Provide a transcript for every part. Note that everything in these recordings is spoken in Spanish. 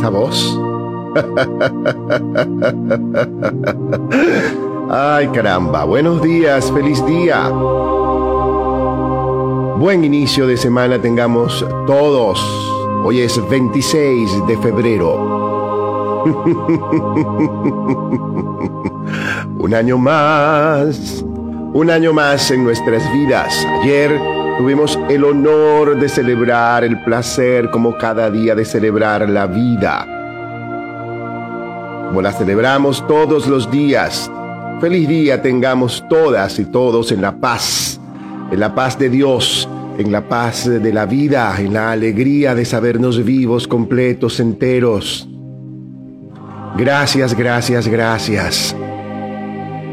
Esta voz. Ay, caramba, buenos días, feliz día. Buen inicio de semana tengamos todos. Hoy es 26 de febrero. un año más, un año más en nuestras vidas. Ayer tuvimos el honor de celebrar el placer como cada día de celebrar la vida. Como la celebramos todos los días. Feliz día tengamos todas y todos en la paz, en la paz de Dios, en la paz de la vida, en la alegría de sabernos vivos, completos, enteros. Gracias, gracias, gracias.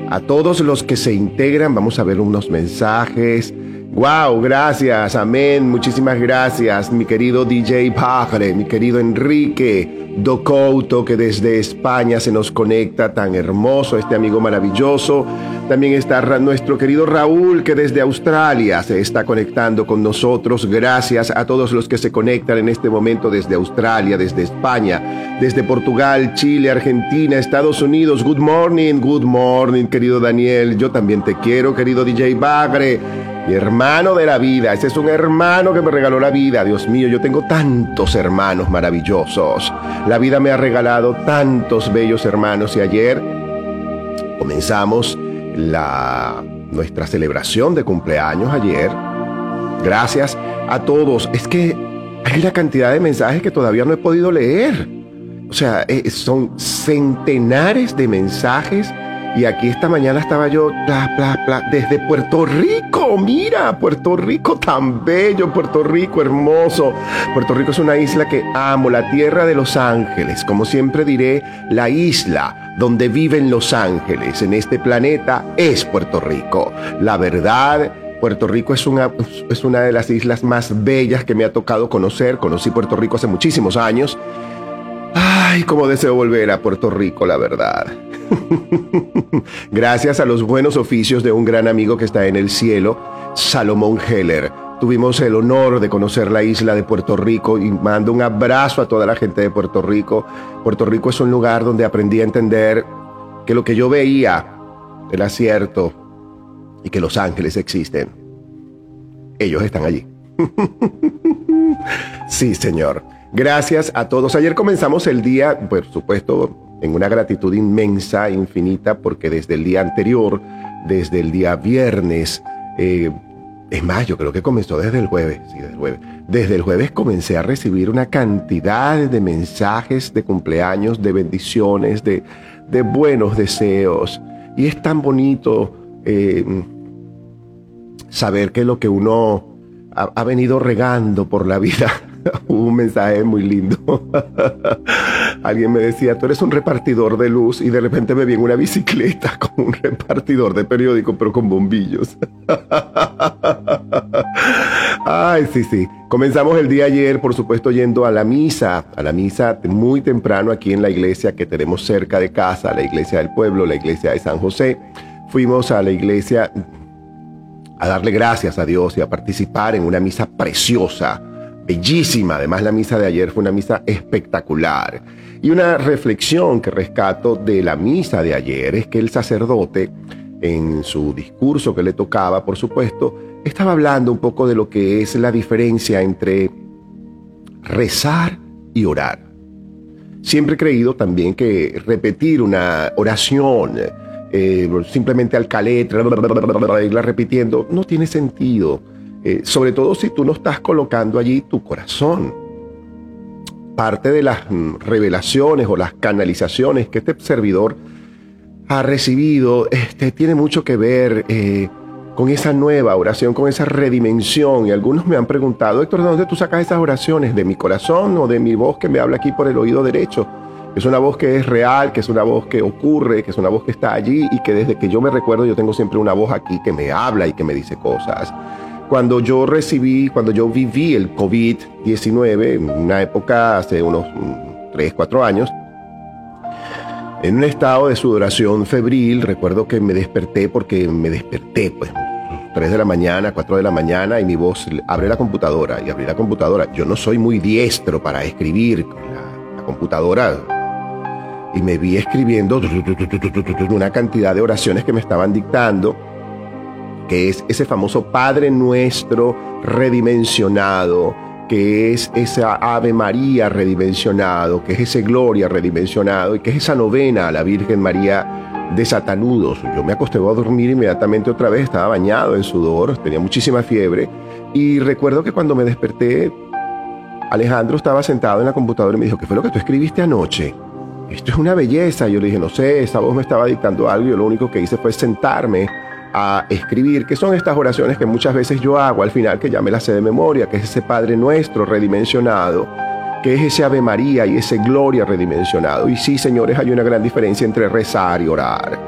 A todos los que se integran, vamos a ver unos mensajes. Wow, gracias, amén, muchísimas gracias, mi querido DJ Pagre, mi querido Enrique Docouto, que desde España se nos conecta, tan hermoso, este amigo maravilloso. También está nuestro querido Raúl, que desde Australia se está conectando con nosotros. Gracias a todos los que se conectan en este momento desde Australia, desde España, desde Portugal, Chile, Argentina, Estados Unidos. Good morning, good morning, querido Daniel. Yo también te quiero, querido DJ Bagre. Mi hermano de la vida, ese es un hermano que me regaló la vida. Dios mío, yo tengo tantos hermanos maravillosos. La vida me ha regalado tantos bellos hermanos y ayer comenzamos la, nuestra celebración de cumpleaños ayer. Gracias a todos. Es que hay la cantidad de mensajes que todavía no he podido leer. O sea, eh, son centenares de mensajes y aquí esta mañana estaba yo, desde Puerto Rico, mira, Puerto Rico tan bello, Puerto Rico hermoso. Puerto Rico es una isla que amo, la tierra de los ángeles, como siempre diré, la isla donde viven los ángeles en este planeta es Puerto Rico. La verdad, Puerto Rico es una, es una de las islas más bellas que me ha tocado conocer. Conocí Puerto Rico hace muchísimos años. Ay, cómo deseo volver a Puerto Rico, la verdad. Gracias a los buenos oficios de un gran amigo que está en el cielo, Salomón Heller. Tuvimos el honor de conocer la isla de Puerto Rico y mando un abrazo a toda la gente de Puerto Rico. Puerto Rico es un lugar donde aprendí a entender que lo que yo veía era cierto y que los ángeles existen. Ellos están allí. sí, Señor. Gracias a todos. Ayer comenzamos el día, por supuesto, en una gratitud inmensa, infinita, porque desde el día anterior, desde el día viernes, eh, es más, yo creo que comenzó desde el jueves, sí, desde el jueves. Desde el jueves comencé a recibir una cantidad de mensajes de cumpleaños, de bendiciones, de, buenos deseos. Y es tan bonito eh, saber que lo que uno ha venido regando por la vida un mensaje muy lindo. Alguien me decía, tú eres un repartidor de luz y de repente me vi en una bicicleta como un repartidor de periódico, pero con bombillos. Ay, sí, sí. Comenzamos el día ayer, por supuesto, yendo a la misa, a la misa muy temprano aquí en la iglesia que tenemos cerca de casa, la iglesia del pueblo, la iglesia de San José. Fuimos a la iglesia a darle gracias a Dios y a participar en una misa preciosa bellísima. Además, la misa de ayer fue una misa espectacular. Y una reflexión que rescato de la misa de ayer es que el sacerdote, en su discurso que le tocaba, por supuesto, estaba hablando un poco de lo que es la diferencia entre rezar y orar. Siempre he creído también que repetir una oración, eh, simplemente al caleta, irla repitiendo, no tiene sentido eh, sobre todo si tú no estás colocando allí tu corazón. Parte de las mm, revelaciones o las canalizaciones que este servidor ha recibido este, tiene mucho que ver eh, con esa nueva oración, con esa redimensión. Y algunos me han preguntado, Héctor, ¿de dónde tú sacas esas oraciones? ¿De mi corazón o de mi voz que me habla aquí por el oído derecho? Es una voz que es real, que es una voz que ocurre, que es una voz que está allí y que desde que yo me recuerdo yo tengo siempre una voz aquí que me habla y que me dice cosas. Cuando yo recibí, cuando yo viví el COVID-19, en una época hace unos 3, mm, 4 años, en un estado de sudoración febril, recuerdo que me desperté porque me desperté, pues 3 de la mañana, 4 de la mañana y mi voz abre la computadora y abrí la computadora. Yo no soy muy diestro para escribir la, la computadora y me vi escribiendo una cantidad de oraciones que me estaban dictando, que es ese famoso Padre Nuestro redimensionado, que es esa Ave María redimensionado, que es ese Gloria redimensionado y que es esa novena a la Virgen María de Satanudos. Yo me acosté a dormir inmediatamente otra vez, estaba bañado en sudor, tenía muchísima fiebre y recuerdo que cuando me desperté, Alejandro estaba sentado en la computadora y me dijo, ¿qué fue lo que tú escribiste anoche? Esto es una belleza. Yo le dije, no sé, esa voz me estaba dictando algo y yo lo único que hice fue sentarme a escribir, que son estas oraciones que muchas veces yo hago al final, que ya me las sé de memoria, que es ese Padre Nuestro redimensionado, que es ese Ave María y ese Gloria redimensionado. Y sí, señores, hay una gran diferencia entre rezar y orar.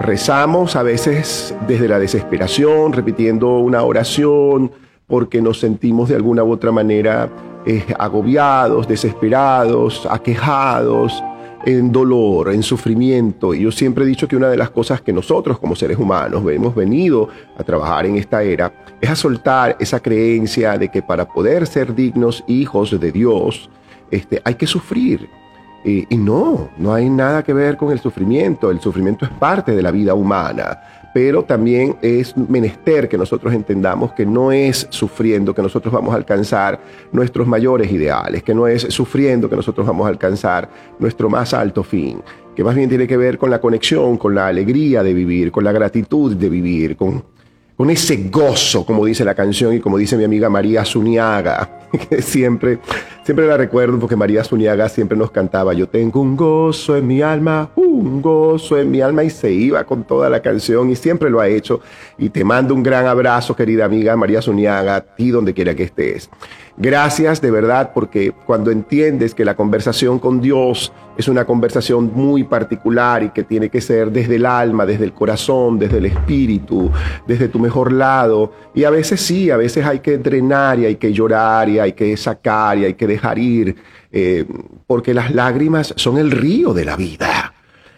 Rezamos a veces desde la desesperación, repitiendo una oración, porque nos sentimos de alguna u otra manera eh, agobiados, desesperados, aquejados, en dolor, en sufrimiento. Y yo siempre he dicho que una de las cosas que nosotros como seres humanos hemos venido a trabajar en esta era es a soltar esa creencia de que para poder ser dignos hijos de Dios, este, hay que sufrir. y no, no hay nada que ver con el sufrimiento. El sufrimiento es parte de la vida humana pero también es menester que nosotros entendamos que no es sufriendo que nosotros vamos a alcanzar nuestros mayores ideales, que no es sufriendo que nosotros vamos a alcanzar nuestro más alto fin, que más bien tiene que ver con la conexión, con la alegría de vivir, con la gratitud de vivir, con, con ese gozo, como dice la canción y como dice mi amiga María Zuniaga, que siempre, siempre la recuerdo porque María Zuniaga siempre nos cantaba, yo tengo un gozo en mi alma, un gozo en mi alma y se iba con toda la canción y siempre lo ha hecho. Y te mando un gran abrazo, querida amiga María Zuniaga, a ti donde quiera que estés. Gracias de verdad porque cuando entiendes que la conversación con Dios es una conversación muy particular y que tiene que ser desde el alma, desde el corazón, desde el espíritu, desde tu mejor lado. Y a veces sí, a veces hay que drenar y hay que llorar y hay que sacar y hay que dejar ir, eh, porque las lágrimas son el río de la vida.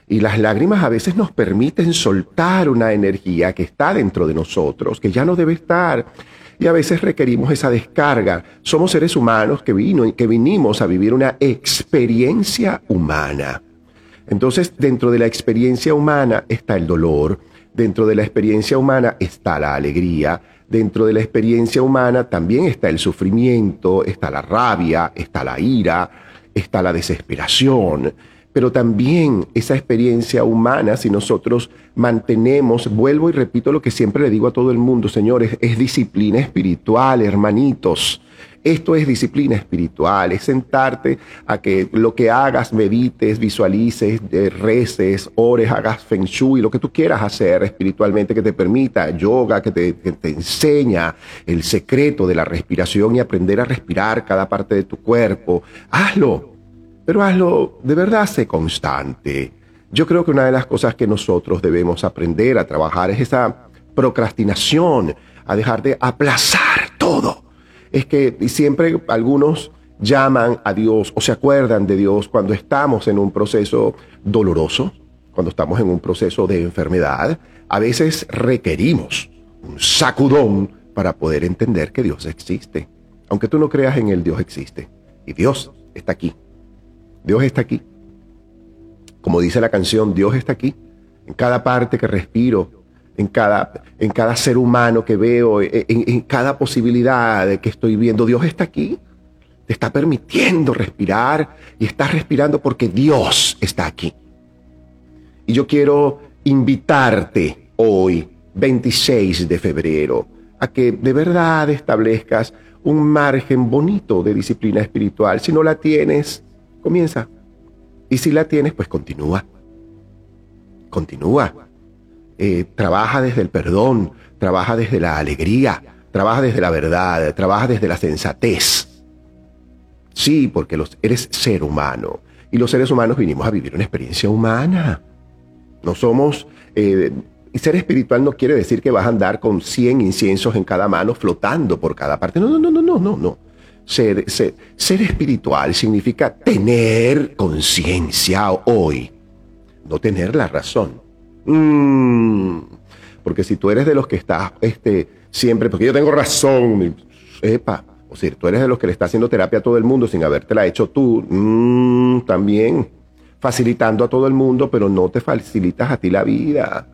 Y las lágrimas a veces nos permiten soltar una energía que está dentro de nosotros, que ya no debe estar y a veces requerimos esa descarga. Somos seres humanos que, vino, que vinimos a vivir una experiencia humana. Entonces, dentro de la experiencia humana está el dolor, dentro de la experiencia humana está la alegría, dentro de la experiencia humana también está el sufrimiento, está la rabia, está la ira, está la desesperación pero también esa experiencia humana, si nosotros mantenemos, vuelvo y repito lo que siempre le digo a todo el mundo, señores, es disciplina espiritual, hermanitos. Esto es disciplina espiritual, es sentarte a que lo que hagas, medites, visualices, eh, reces, ores, hagas feng shui, lo que tú quieras hacer espiritualmente que te permita, yoga, que te, que te enseña el secreto de la respiración y aprender a respirar cada parte de tu cuerpo. Hazlo, pero hazlo de verdad, sé constante. Yo creo que una de las cosas que nosotros debemos aprender a trabajar es esa procrastinación, a dejar de aplazar todo. Es que siempre algunos llaman a Dios o se acuerdan de Dios cuando estamos en un proceso doloroso, cuando estamos en un proceso de enfermedad. A veces requerimos un sacudón para poder entender que Dios existe. Aunque tú no creas en Él, Dios existe. Y Dios está aquí Dios está aquí. Como dice la canción, Dios está aquí. En cada parte que respiro, en cada, en cada ser humano que veo, en, en cada posibilidad que estoy viendo, Dios está aquí. Te está permitiendo respirar y estás respirando porque Dios está aquí. Y yo quiero invitarte hoy, 26 de febrero, a que de verdad establezcas un margen bonito de disciplina espiritual. Si no la tienes, Comienza. Y si la tienes, pues continúa. Continúa. Eh, trabaja desde el perdón, trabaja desde la alegría, trabaja desde la verdad, trabaja desde la sensatez. Sí, porque los, eres ser humano. Y los seres humanos vinimos a vivir una experiencia humana. No somos... Eh, ser espiritual no quiere decir que vas a andar con 100 inciensos en cada mano flotando por cada parte. No, no, no, no, no, no, no. Ser, ser, espiritual significa tener conciencia hoy, no tener la razón. Mm, Porque si tú eres de los que estás este, siempre, porque yo tengo razón, epa, o sea, tú eres de los que le está haciendo terapia a todo el mundo sin habértela hecho tú, mm, también facilitando a todo el mundo, pero no te facilitas a ti la vida.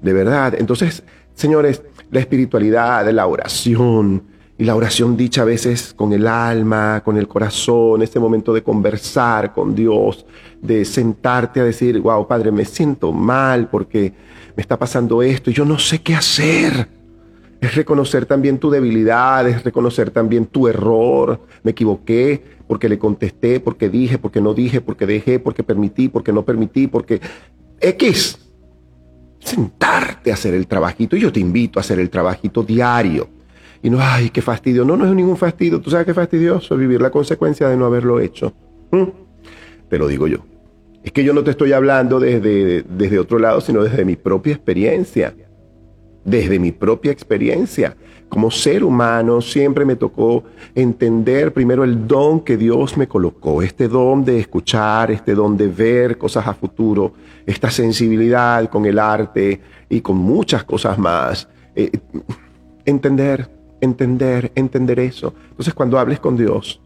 De verdad. Entonces, señores, la espiritualidad, la oración, y la oración dicha a veces con el alma, con el corazón, este momento de conversar con Dios, de sentarte a decir, wow, Padre, me siento mal porque me está pasando esto y yo no sé qué hacer. Es reconocer también tu debilidad, es reconocer también tu error. Me equivoqué porque le contesté, porque dije, porque no dije, porque dejé, porque permití, porque no permití, porque X. Sentarte a hacer el trabajito. Y yo te invito a hacer el trabajito diario y no, ay, qué fastidio. No, no es ningún fastidio. ¿Tú sabes qué fastidioso? Vivir la consecuencia de no haberlo hecho. ¿Mm? Te lo digo yo. Es que yo no te estoy hablando desde, desde otro lado, sino desde mi propia experiencia. Desde mi propia experiencia. Como ser humano siempre me tocó entender primero el don que Dios me colocó, este don de escuchar, este don de ver cosas a futuro, esta sensibilidad con el arte y con muchas cosas más. Eh, entender entender, entender eso. Entonces cuando hables con Dios,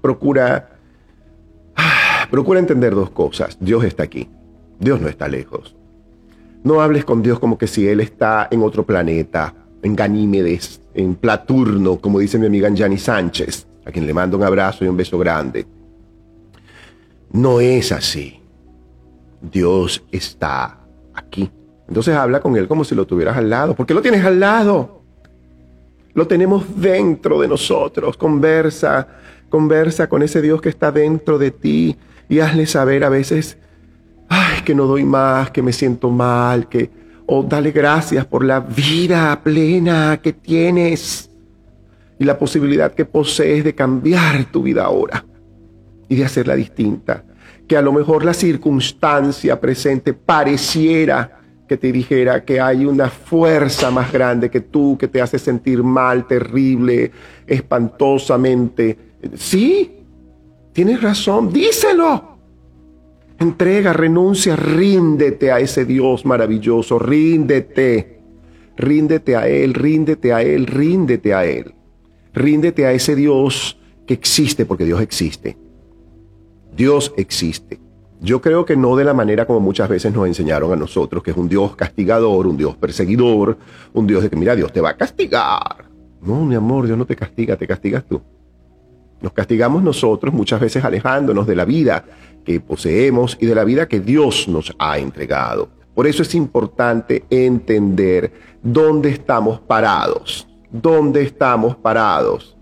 procura, procura entender dos cosas. Dios está aquí, Dios no está lejos. No hables con Dios como que si Él está en otro planeta, en Ganímedes, en Platurno, como dice mi amiga Anjani Sánchez, a quien le mando un abrazo y un beso grande. No es así. Dios está aquí. Entonces habla con Él como si lo tuvieras al lado. ¿Por qué lo tienes al lado? Lo tenemos dentro de nosotros. Conversa, conversa con ese Dios que está dentro de ti y hazle saber a veces, ay, que no doy más, que me siento mal, que, o dale gracias por la vida plena que tienes y la posibilidad que posees de cambiar tu vida ahora y de hacerla distinta. Que a lo mejor la circunstancia presente pareciera que te dijera que hay una fuerza más grande que tú, que te hace sentir mal, terrible, espantosamente. Sí, tienes razón, díselo. Entrega, renuncia, ríndete a ese Dios maravilloso, ríndete. Ríndete a Él, ríndete a Él, ríndete a Él. Ríndete a ese Dios que existe, porque Dios existe. Dios existe. Yo creo que no de la manera como muchas veces nos enseñaron a nosotros, que es un Dios castigador, un Dios perseguidor, un Dios de que, mira, Dios te va a castigar. No, mi amor, Dios no te castiga, te castigas tú. Nos castigamos nosotros muchas veces alejándonos de la vida que poseemos y de la vida que Dios nos ha entregado. Por eso es importante entender dónde estamos parados. ¿Dónde estamos parados?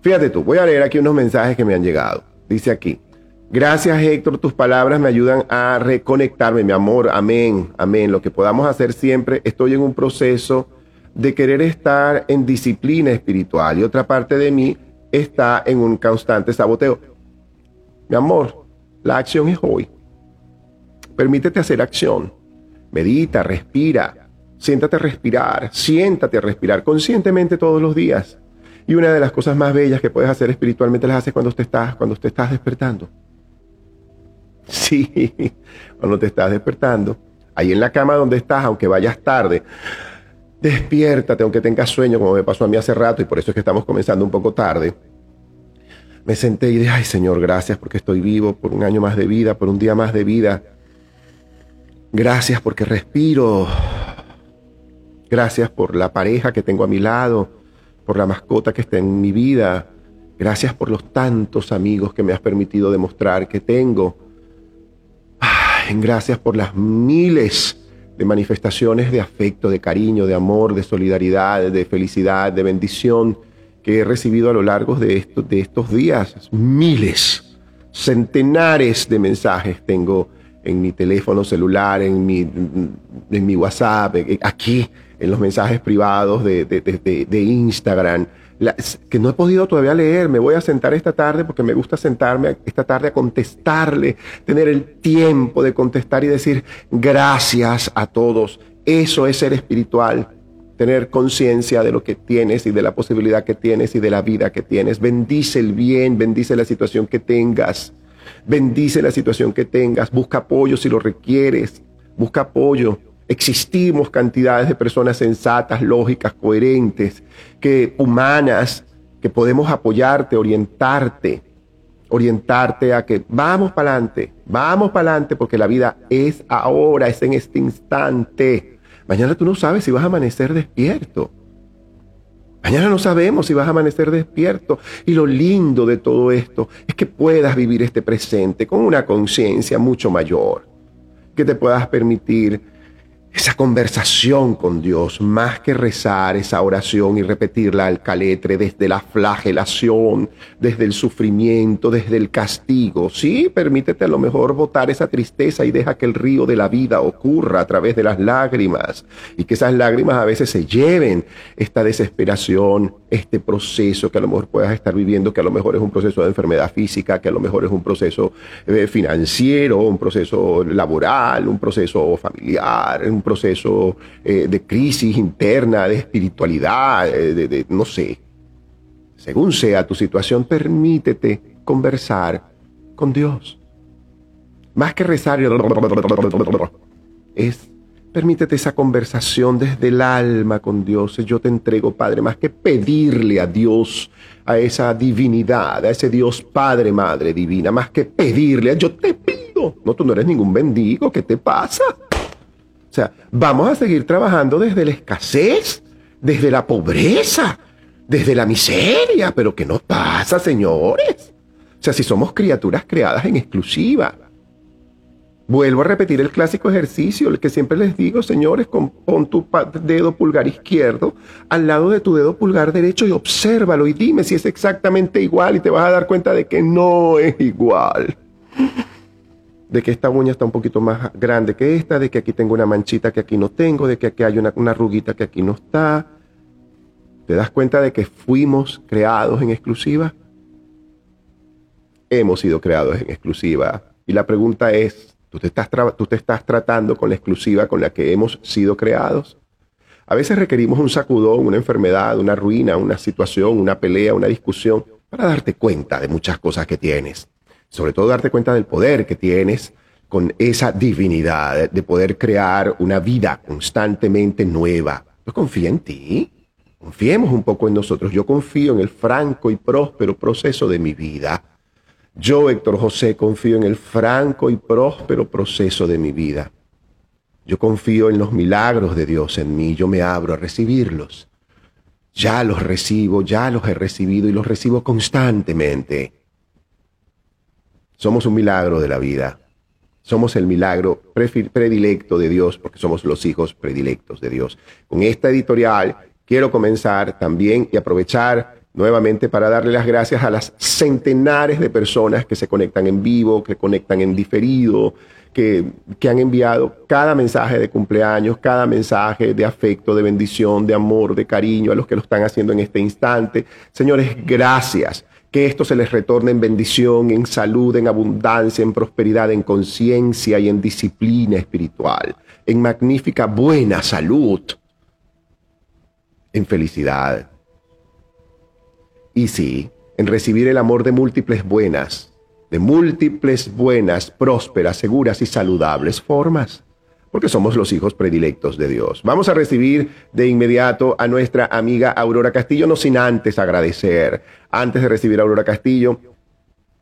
Fíjate tú, voy a leer aquí unos mensajes que me han llegado. Dice aquí, Gracias Héctor, tus palabras me ayudan a reconectarme, mi amor. Amén, amén. Lo que podamos hacer siempre, estoy en un proceso de querer estar en disciplina espiritual y otra parte de mí está en un constante saboteo. Mi amor, la acción es hoy. Permítete hacer acción. Medita, respira. Siéntate a respirar. Siéntate a respirar conscientemente todos los días. Y una de las cosas más bellas que puedes hacer espiritualmente las haces cuando te estás, cuando te estás despertando. Sí, cuando te estás despertando, ahí en la cama donde estás, aunque vayas tarde, despiértate, aunque tengas sueño, como me pasó a mí hace rato, y por eso es que estamos comenzando un poco tarde. Me senté y dije, ay Señor, gracias porque estoy vivo, por un año más de vida, por un día más de vida. Gracias porque respiro. Gracias por la pareja que tengo a mi lado, por la mascota que está en mi vida. Gracias por los tantos amigos que me has permitido demostrar que tengo gracias por las miles de manifestaciones de afecto, de cariño, de amor, de solidaridad, de felicidad, de bendición que he recibido a lo largo de, estos, de estos días. Miles, centenares de mensajes tengo en mi teléfono celular, en mi, en mi WhatsApp, aquí, en los mensajes privados de, de Instagram que no he podido todavía leer. Me voy a sentar esta tarde porque me gusta sentarme esta tarde a contestarle, tener el tiempo de contestar y decir gracias a todos. Eso es ser espiritual, tener conciencia de lo que tienes y de la posibilidad que tienes y de la vida que tienes. Bendice el bien, bendice la situación que tengas. Bendice la situación que tengas. Busca apoyo si lo requieres. Busca apoyo. Existimos cantidades de personas sensatas, lógicas, coherentes, que humanas, que podemos apoyarte, orientarte, orientarte a que vamos para adelante, vamos para adelante, porque la vida es ahora, es en este instante. Mañana tú no sabes si vas a amanecer despierto. Mañana no sabemos si vas a amanecer despierto. Y lo lindo de todo esto es que puedas vivir este presente con una conciencia mucho mayor, que te puedas permitir esa conversación con Dios, más que rezar esa oración y repetirla al caletre desde la flagelación, desde el sufrimiento, desde el castigo. Sí, permítete a lo mejor botar esa tristeza y deja que el río de la vida ocurra a través de las lágrimas y que esas lágrimas a veces se lleven esta desesperación, este proceso que a lo mejor puedas estar viviendo, que a lo mejor es un proceso de enfermedad física, que a lo mejor es un proceso eh, financiero, un proceso laboral, un proceso familiar, un proceso eh, de crisis interna, de espiritualidad, eh, de, no sé. Según sea tu situación, permítete conversar con Dios. Más que rezar, es permítete esa conversación desde el alma con Dios. Yo te entrego, Padre, más que pedirle a Dios, a esa divinidad, a ese Dios Padre, Madre Divina, más que pedirle, yo te pido. No, tú no eres ningún bendigo, ¿qué te pasa? O sea, vamos a seguir trabajando desde la escasez, desde la pobreza, desde la miseria, pero ¿qué nos pasa, señores? O sea, si somos criaturas creadas en exclusiva. Vuelvo a repetir el clásico ejercicio, el que siempre les digo, señores, pon tu dedo pulgar izquierdo al lado de tu dedo pulgar derecho y obsérvalo y dime si es exactamente igual y te vas a dar cuenta de que no es igual de que esta uña está un poquito más grande que esta, de que aquí tengo una manchita que aquí no tengo, de que aquí hay una, una que aquí no está. ¿Te das cuenta de que fuimos creados en exclusiva? Hemos sido creados en exclusiva. Y la pregunta es, ¿tú te estás, tú te estás tratando con la exclusiva con la que hemos sido creados? A veces requerimos un sacudón, una enfermedad, una ruina, una situación, una pelea, una discusión, para darte cuenta de muchas cosas que tienes sobre todo darte cuenta del poder que tienes con esa divinidad de poder crear una vida constantemente nueva. Yo confío en ti. Confiemos un poco en nosotros. Yo confío en el franco y próspero proceso de mi vida. Yo, Héctor José, confío en el franco y próspero proceso de mi vida. Yo confío en los milagros de Dios en mí. Yo me abro a recibirlos. Ya los recibo, ya los he recibido y los recibo constantemente. Somos un milagro de la vida. Somos el milagro predilecto de Dios porque somos los hijos predilectos de Dios. Con esta editorial quiero comenzar también y aprovechar nuevamente para darle las gracias a las centenares de personas que se conectan en vivo, que conectan en diferido, que, que, han enviado cada mensaje de cumpleaños, cada mensaje de afecto, de bendición, de amor, de cariño a los que lo están haciendo en este instante. Señores, gracias que esto se les retorne en bendición, en salud, en abundancia, en prosperidad, en conciencia y en disciplina espiritual, en magnífica buena salud, en felicidad. Y sí, en recibir el amor de múltiples buenas, de múltiples buenas, prósperas, seguras y saludables formas porque somos los hijos predilectos de Dios. Vamos a recibir de inmediato a nuestra amiga Aurora Castillo, no sin antes agradecer, antes de recibir a Aurora Castillo,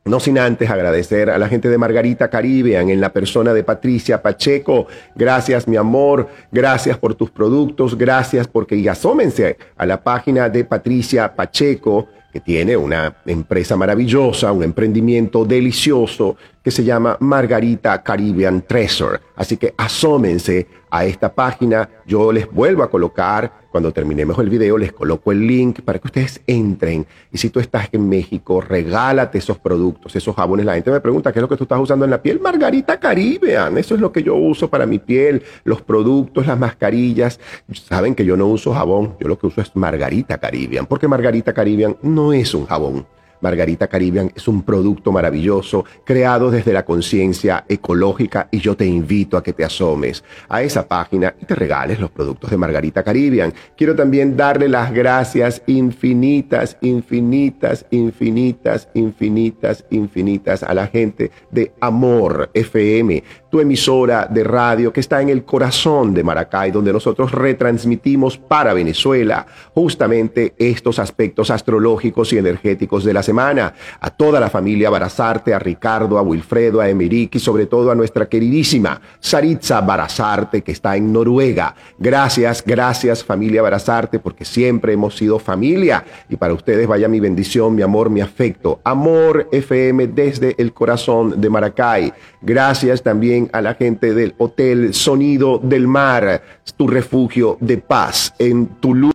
no sin antes agradecer a la gente de Margarita Caribbean en la persona de Patricia Pacheco. Gracias, mi amor. Gracias por tus productos. Gracias porque y asómense a la página de Patricia Pacheco tiene una empresa maravillosa, un emprendimiento delicioso que se llama Margarita Caribbean Treasure. Así que asómense a esta página. Yo les vuelvo a colocar, cuando terminemos el video, les coloco el link para que ustedes entren. Y si tú estás en México, regálate esos productos, esos jabones. La gente me pregunta, ¿qué es lo que tú estás usando en la piel? Margarita Caribbean. Eso es lo que yo uso para mi piel. Los productos, las mascarillas. Saben que yo no uso jabón. Yo lo que uso es Margarita Caribbean. Porque Margarita Caribbean no es un jabón. Margarita Caribbean es un producto maravilloso creado desde la conciencia ecológica y yo te invito a que te asomes a esa página y te regales los productos de Margarita Caribbean. Quiero también darle las gracias infinitas, infinitas, infinitas, infinitas, infinitas a la gente de Amor FM emisora de radio que está en el corazón de Maracay, donde nosotros retransmitimos para Venezuela justamente estos aspectos astrológicos y energéticos de la semana. A toda la familia Barazarte, a Ricardo, a Wilfredo, a Emerick y sobre todo a nuestra queridísima Saritza Barazarte que está en Noruega. Gracias, gracias familia Barazarte porque siempre hemos sido familia y para ustedes vaya mi bendición, mi amor, mi afecto. Amor FM desde el corazón de Maracay. Gracias también a la gente del Hotel Sonido del Mar, tu refugio de paz en Tulum.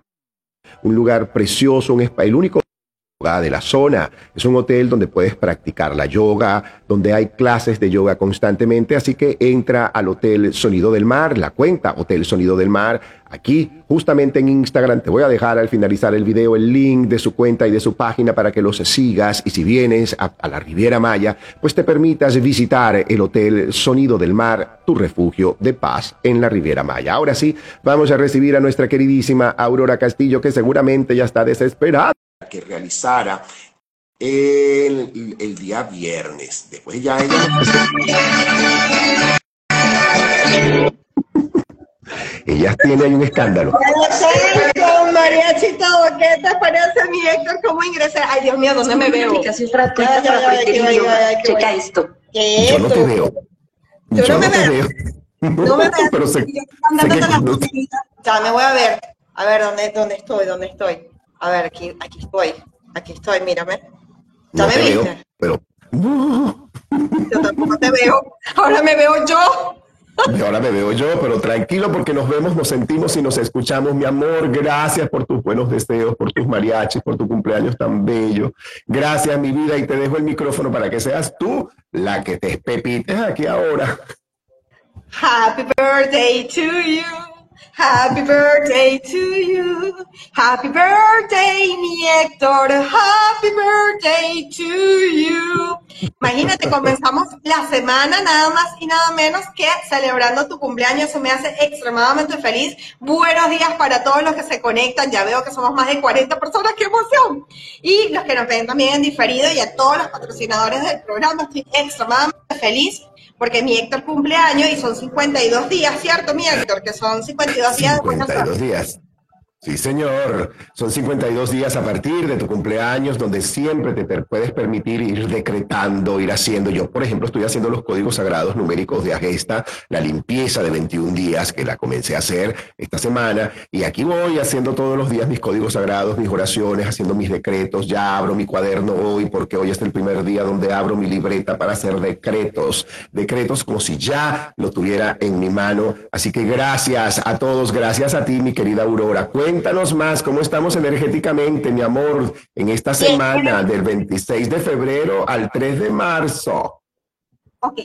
Un lugar precioso, un el único de la zona. Es un hotel donde puedes practicar la yoga, donde hay clases de yoga constantemente, así que entra al Hotel Sonido del Mar, la cuenta Hotel Sonido del Mar, aquí justamente en Instagram. Te voy a dejar al finalizar el video el link de su cuenta y de su página para que los sigas y si vienes a, la Riviera Maya, pues te permitas visitar el Hotel Sonido del Mar, tu refugio de paz en la Riviera Maya. Ahora sí, vamos a recibir a nuestra queridísima Aurora Castillo, que seguramente ya está desesperada que realizara el, el día viernes. Después ya ella... Ella tiene ahí un escándalo. Con mariachito, ¿qué te parece mi Héctor? ¿Cómo ingresé? Ay, Dios mío, ¿dónde me veo? Checa esto. Yo no te veo. Yo, no, me veo. No me veo. Pero sé, que... Ya me voy a ver. A ver, ¿dónde, dónde estoy? ¿Dónde estoy? A ver, aquí, aquí estoy. Aquí estoy, mírame. ¿Ya me viste? pero... Yo tampoco te veo. Ahora me veo yo. Y ahora me veo yo, pero tranquilo porque nos vemos, nos sentimos y nos escuchamos. Mi amor, gracias por tus buenos deseos, por tus mariachis, por tu cumpleaños tan bello. Gracias, mi vida, y te dejo el micrófono para que seas tú la que te espepites aquí ahora. Happy birthday to you. Happy birthday to you. Happy birthday, mi Héctor. Happy birthday to you. Imagínate, comenzamos la semana nada más y nada menos que celebrando tu cumpleaños. Eso me hace extremadamente feliz. Buenos días para todos los que se conectan. Ya veo que somos más de 40 personas. ¡Qué emoción! Y los que nos ven también en diferido y a todos los patrocinadores del programa. Estoy extremadamente feliz porque mi Héctor cumpleaños y son 52 días, ¿cierto, mi Héctor? Que son 52 días. 52 días. Sí, señor. Son 52 días a partir de tu cumpleaños donde siempre te puedes permitir ir decretando, ir haciendo. Yo, por ejemplo, estoy haciendo los códigos sagrados numéricos de Agesta, la limpieza de 21 días que la comencé a hacer esta semana. Y aquí voy haciendo todos los días mis códigos sagrados, mis oraciones, haciendo mis decretos. Ya abro mi cuaderno hoy porque hoy es el primer día donde abro mi libreta para hacer decretos. Decretos como si ya lo tuviera en mi mano. Así que gracias a todos, gracias a ti, mi querida Aurora. Cuéntanos más cómo estamos energéticamente, mi amor, en esta semana del 26 de febrero al 3 de marzo. Ok.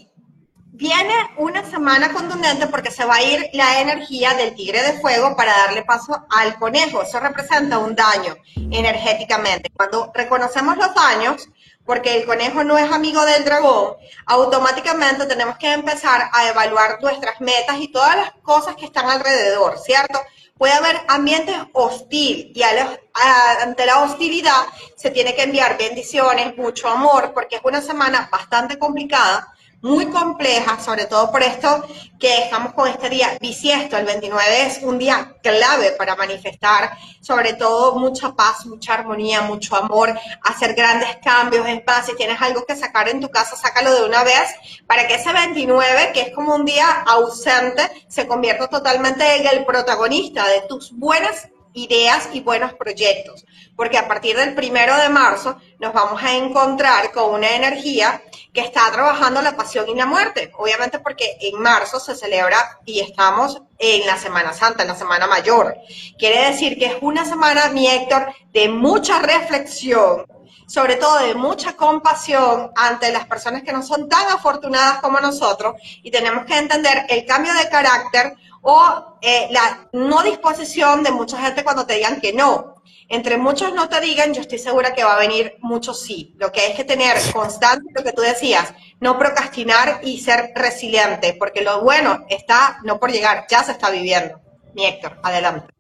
Viene una semana contundente porque se va a ir la energía del tigre de fuego para darle paso al conejo. Eso representa un daño energéticamente. Cuando reconocemos los daños, porque el conejo no es amigo del dragón, automáticamente tenemos que empezar a evaluar nuestras metas y todas las cosas que están alrededor, ¿cierto? Puede haber ambiente hostil y ante la hostilidad se tiene que enviar bendiciones, mucho amor, porque es una semana bastante complicada muy compleja, sobre todo por esto que estamos con este día bisiesto. El 29 es un día clave para manifestar, sobre todo mucha paz, mucha armonía, mucho amor, hacer grandes cambios en paz. Si tienes algo que sacar en tu casa, sácalo de una vez para que ese 29, que es como un día ausente, se convierta totalmente en el protagonista de tus buenas ideas y buenos proyectos, porque a partir del primero de marzo nos vamos a encontrar con una energía que está trabajando la pasión y la muerte, obviamente porque en marzo se celebra y estamos en la Semana Santa, en la Semana Mayor. Quiere decir que es una semana, mi Héctor, de mucha reflexión, sobre todo de mucha compasión ante las personas que no son tan afortunadas como nosotros y tenemos que entender el cambio de carácter o eh, la no disposición de mucha gente cuando te digan que no. Entre muchos no te digan, yo estoy segura que va a venir muchos sí. Lo que hay que tener constante, lo que tú decías, no procrastinar y ser resiliente, porque lo bueno está no por llegar, ya se está viviendo. Mi Héctor, adelante.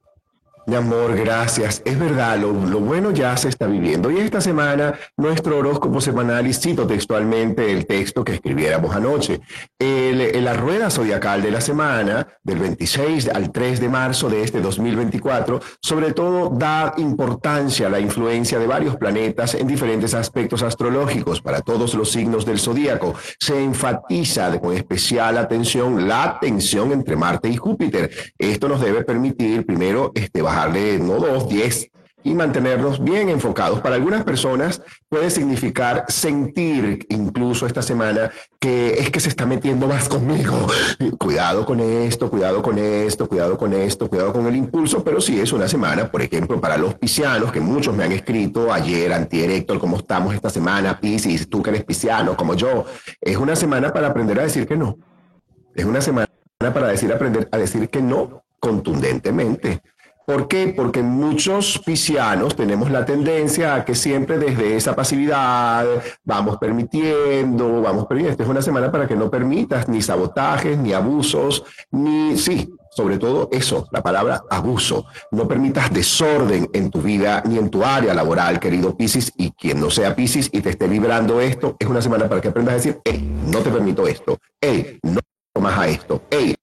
Mi amor, gracias. Es verdad, lo, bueno ya se está viviendo. Y esta semana, nuestro horóscopo semanal, y cito textualmente el texto que escribiéramos anoche. El, la rueda zodiacal de la semana, del 26 al 3 de marzo de este 2024, sobre todo da importancia a la influencia de varios planetas en diferentes aspectos astrológicos para todos los signos del zodíaco. Se enfatiza con especial atención la tensión entre Marte y Júpiter. Esto nos debe permitir, primero, este, bajar de no dos, diez, y mantenernos bien enfocados. Para algunas personas puede significar sentir incluso esta semana que es que se está metiendo más conmigo. Cuidado con esto, cuidado con esto, cuidado con esto, cuidado con el impulso, pero sí es una semana, por ejemplo, para los piscianos, que muchos me han escrito ayer, antier, ¿cómo estamos esta semana? Piscis, tú que eres pisciano, como yo. Es una semana para aprender a decir que no. Es una semana para decir, aprender a decir que no contundentemente. ¿Por qué? Porque muchos piscianos tenemos la tendencia a que siempre desde esa pasividad vamos permitiendo, vamos permitiendo. Esta es una semana para que no permitas ni sabotajes, ni abusos, ni, sí, sobre todo eso, la palabra abuso. No permitas desorden en tu vida ni en tu área laboral, querido Piscis, y quien no sea Piscis y te esté vibrando esto, es una semana para que aprendas a decir, hey, no te permito esto, hey, no más a esto, hey,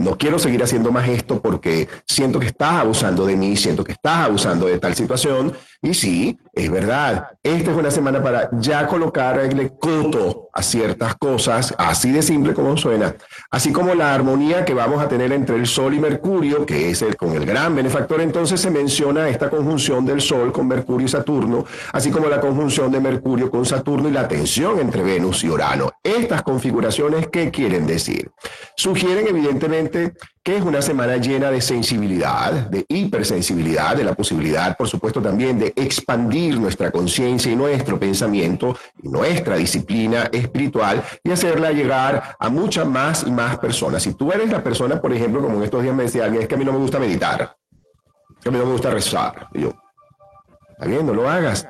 no quiero seguir haciendo más esto porque siento que estás abusando de mí, siento que estás abusando de tal situación. Y sí, es verdad, esta es una semana para ya colocarle coto a ciertas cosas, así de simple como suena, así como la armonía que vamos a tener entre el Sol y Mercurio, que es el con el gran benefactor, entonces se menciona esta conjunción del Sol con Mercurio y Saturno, así como la conjunción de Mercurio con Saturno y la tensión entre Venus y Urano. Estas configuraciones, ¿qué quieren decir? Sugieren evidentemente que es una semana llena de sensibilidad, de hipersensibilidad, de la posibilidad, por supuesto, también de expandir nuestra conciencia y nuestro pensamiento y nuestra disciplina espiritual y hacerla llegar a muchas más y más personas. Si tú eres la persona, por ejemplo, como en estos días me decía alguien, es que a mí no me gusta meditar, que a mí no me gusta rezar. Y yo, está bien, no lo hagas.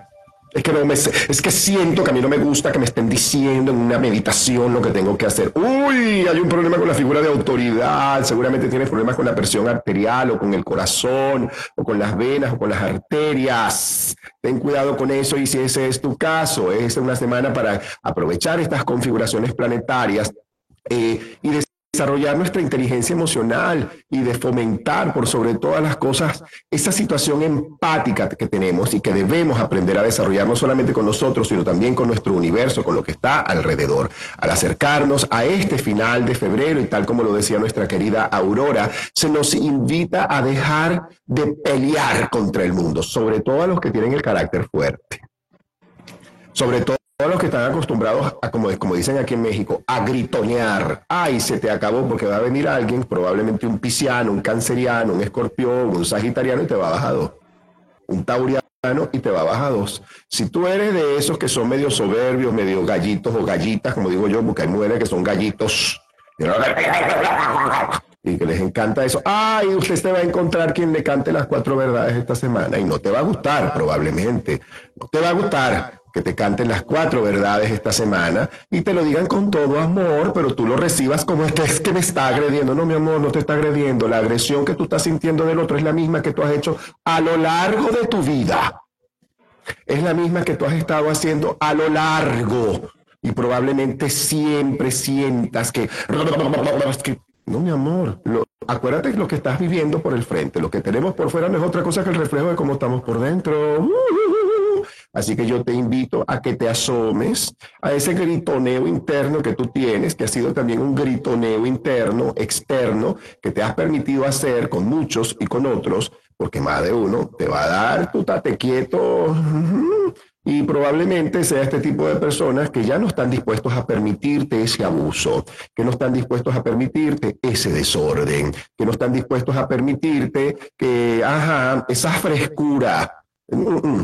Es que, no me, es que siento que a mí no me gusta que me estén diciendo en una meditación lo que tengo que hacer. Uy, hay un problema con la figura de autoridad, seguramente tienes problemas con la presión arterial o con el corazón o con las venas o con las arterias. Ten cuidado con eso y si ese es tu caso, es una semana para aprovechar estas configuraciones planetarias eh, y desarrollar nuestra inteligencia emocional y de fomentar por sobre todas las cosas esa situación empática que tenemos y que debemos aprender a desarrollar no solamente con nosotros, sino también con nuestro universo, con lo que está alrededor. Al acercarnos a este final de febrero y tal como lo decía nuestra querida Aurora, se nos invita a dejar de pelear contra el mundo, sobre todo a los que tienen el carácter fuerte. Sobre todo todos los que están acostumbrados a, como, como dicen aquí en México, a gritonear. Ay, se te acabó porque va a venir alguien, probablemente un pisciano, un canceriano, un escorpión, un sagitariano y te va a bajar dos. Un tauriano y te va a bajar dos. Si tú eres de esos que son medio soberbios, medio gallitos o gallitas, como digo yo, porque hay mujeres que son gallitos y que les encanta eso. Ay, usted se va a encontrar quien le cante las cuatro verdades esta semana y no te va a gustar, probablemente. No te va a gustar que te canten las cuatro verdades esta semana y te lo digan con todo amor, pero tú lo recibas como es que es que me está agrediendo. No, mi amor, no te está agrediendo. La agresión que tú estás sintiendo del otro es la misma que tú has hecho a lo largo de tu vida. Es la misma que tú has estado haciendo a lo largo. Y probablemente siempre sientas que... No, mi amor, lo, acuérdate lo que estás viviendo por el frente. Lo que tenemos por fuera no es otra cosa que el reflejo de cómo estamos por dentro. Así que yo te invito a que te asomes a ese gritoneo interno que tú tienes, que ha sido también un gritoneo interno, externo, que te has permitido hacer con muchos y con otros, porque más de uno te va a dar tu tate quieto. Y probablemente sea este tipo de personas que ya no están dispuestos a permitirte ese abuso, que no están dispuestos a permitirte ese desorden, que no están dispuestos a permitirte que, ajá, esa frescura,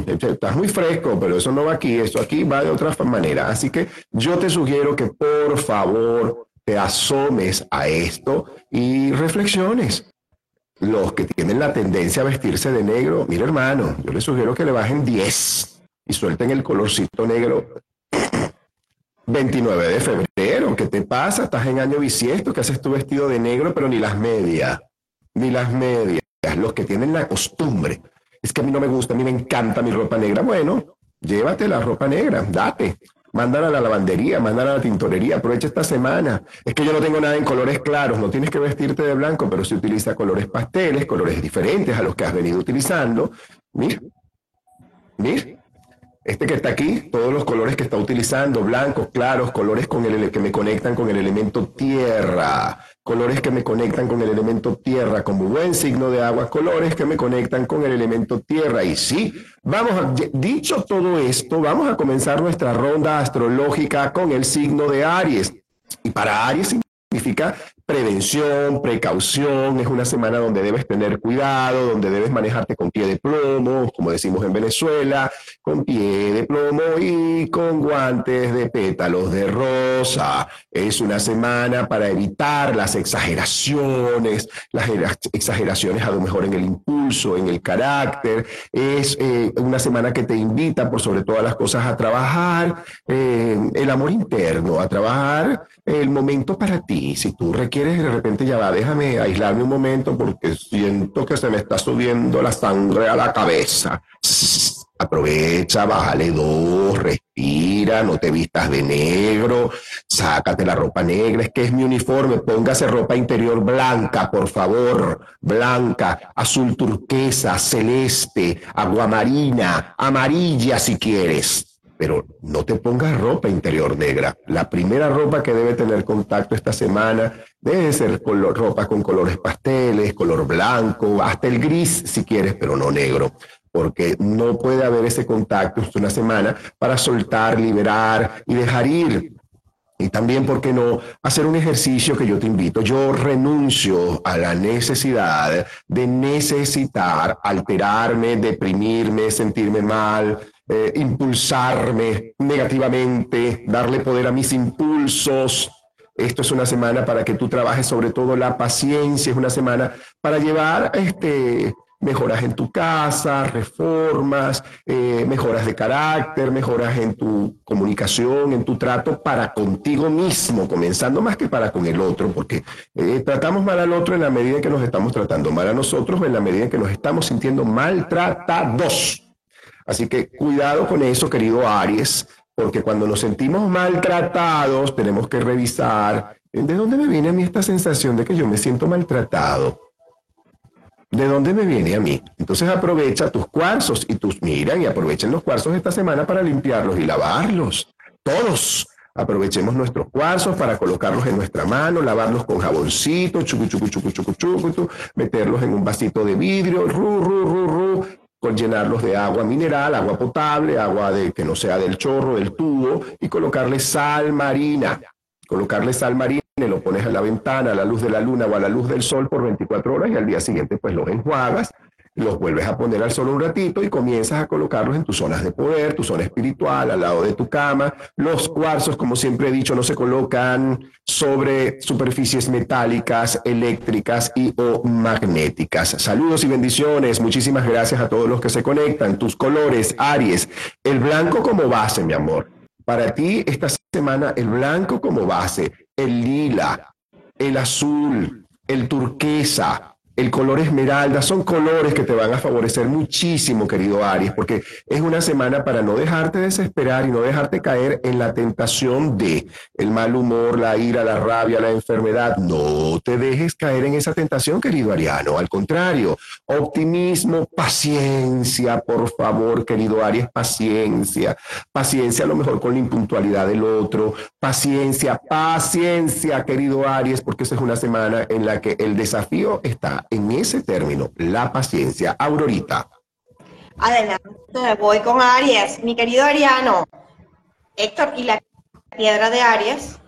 Estás muy fresco, pero eso no va aquí, eso aquí va de otra manera. Así que yo te sugiero que por favor te asomes a esto y reflexiones. Los que tienen la tendencia a vestirse de negro, mira hermano, yo les sugiero que le bajen 10 y suelten el colorcito negro 29 de febrero, ¿qué te pasa? Estás en año bisiesto, que haces tu vestido de negro, pero ni las medias, ni las medias los que tienen la costumbre. Es que a mí no me gusta, a mí me encanta mi ropa negra. Bueno, llévate la ropa negra, date. Mándala a la lavandería, mándala a la tintorería, aprovecha esta semana. Es que yo no tengo nada en colores claros, no tienes que vestirte de blanco, pero si utiliza colores pasteles, colores diferentes a los que has venido utilizando. Mira, mira, este que está aquí, todos los colores que está utilizando, blancos, claros, colores que me conectan con el elemento tierra, colores que me conectan con el elemento tierra, como buen signo de agua, colores que me conectan con el elemento tierra. Y sí, vamos a, dicho todo esto, vamos a comenzar nuestra ronda astrológica con el signo de Aries. Y para Aries significa prevención, precaución, es una semana donde debes tener cuidado, donde debes manejarte con pie de plomo, como decimos en Venezuela, con pie de plomo y con guantes de pétalos de rosa. Es una semana para evitar las exageraciones, las exageraciones a lo mejor en el impulso, en el carácter. Es eh, una semana que te invita, por sobre todas las cosas, a trabajar eh, el amor interno, a trabajar el momento para ti. Si tú requieres quieres de repente ya va, déjame aislarme un momento porque siento que se me está subiendo la sangre a la cabeza. Aprovecha, bájale dos, respira, no te vistas de negro, sácate la ropa negra, es que es mi uniforme, póngase ropa interior blanca, por favor, blanca, azul turquesa, celeste, aguamarina, amarilla si quieres pero no te pongas ropa interior negra. La primera ropa que debe tener contacto esta semana debe ser color, ropa con colores pasteles, color blanco, hasta el gris si quieres, pero no negro, porque no puede haber ese contacto esta una semana para soltar, liberar y dejar ir. Y también, ¿por qué no hacer un ejercicio que yo te invito? Yo renuncio a la necesidad de necesitar alterarme, deprimirme, sentirme mal, eh, impulsarme negativamente, darle poder a mis impulsos. Esto es una semana para que tú trabajes sobre todo la paciencia, es una semana para llevar este, mejoras en tu casa, reformas, eh, mejoras de carácter, mejoras en tu comunicación, en tu trato para contigo mismo, comenzando más que para con el otro, porque eh, tratamos mal al otro en la medida en que nos estamos tratando mal a nosotros, en la medida en que nos estamos sintiendo maltratados. Así que cuidado con eso, querido Aries, porque cuando nos sentimos maltratados tenemos que revisar de dónde me viene a mí esta sensación de que yo me siento maltratado. ¿De dónde me viene a mí? Entonces aprovecha tus cuarzos y tus miran y aprovechen los cuarzos esta semana para limpiarlos y lavarlos. Todos. Aprovechemos nuestros cuarzos para colocarlos en nuestra mano, lavarlos con jaboncito, chucu, chucu, chucu, chucu, chucu, meterlos en un vasito de vidrio, ru, ru, ru, ru, con llenarlos de agua mineral, agua potable, agua de, que no sea del chorro, del tubo, y colocarle sal marina. Colocarle sal marina lo pones a la ventana, a la luz de la luna o a la luz del sol por 24 horas y al día siguiente pues los enjuagas los vuelves a poner al sol un ratito y comienzas a colocarlos en tus zonas de poder, tu zona espiritual, al lado de tu cama. Los cuarzos, como siempre he dicho, no se colocan sobre superficies metálicas, eléctricas y o magnéticas. Saludos y bendiciones. Muchísimas gracias a todos los que se conectan. Tus colores, Aries, el blanco como base, mi amor. Para ti esta semana el blanco como base, el lila, el azul, el turquesa, el color esmeralda, son colores que te van a favorecer muchísimo, querido Aries, porque es una semana para no dejarte desesperar y no dejarte caer en la tentación de el mal humor, la ira, la rabia, la enfermedad. No te dejes caer en esa tentación, querido Ariano. Al contrario, optimismo, paciencia, por favor, querido Aries, paciencia. Paciencia a lo mejor con la impuntualidad del otro. Paciencia, paciencia, querido Aries, porque esa es una semana en la que el desafío está en ese término, la paciencia. Aurorita. Adelante, voy con Aries. Mi querido Ariano, Héctor, ¿y la piedra de Aries?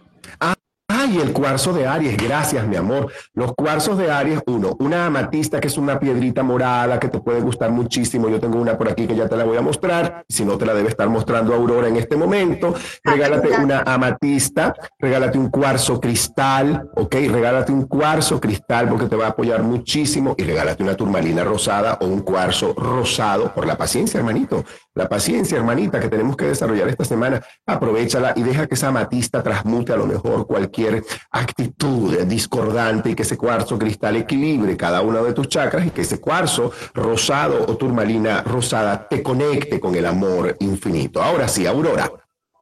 Y el cuarzo de Aries, gracias, mi amor. Los cuarzos de Aries, uno, una amatista que es una piedrita morada que te puede gustar muchísimo. Yo tengo una por aquí que ya te la voy a mostrar. Si no, te la debe estar mostrando Aurora en este momento. Regálate una amatista, regálate un cuarzo cristal, ¿ok? Regálate un cuarzo cristal porque te va a apoyar muchísimo y regálate una turmalina rosada o un cuarzo rosado por la paciencia, hermanito. La paciencia, hermanita, que tenemos que desarrollar esta semana, aprovechala y deja que esa amatista transmute a lo mejor cualquier actitud discordante y que ese cuarzo cristal equilibre cada uno de tus chakras y que ese cuarzo rosado o turmalina rosada te conecte con el amor infinito. Ahora sí, Aurora.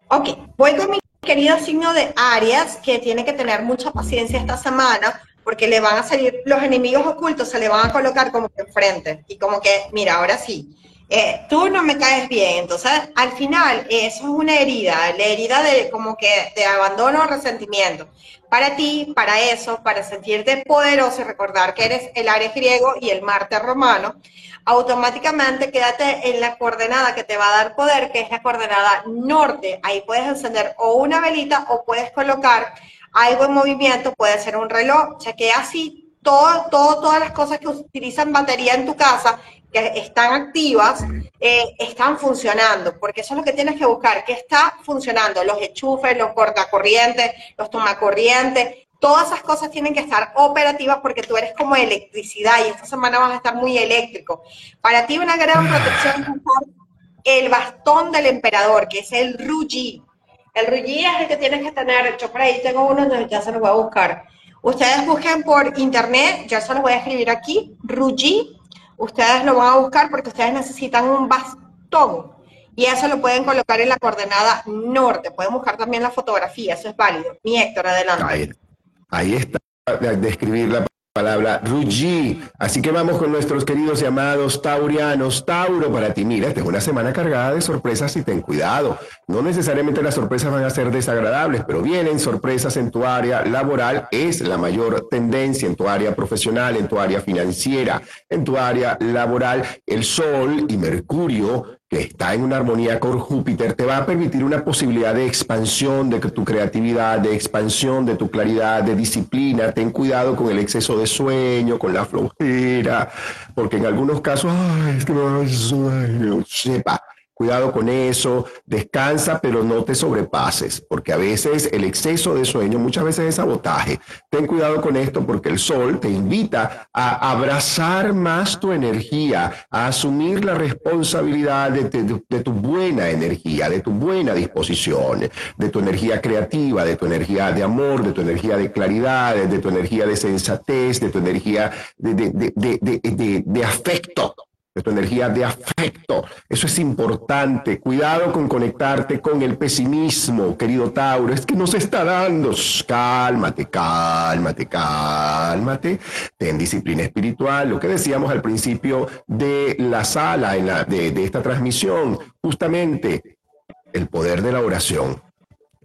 Ok, voy con mi querido signo de Aries, que tiene que tener mucha paciencia esta semana, porque le van a salir los enemigos ocultos, se le van a colocar como enfrente, y como que, mira, ahora sí, eh, tú no me caes bien. Entonces, al final, eso es una herida, la herida de como que de abandono o resentimiento. Para ti, para eso, para sentirte poderoso y recordar que eres el Aries griego y el Marte romano, automáticamente quédate en la coordenada que te va a dar poder, que es la coordenada norte. Ahí puedes encender o una velita o puedes colocar algo en movimiento, puede ser un reloj, chequea así todo, todo, todas las cosas que utilizan batería en tu casa que están activas eh, están funcionando, porque eso es lo que tienes que buscar, que está funcionando, los enchufes, los cortacorrientes, los tomacorrientes, todas esas cosas tienen que estar operativas porque tú eres como electricidad y esta semana vas a estar muy eléctrico. Para ti una gran protección es el bastón del emperador, que es el Ruji. El Ruji es el que tienes que tener, yo por ahí tengo uno, ya se lo voy a buscar. Ustedes busquen por internet, yo se los voy a escribir aquí, Ruji, ustedes lo van a buscar porque ustedes necesitan un bastón y eso lo pueden colocar en la coordenada norte. Pueden buscar también la fotografía, eso es válido. Mi Héctor, adelante. Ahí, está, describir la palabra Ruji. Así que vamos con nuestros queridos llamados taurianos. Tauro, para ti, mira, esta es una semana cargada de sorpresas y ten cuidado. No necesariamente las sorpresas van a ser desagradables, pero vienen sorpresas en tu área laboral. Es la mayor tendencia en tu área profesional, en tu área financiera, en tu área laboral. El Sol y Mercurio está en una armonía con Júpiter, te va a permitir una posibilidad de expansión de tu creatividad, de expansión de tu claridad, de disciplina. Ten cuidado con el exceso de sueño, con la flojera, porque en algunos casos, ay, es que no, sepa Cuidado con eso, descansa, pero no te sobrepases, porque a veces el exceso de sueño, muchas veces es sabotaje. Ten cuidado con esto porque el sol te invita a abrazar más tu energía, a asumir la responsabilidad de, tu buena energía, de tu buena disposición, de tu energía creativa, de tu energía de amor, de tu energía de claridad, de tu energía de sensatez, de tu energía de afecto de tu energía de afecto. Eso es importante. Cuidado con conectarte con el pesimismo, querido Tauro. Es que no se está dando. Cálmate, cálmate, cálmate. Ten disciplina espiritual. Lo que decíamos al principio de la sala, de, de esta transmisión, justamente el poder de la oración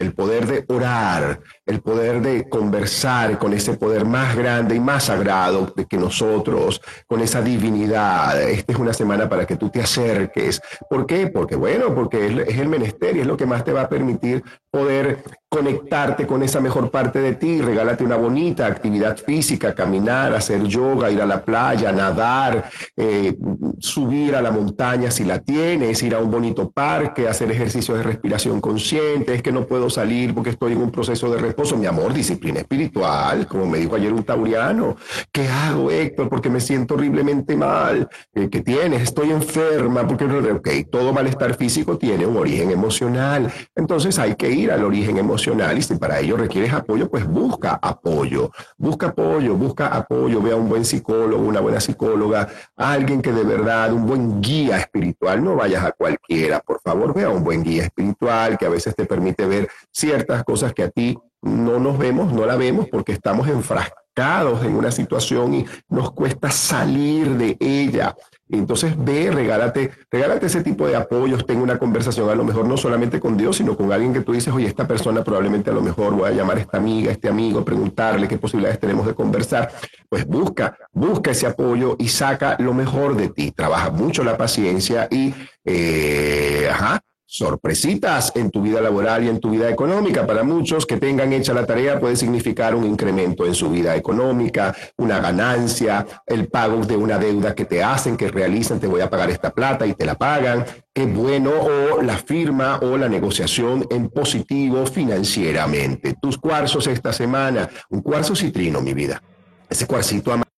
el poder de orar, el poder de conversar con ese poder más grande y más sagrado que nosotros, con esa divinidad. Esta es una semana para que tú te acerques. ¿Por qué? Porque bueno, porque es, el menester y es lo que más te va a permitir poder conectarte con esa mejor parte de ti. Regálate una bonita actividad física, caminar, hacer yoga, ir a la playa, nadar, eh, subir a la montaña si la tienes, ir a un bonito parque, hacer ejercicios de respiración consciente. Es que no puedo salir porque estoy en un proceso de Mi amor, disciplina espiritual, como me dijo ayer un tauriano. ¿Qué hago, Héctor? Porque me siento horriblemente mal. Eh, ¿Qué tienes? Estoy enferma. Porque, ok, todo malestar físico tiene un origen emocional. Entonces hay que ir al origen emocional y si para ello requieres apoyo, pues busca apoyo. Busca apoyo, busca apoyo. Ve a un buen psicólogo, una buena psicóloga, alguien que de verdad, un buen guía espiritual. No vayas a cualquiera, por favor, ve a un buen guía espiritual que a veces te permite ver ciertas cosas que a ti no nos vemos, no la vemos porque estamos enfrascados en una situación y nos cuesta salir de ella. Entonces ve, regálate, regálate ese tipo de apoyos, ten una conversación a lo mejor no solamente con Dios, sino con alguien que tú dices, oye, esta persona probablemente a lo mejor voy a llamar a esta amiga, este amigo, preguntarle qué posibilidades tenemos de conversar. Pues busca, busca ese apoyo y saca lo mejor de ti. Trabaja mucho la paciencia y, eh, ajá, sorpresitas en tu vida laboral y en tu vida económica. Para muchos que tengan hecha la tarea puede significar un incremento en su vida económica, una ganancia, el pago de una deuda que te hacen, que realizan, te voy a pagar esta plata y te la pagan. Qué bueno, o la firma o la negociación en positivo financieramente. Tus cuarzos esta semana, un cuarzo citrino, mi vida. Ese cuarcito amarillo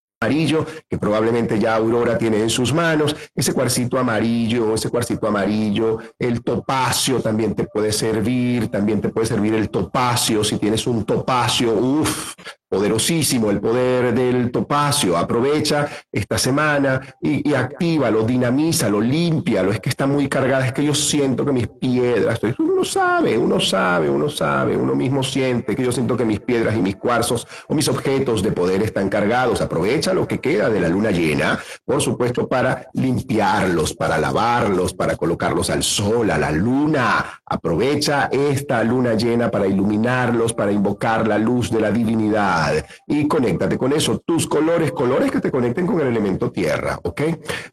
que probablemente ya Aurora tiene en sus manos, ese cuarcito amarillo, ese cuarcito amarillo, el topacio también te puede servir, también te puede servir el topacio, si tienes un topacio, uff, poderosísimo el poder del topacio. Aprovecha esta semana y, y actívalo, dinamízalo, límpialo. Es que está muy cargada, es que yo siento que mis piedras, uno sabe, uno sabe, uno sabe, uno mismo siente que yo siento que mis piedras y mis cuarzos o mis objetos de poder están cargados. Aprovecha lo que queda de la luna llena, por supuesto, para limpiarlos, para lavarlos, para colocarlos al sol, a la luna. Aprovecha esta luna llena para iluminarlos, para invocar la luz de la divinidad y conéctate con eso. Tus colores, colores que te conecten con el elemento tierra, ¿ok?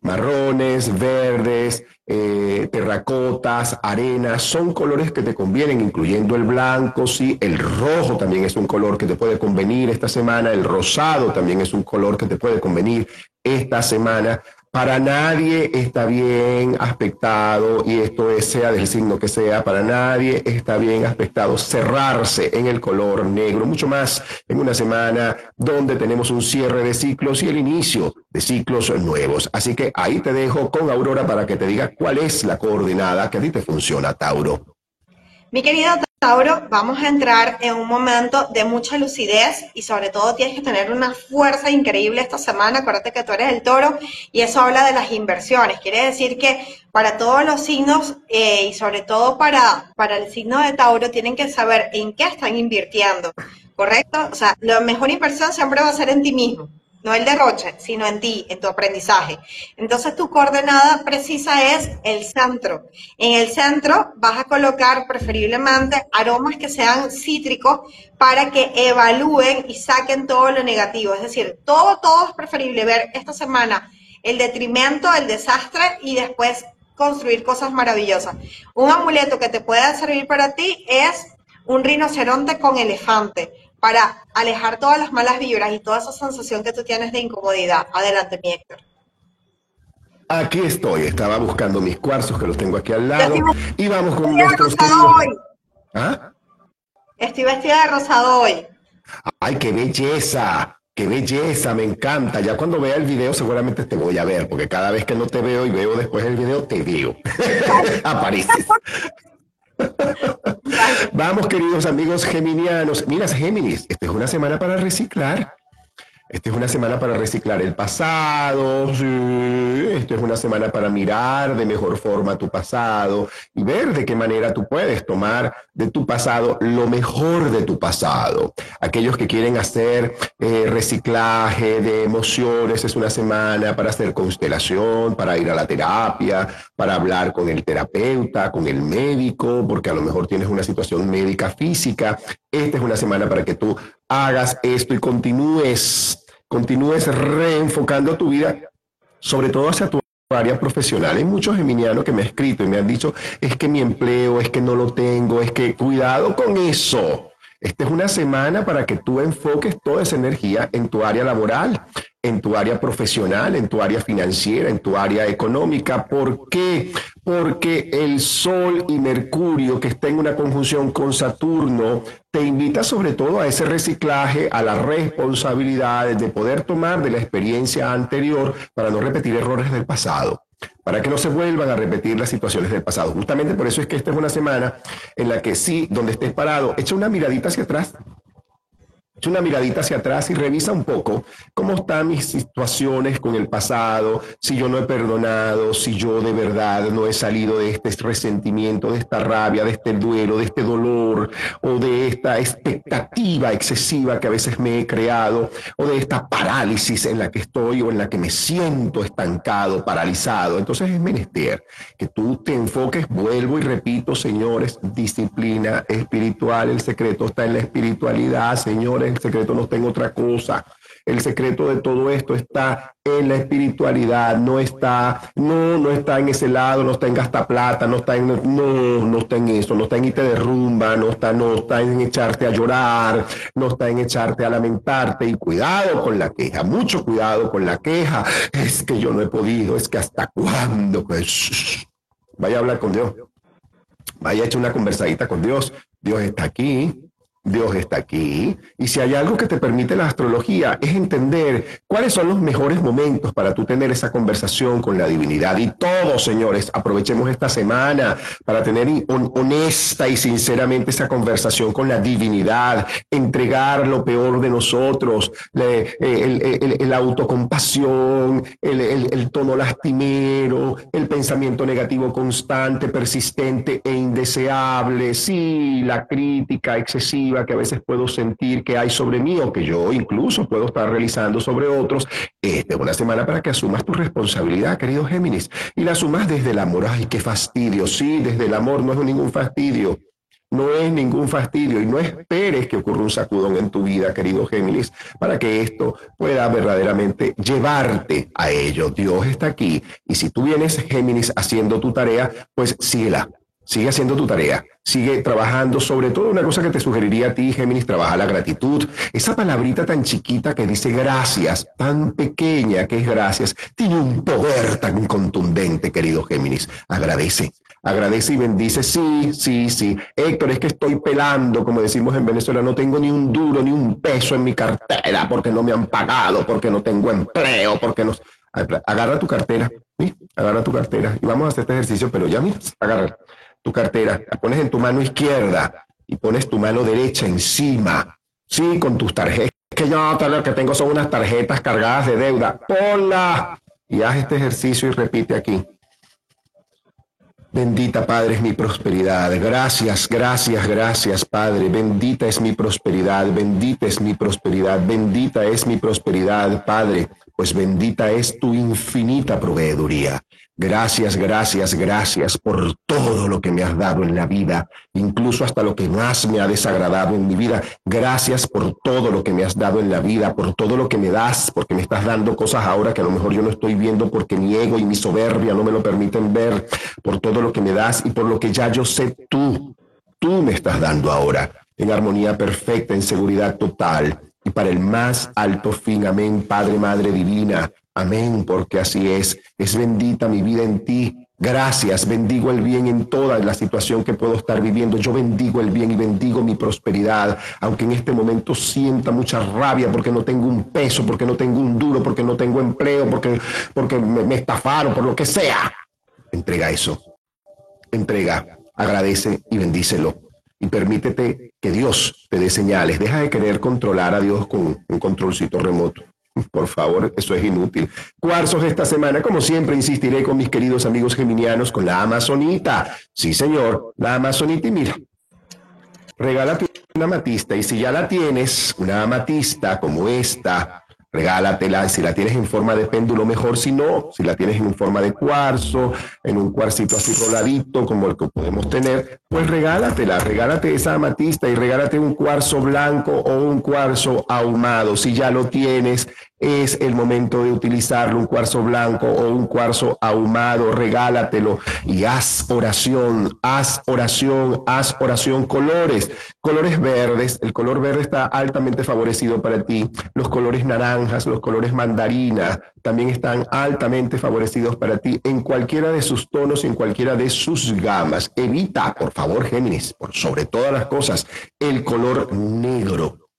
Marrones, verdes, eh, terracotas, arenas, son colores que te convienen, incluyendo el blanco, sí, el rojo también es un color que te puede convenir esta semana, el rosado también es un color que te puede convenir esta semana. Para nadie está bien aspectado, y esto es, sea del signo que sea, para nadie está bien aspectado cerrarse en el color negro, mucho más en una semana donde tenemos un cierre de ciclos y el inicio de ciclos nuevos. Así que ahí te dejo con Aurora para que te diga cuál es la coordenada que a ti te funciona, Tauro. Mi querido Tauro, vamos a entrar en un momento de mucha lucidez y sobre todo tienes que tener una fuerza increíble esta semana. Acuérdate que tú eres el toro y eso habla de las inversiones. Quiere decir que para todos los signos eh, y sobre todo para, para el signo de Tauro tienen que saber en qué están invirtiendo, ¿correcto? O sea, la mejor inversión siempre va a ser en ti mismo no el derroche, sino en ti, en tu aprendizaje. Entonces tu coordenada precisa es el centro. En el centro vas a colocar preferiblemente aromas que sean cítricos para que evalúen y saquen todo lo negativo. Es decir, todo, todo es preferible ver esta semana el detrimento, el desastre y después construir cosas maravillosas. Un amuleto que te pueda servir para ti es un rinoceronte con elefante para alejar todas las malas vibras y toda esa sensación que tú tienes de incomodidad. Adelante, mi Héctor. Aquí estoy, estaba buscando mis cuarzos que los tengo aquí al lado y vamos con nuestros hoy. ¿Ah? Estoy vestida de rosado hoy. Ay, qué belleza, qué belleza, me encanta. Ya cuando vea el video seguramente te voy a ver, porque cada vez que no te veo y veo después el video, te veo. Apareces. Vamos, queridos amigos geminianos. Mira, Géminis, esta es una semana para reciclar. Esta es una semana para reciclar el pasado, esta es una semana para mirar de mejor forma tu pasado y ver de qué manera tú puedes tomar de tu pasado lo mejor de tu pasado. Aquellos que quieren hacer eh, reciclaje de emociones, es una semana para hacer constelación, para ir a la terapia, para hablar con el terapeuta, con el médico, porque a lo mejor tienes una situación médica física. Esta es una semana para que tú hagas esto y continúes continúes reenfocando tu vida, sobre todo hacia tu área profesional. Hay muchos geminianos que me han escrito y me han dicho, es que mi empleo, es que no lo tengo, es que cuidado con eso. Esta es una semana para que tú enfoques toda esa energía en tu área laboral, en tu área profesional, en tu área financiera, en tu área económica. ¿Por qué? Porque el Sol y Mercurio, que está en una conjunción con Saturno, te invita sobre todo a ese reciclaje, a las responsabilidades de poder tomar de la experiencia anterior para no repetir errores del pasado para que no se vuelvan a repetir las situaciones del pasado. Justamente por eso es que esta es una semana en la que sí, donde estés parado, echa una miradita hacia atrás Echa una miradita hacia atrás y revisa un poco cómo están mis situaciones con el pasado, si yo no he perdonado, si yo de verdad no he salido de este resentimiento, de esta rabia, de este duelo, de este dolor o de esta expectativa excesiva que a veces me he creado o de esta parálisis en la que estoy o en la que me siento estancado, paralizado. Entonces es menester que tú te enfoques, vuelvo y repito, señores, disciplina espiritual, el secreto está en la espiritualidad, señores el secreto no está en otra cosa. El secreto de todo esto está en la espiritualidad, no está, no, no está en ese lado, no está en gastar plata, no está en, no, no está en eso, no está en irte de rumba, no está, no está en echarte a llorar, no está en echarte a lamentarte y cuidado con la queja, mucho cuidado con la queja. Es que yo no he podido, es que hasta cuándo, pues, vaya a hablar con Dios, vaya a echar una conversadita con Dios. Dios está aquí, Dios está aquí. Y si hay algo que te permite la astrología, es entender cuáles son los mejores momentos para tú tener esa conversación con la divinidad. Y todos, señores, aprovechemos esta semana para tener honesta y sinceramente esa conversación con la divinidad, entregar lo peor de nosotros, el, autocompasión, el tono lastimero, el pensamiento negativo constante, persistente e indeseable, sí, la crítica excesiva que a veces puedo sentir que hay sobre mí o que yo incluso puedo estar realizando sobre otros, esta es una semana para que asumas tu responsabilidad, querido Géminis, y la asumas desde el amor. Ay, qué fastidio. Sí, desde el amor no es ningún fastidio. No es ningún fastidio y no esperes que ocurra un sacudón en tu vida, querido Géminis, para que esto pueda verdaderamente llevarte a ello. Dios está aquí y si tú vienes, Géminis, haciendo tu tarea, pues síguela, Sigue haciendo tu tarea, sigue trabajando, sobre todo una cosa que te sugeriría a ti, Géminis, trabaja la gratitud. Esa palabrita tan chiquita que dice gracias, tan pequeña que es gracias, tiene un poder tan contundente, querido Géminis. Agradece, agradece y bendice. Sí, sí, sí. Héctor, es que estoy pelando, como decimos en Venezuela, no tengo ni un duro, ni un peso en mi cartera porque no me han pagado, porque no tengo empleo, porque no... Agarra tu cartera, ¿sí? agarra tu cartera y vamos a hacer este ejercicio, pero ya mira, agarra tu cartera, la pones en tu mano izquierda y pones tu mano derecha encima, sí, con tus tarjetas. que yo lo que tengo son unas tarjetas cargadas de deuda. Ponla y haz este ejercicio y repite aquí. Bendita Padre es mi prosperidad. Gracias, gracias, gracias Padre. Bendita es mi prosperidad, bendita es mi prosperidad, bendita es mi prosperidad Padre, pues bendita es tu infinita proveeduría. Gracias, gracias, gracias por todo lo que me has dado en la vida, incluso hasta lo que más me ha desagradado en mi vida. Gracias por todo lo que me has dado en la vida, por todo lo que me das, porque me estás dando cosas ahora que a lo mejor yo no estoy viendo porque mi ego y mi soberbia no me lo permiten ver, por todo lo que me das y por lo que ya yo sé tú, tú me estás dando ahora, en armonía perfecta, en seguridad total y para el más alto fin. Amén, Padre, Madre Divina. Amén, porque así es. Es bendita mi vida en ti. Gracias, bendigo el bien en toda la situación que puedo estar viviendo. Yo bendigo el bien y bendigo mi prosperidad, aunque en este momento sienta mucha rabia porque no tengo un peso, porque no tengo un duro, porque no tengo empleo, porque, porque me, me estafaron, por lo que sea. Entrega eso. Entrega, agradece y bendícelo. Y permítete que Dios te dé señales. Deja de querer controlar a Dios con un controlcito remoto. Por favor, eso es inútil. Cuarzos esta semana, como siempre, insistiré con mis queridos amigos geminianos con la Amazonita. Sí, señor, la Amazonita. Y mira, regálate una amatista. Y si ya la tienes, una amatista como esta, regálatela. Si la tienes en forma de péndulo, mejor. Si no, si la tienes en forma de cuarzo, en un cuarcito así roladito, como el que podemos tener, pues regálatela. Regálate esa amatista y regálate un cuarzo blanco o un cuarzo ahumado. Si ya lo tienes, es el momento de utilizarlo, un cuarzo blanco o un cuarzo ahumado, regálatelo y haz oración, haz oración, haz oración, colores, colores verdes, el color verde está altamente favorecido para ti, los colores naranjas, los colores mandarina también están altamente favorecidos para ti en cualquiera de sus tonos, en cualquiera de sus gamas. Evita, por favor, Géminis, por sobre todas las cosas, el color negro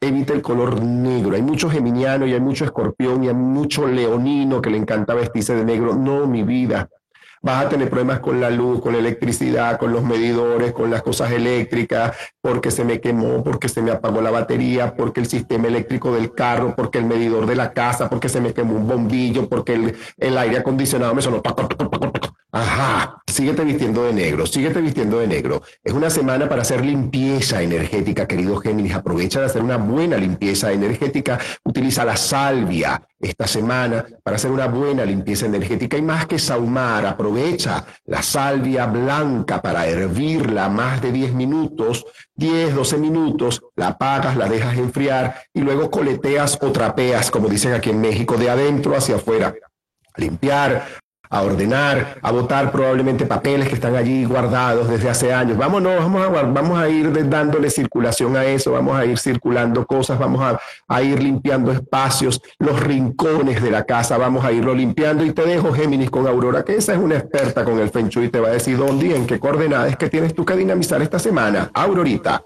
evita el color negro. Hay mucho geminiano y hay mucho escorpión y hay mucho leonino que le encanta vestirse de negro. No, mi vida. Vas a tener problemas con la luz, con la electricidad, con los medidores, con las cosas eléctricas, porque se me quemó, porque se me apagó la batería, porque el sistema eléctrico del carro, porque el medidor de la casa, porque se me quemó un bombillo, porque el, el aire acondicionado me sonó. Ajá, síguete vistiendo de negro, síguete vistiendo de negro. Es una semana para hacer limpieza energética, querido Géminis. Aprovecha de hacer una buena limpieza energética. Utiliza la salvia esta semana para hacer una buena limpieza energética. Y más que saumar, aprovecha la salvia blanca para hervirla más de 10 minutos, 10, 12 minutos, la apagas, la dejas enfriar y luego coleteas o trapeas, como dicen aquí en México, de adentro hacia afuera limpiar, a ordenar, a votar probablemente papeles que están allí guardados desde hace años. Vámonos, vamos a, vamos a ir dándole circulación a eso, vamos a ir circulando cosas, vamos a, a, ir limpiando espacios, los rincones de la casa, vamos a irlo limpiando. Y te dejo, Géminis, con Aurora, que esa es una experta con el Feng Shui, te va a decir dónde y en qué coordenadas que tienes tú que dinamizar esta semana. Aurorita.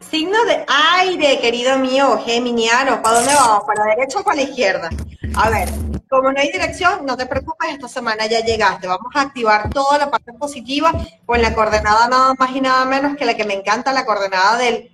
Signo de aire, querido mío, geminiano. ¿Para dónde vamos? ¿Para la derecha o para la izquierda? A ver, como no hay dirección, no te preocupes, esta semana ya llegaste. Vamos a activar toda la parte positiva con la coordenada nada más y nada menos que la que me encanta, la coordenada del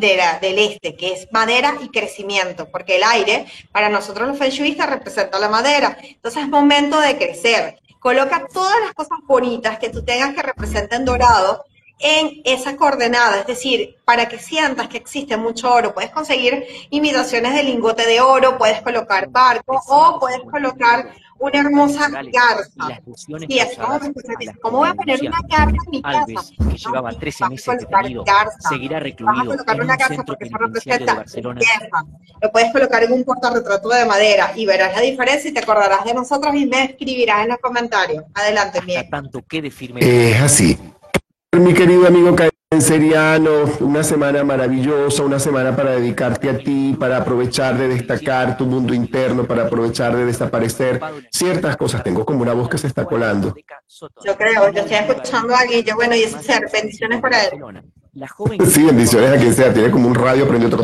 del este, que es madera y crecimiento, porque el aire para nosotros los fenchuistas representa la madera. Entonces es momento de crecer. Coloca todas las cosas bonitas que tú tengas que representen dorado en esa coordenada, es decir, para que sientas que existe mucho oro, puedes conseguir imitaciones de lingote de oro, puedes colocar barco o puedes colocar una hermosa garza. Sí, es como, ¿cómo voy a poner una garza en mi casa? que llevaba 13 meses detenido, seguirá recluido en un centro penitenciario de Barcelona. Lo puedes colocar en un portarretrato de madera y verás la diferencia y te acordarás de nosotros y me escribirás en los comentarios. Adelante, Miguel. tanto firme. Es así. Mi querido amigo canceriano, una semana maravillosa, una semana para dedicarte a ti, para aprovechar de destacar tu mundo interno, para aprovechar de desaparecer ciertas cosas. Tengo como una voz que se está colando. Yo creo, yo estoy escuchando a Guille, bueno, y ese ser, bendiciones para él. Sí, bendiciones a quien sea, tiene como un radio prendido.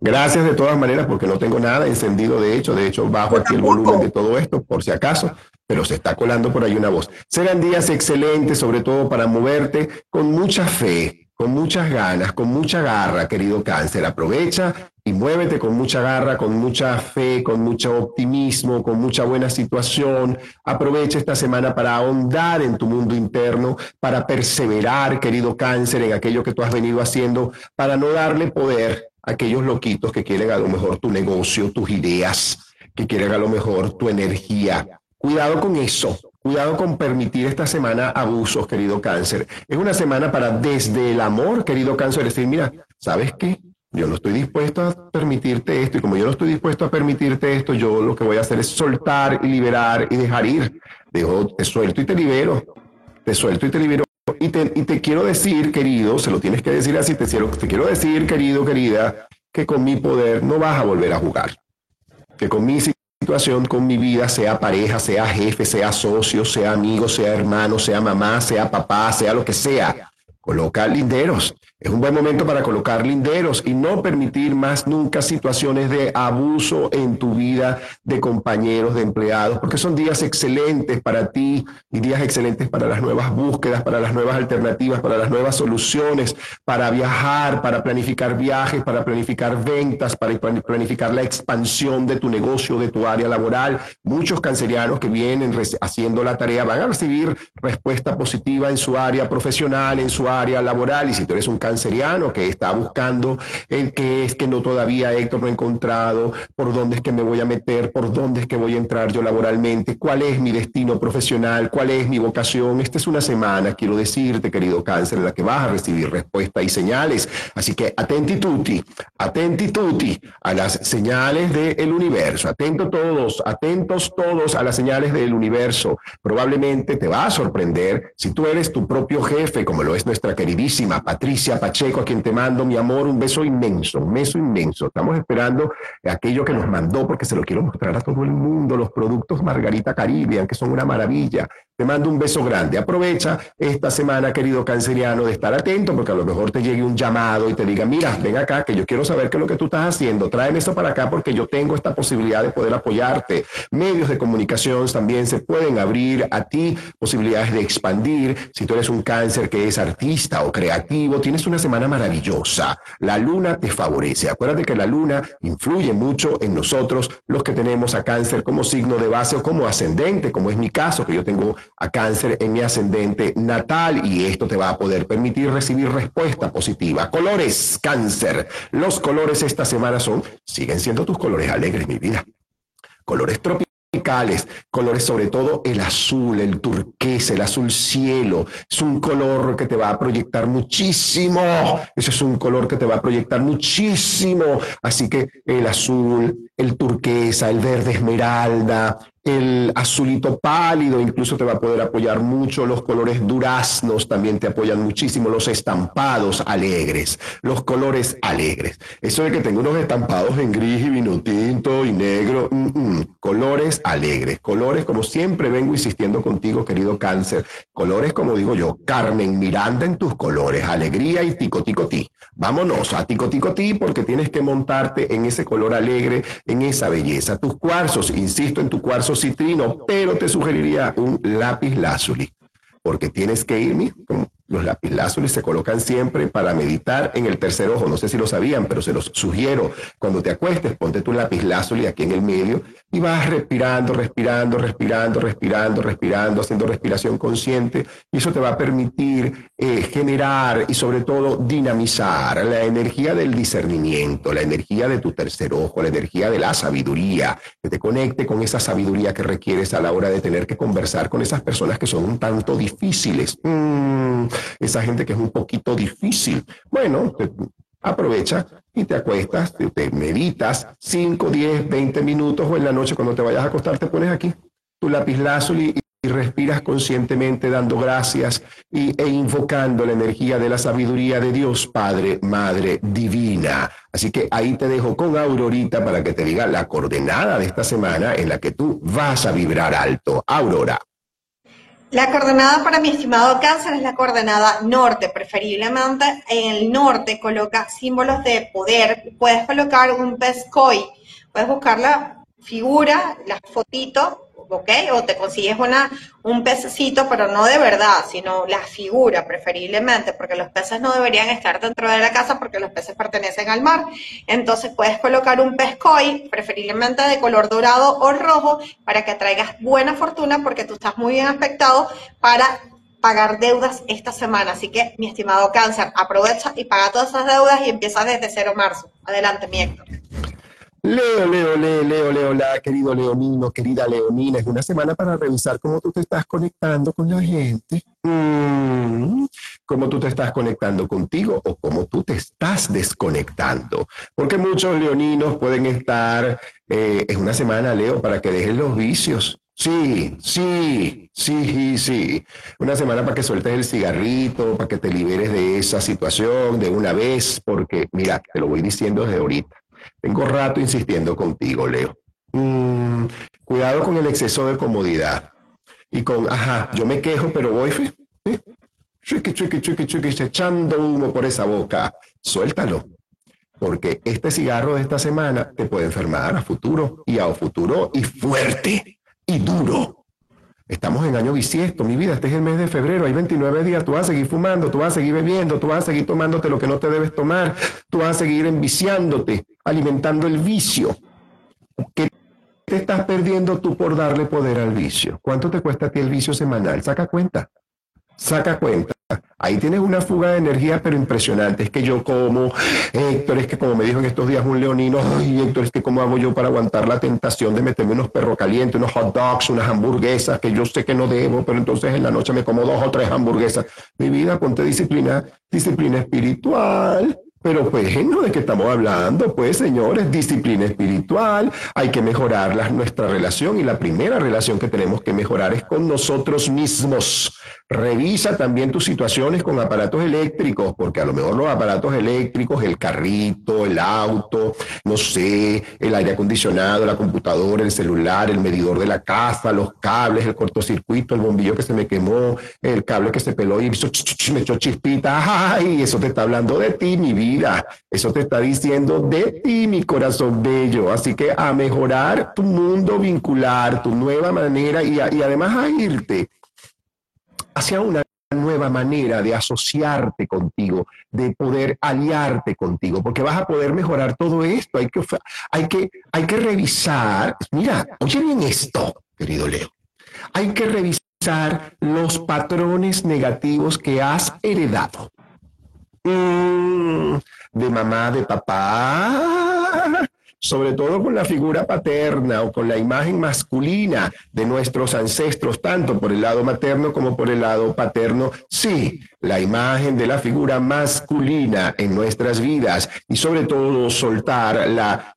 Gracias de todas maneras, porque no tengo nada encendido, de hecho, de hecho, bajo aquí el volumen de todo esto, por si acaso, pero se está colando por ahí una voz. Serán días excelentes, sobre todo para moverte con mucha fe, con muchas ganas, con mucha garra, querido cáncer. Aprovecha y muévete con mucha garra, con mucha fe, con mucho optimismo, con mucha buena situación. Aprovecha esta semana para ahondar en tu mundo interno, para perseverar, querido cáncer, en aquello que tú has venido haciendo, para no darle poder a aquellos loquitos que quieren a lo mejor tu negocio, tus ideas, que quieren a lo mejor tu energía Cuidado con eso. Cuidado con permitir esta semana abusos, querido cáncer. Es una semana para desde el amor, querido cáncer, decir, mira, ¿sabes qué? Yo no estoy dispuesto a permitirte esto y como yo no estoy dispuesto a permitirte esto, yo lo que voy a hacer es soltar y liberar y dejar ir. Dejo, te suelto y te libero. Te suelto y te libero. Y te, y te quiero decir, querido, se lo tienes que decir así, te quiero, te quiero decir, querido, querida, que con mi poder no vas a volver a jugar. Que con mi situación con mi vida, sea pareja, sea jefe, sea socio, sea amigo, sea hermano, sea mamá, sea papá, sea lo que sea, coloca linderos. Es un buen momento para colocar linderos y no permitir más nunca situaciones de abuso en tu vida de compañeros, de empleados, porque son días excelentes para ti y días excelentes para las nuevas búsquedas, para las nuevas alternativas, para las nuevas soluciones, para viajar, para planificar viajes, para planificar ventas, para planificar la expansión de tu negocio, de tu área laboral. Muchos cancerianos que vienen haciendo la tarea van a recibir respuesta positiva en su área profesional, en su área laboral y si tú eres un que está buscando el que es que no todavía Héctor no ha encontrado, por dónde es que me voy a meter, por dónde es que voy a entrar yo laboralmente, cuál es mi destino profesional, cuál es mi vocación. Esta es una semana, quiero decirte, querido cáncer, en la que vas a recibir respuestas y señales. Así que atenti tutti, atenti tutti a las señales del universo. Atento todos, atentos todos a las señales del universo. Probablemente te va a sorprender si tú eres tu propio jefe, como lo es nuestra queridísima Patricia Pacheco, a quien te mando, mi amor, un beso inmenso, un beso inmenso. Estamos esperando aquello que nos mandó porque se lo quiero mostrar a todo el mundo, los productos Margarita Caribbean, que son una maravilla. Te mando un beso grande. Aprovecha esta semana, querido canceriano, de estar atento porque a lo mejor te llegue un llamado y te diga, mira, ven acá, que yo quiero saber qué es lo que tú estás haciendo. Tráeme eso para acá porque yo tengo esta posibilidad de poder apoyarte. Medios de comunicación también se pueden abrir a ti, posibilidades de expandir. Si tú eres un cáncer que es artista o creativo, tienes una semana maravillosa. La luna te favorece. Acuérdate que la luna influye mucho en nosotros, los que tenemos a cáncer como signo de base o como ascendente, como es mi caso, que yo tengo a cáncer en mi ascendente natal y esto te va a poder permitir recibir respuesta positiva. Colores, cáncer. Los colores esta semana son, siguen siendo tus colores alegres, mi vida. Colores tropicales colores sobre todo el azul, el turquesa, el azul cielo. Es un color que te va a proyectar muchísimo. Ese es un color que te va a proyectar muchísimo. Así que el azul, el turquesa, el verde esmeralda, el azulito pálido incluso te va a poder apoyar mucho, los colores duraznos también te apoyan muchísimo, los estampados alegres, los colores alegres. Eso de que tengo unos estampados en gris y vino tinto y negro, colores alegres, colores como siempre vengo insistiendo contigo, querido cáncer, colores como digo yo, Carmen Miranda en tus colores, alegría y tico tico ti. Vámonos a tico tico ti porque tienes que montarte en ese color alegre, en esa belleza. Tus cuarzos, insisto en tu cuarzo citrino, pero te sugeriría un lápiz lazuli, porque tienes que ir, los lapislázuli se colocan siempre para meditar en el tercer ojo. No sé si lo sabían, pero se los sugiero. Cuando te acuestes, ponte tu lapislázuli aquí en el medio y vas respirando, respirando, respirando, respirando, respirando, haciendo respiración consciente. Y eso te va a permitir eh, generar y sobre todo dinamizar la energía del discernimiento, la energía de tu tercer ojo, la energía de la sabiduría, que te conecte con esa sabiduría que requieres a la hora de tener que conversar con esas personas que son un tanto difíciles. Mm, esa gente que es un poquito difícil. Bueno, aprovecha y te acuestas, te, meditas 5, 10, 20 minutos o en la noche cuando te vayas a acostar te pones aquí tu lápiz lazuli y respiras conscientemente dando gracias y, e invocando la energía de la sabiduría de Dios Padre, Madre Divina. Así que ahí te dejo con Aurorita para que te diga la coordenada de esta semana en la que tú vas a vibrar alto. Aurora. La coordenada para mi estimado cáncer es la coordenada norte, preferiblemente en el norte coloca símbolos de poder. Puedes colocar un pez koi, puedes buscar la figura, la fotito O te consigues un pececito, pero no de verdad, sino la figura preferiblemente, porque los peces no deberían estar dentro de la casa porque los peces pertenecen al mar. Entonces puedes colocar un pez koi, preferiblemente de color dorado o rojo, para que traigas buena fortuna porque tú estás muy bien aspectado para pagar deudas esta semana. Así que, mi estimado cáncer, aprovecha y paga todas esas deudas y empieza desde cero marzo. Adelante, mi Héctor. Leo, Leo, Leo, Leo, Leo, la querido Leonino, querida Leonina, es una semana para revisar cómo tú te estás conectando con la gente, mm, cómo tú te estás conectando contigo o cómo tú te estás desconectando. Porque muchos leoninos pueden estar, eh, es una semana, Leo, para que dejen los vicios. Sí, sí, sí, sí. Una semana para que sueltes el cigarrito, para que te liberes de esa situación de una vez, porque mira, te lo voy diciendo desde ahorita tengo rato insistiendo contigo, Leo. Mm, cuidado con el exceso de comodidad. Y con, ajá, yo me quejo, pero voy, ¿sí? Chuki, chuki, chuki, chuki, echando humo por esa boca. Suéltalo. Porque este cigarro de esta semana te puede enfermar a futuro y a futuro y fuerte y duro. Estamos en año bisiesto, mi vida, este es el mes de febrero, hay 29 días, tú vas a seguir fumando, tú vas a seguir bebiendo, tú vas a seguir tomándote lo que no te debes tomar, tú vas a seguir enviciándote, alimentando el vicio. ¿Qué te estás perdiendo tú por darle poder al vicio? ¿Cuánto te cuesta a ti el vicio semanal? Saca cuenta saca cuenta. Ahí tienes una fuga de energía, pero impresionante. Es que yo como, Héctor, es que como me dijo en estos días un leonino, Héctor, es que cómo hago yo para aguantar la tentación de meterme unos perros calientes, unos hot dogs, unas hamburguesas, que yo sé que no debo, pero entonces en la noche me como dos o tres hamburguesas. Mi vida, ponte disciplina, disciplina espiritual. Pero pues, ¿no de qué estamos hablando? Pues, señores, disciplina espiritual, hay que mejorar la, nuestra relación y la primera relación que tenemos que mejorar es con nosotros mismos. Revisa también tus situaciones con aparatos eléctricos, porque a lo mejor los aparatos eléctricos, el carrito, el auto, no sé, el aire acondicionado, la computadora, el celular, el medidor de la casa, los cables, el cortocircuito, el bombillo que se me quemó, el cable que se peló y me echó chispita, ay, eso te está hablando de ti, mi vida, eso te está diciendo de ti, mi corazón bello. Así que a mejorar tu mundo vincular, tu nueva manera y, y además a irte hacia una nueva manera de asociarte contigo, de poder aliarte contigo, porque vas a poder mejorar todo esto. Hay que, hay que, hay que revisar, mira, oye bien esto, querido Leo, hay que revisar los patrones negativos que has heredado. Mm, de mamá, de papá, sobre todo con la figura paterna o con la imagen masculina de nuestros ancestros, tanto por el lado materno como por el lado paterno. Sí, la imagen de la figura masculina en nuestras vidas y sobre todo soltar la,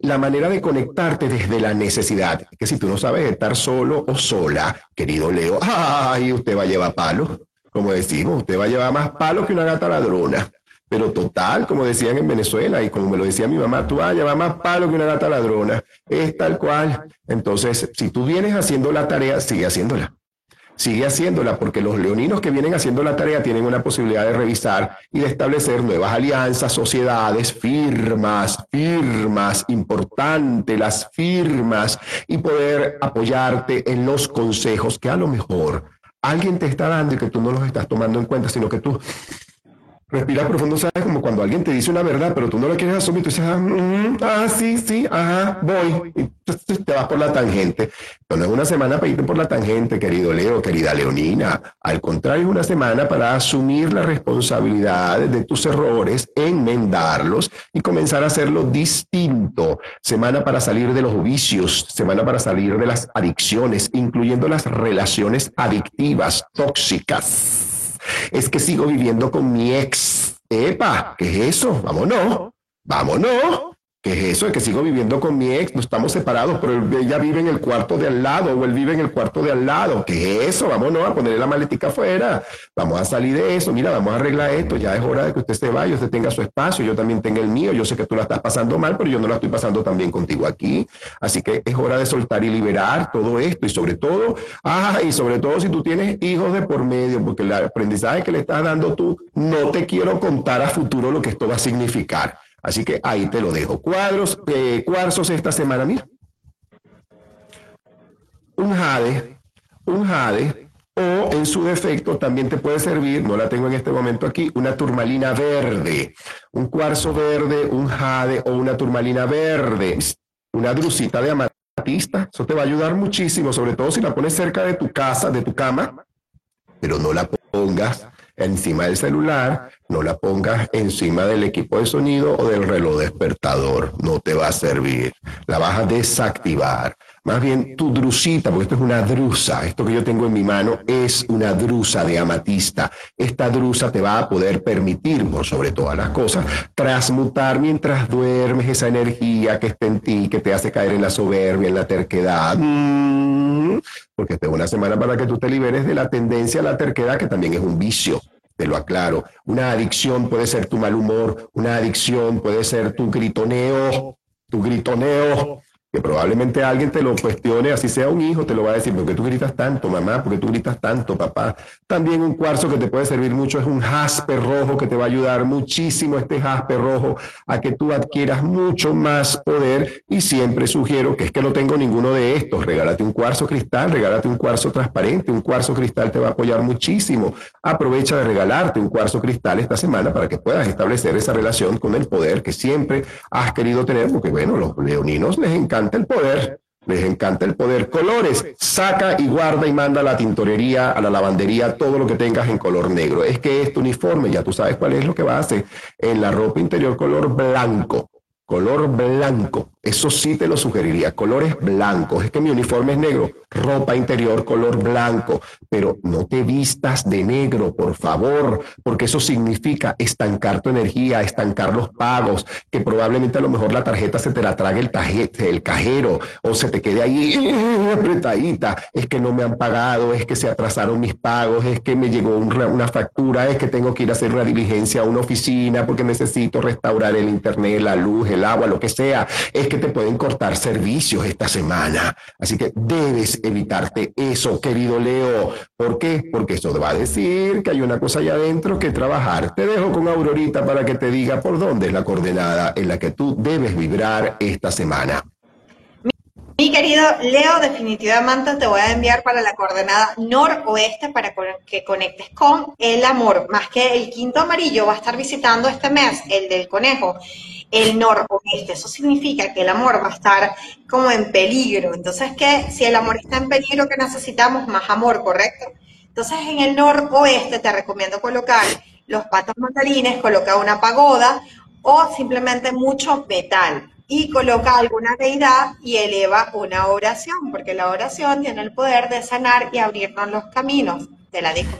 la, manera de conectarte desde la necesidad. Que si tú no sabes estar solo o sola, querido Leo, ay, usted va a llevar palo. Como decimos, usted va a llevar más palo que una gata ladrona. Pero total, como decían en Venezuela y como me lo decía mi mamá, tú vas a llevar más palo que una gata ladrona. Es tal cual. Entonces, si tú vienes haciendo la tarea, sigue haciéndola sigue haciéndola porque los leoninos que vienen haciendo la tarea tienen una posibilidad de revisar y de establecer nuevas alianzas, sociedades, firmas, firmas, importante las firmas y poder apoyarte en los consejos que a lo mejor alguien te está dando y que tú no los estás tomando en cuenta, sino que tú Respira profundo, ¿sabes? Como cuando alguien te dice una verdad, pero tú no la quieres asumir, tú dices, ah, mm, ah sí, sí, ajá, voy. Y te vas por la tangente. Pero no es una semana para irte por la tangente, querido Leo, querida Leonina. Al contrario, es una semana para asumir la responsabilidad de tus errores, enmendarlos y comenzar a hacerlo distinto. Semana para salir de los vicios, semana para salir de las adicciones, incluyendo las relaciones adictivas, tóxicas es que sigo viviendo con mi ex. Epa, ¿qué es eso? Vámonos, vámonos. ¿Qué es eso? Es que sigo viviendo con mi ex, no estamos separados, pero ella vive en el cuarto de al lado o él vive en el cuarto de al lado. ¿Qué es eso? Vámonos a ponerle la maletica afuera. Vamos a salir de eso. Mira, vamos a arreglar esto. Ya es hora de que usted se vaya, usted tenga su espacio, yo también tenga el mío. Yo sé que tú la estás pasando mal, pero yo no la estoy pasando tan bien contigo aquí. Así que es hora de soltar y liberar todo esto. Y sobre todo, ah, y sobre todo si tú tienes hijos de por medio, porque el aprendizaje que le estás dando tú, no te quiero contar a futuro lo que esto va a significar. Así que ahí te lo dejo. Cuadros, eh, cuarzos esta semana, mira. Un jade, un jade, o en su defecto también te puede servir, no la tengo en este momento aquí, una turmalina verde. Un cuarzo verde, un jade o una turmalina verde. Una drucita de amatista, eso te va a ayudar muchísimo, sobre todo si la pones cerca de tu casa, de tu cama, pero no la pongas encima del celular, no la pongas encima del equipo de sonido o del reloj despertador, no te va a servir, la vas a desactivar. Más bien tu drusita, porque esto es una drusa, esto que yo tengo en mi mano es una drusa de amatista. Esta drusa te va a poder permitir, sobre todas las cosas, transmutar mientras duermes esa energía que está en ti, que te hace caer en la soberbia, en la terquedad. Mm, porque es una semana para que tú te liberes de la tendencia a la terquedad, que también es un vicio te lo aclaro. Una adicción puede ser tu mal humor, una adicción puede ser tu gritoneo, tu gritoneo, que probablemente alguien te lo cuestione, así sea un hijo, te lo va a decir, ¿por qué tú gritas tanto, mamá? ¿Por qué tú gritas tanto, papá? También un cuarzo que te puede servir mucho es un jaspe rojo que te va a ayudar muchísimo este jaspe rojo a que tú adquieras mucho más poder y siempre sugiero que es que no tengo ninguno de estos, regálate un cuarzo cristal, regálate un cuarzo transparente, un cuarzo cristal te va a apoyar muchísimo. Aprovecha de regalarte un cuarzo cristal esta semana para que puedas establecer esa relación con el poder que siempre has querido tener, porque bueno, los leoninos les encanta el poder, les encanta el poder. Colores, saca y guarda y manda a la tintorería, a la lavandería, todo lo que tengas en color negro. Es que este uniforme, ya tú sabes cuál es lo que va a hacer en la ropa interior color blanco color blanco. Eso sí te lo sugeriría, colores blancos. Es que mi uniforme es negro, ropa interior color blanco, pero no te vistas de negro, por favor, porque eso significa estancar tu energía, estancar los pagos, que probablemente a lo mejor la tarjeta se te la trague el, cajero o se te quede ahí apretadita. Es que no me han pagado, es que se atrasaron mis pagos, es que me llegó una factura, es que tengo que ir a hacer una diligencia a una oficina porque necesito restaurar el internet, la luz, el agua, lo que sea, es que te pueden cortar servicios esta semana. Así que debes evitarte eso, querido Leo. ¿Por qué? Porque eso te va a decir que hay una cosa allá adentro que trabajar. Te dejo con Aurorita para que te diga por dónde es la coordenada en la que tú debes vibrar esta semana. Mi querido Leo, definitivamente te voy a enviar para la coordenada noroeste para que conectes con el amor. Más que el quinto amarillo va a estar visitando este mes, el del conejo el noroeste. Eso significa que el amor va a estar como en peligro. Entonces, que si el amor está en peligro, que necesitamos más amor, ¿correcto? Entonces, en el noroeste te recomiendo colocar los patos mandarines, colocar una pagoda o simplemente mucho metal. y coloca alguna deidad y eleva una oración, porque la oración tiene el poder de sanar y abrirnos los caminos. de la dijo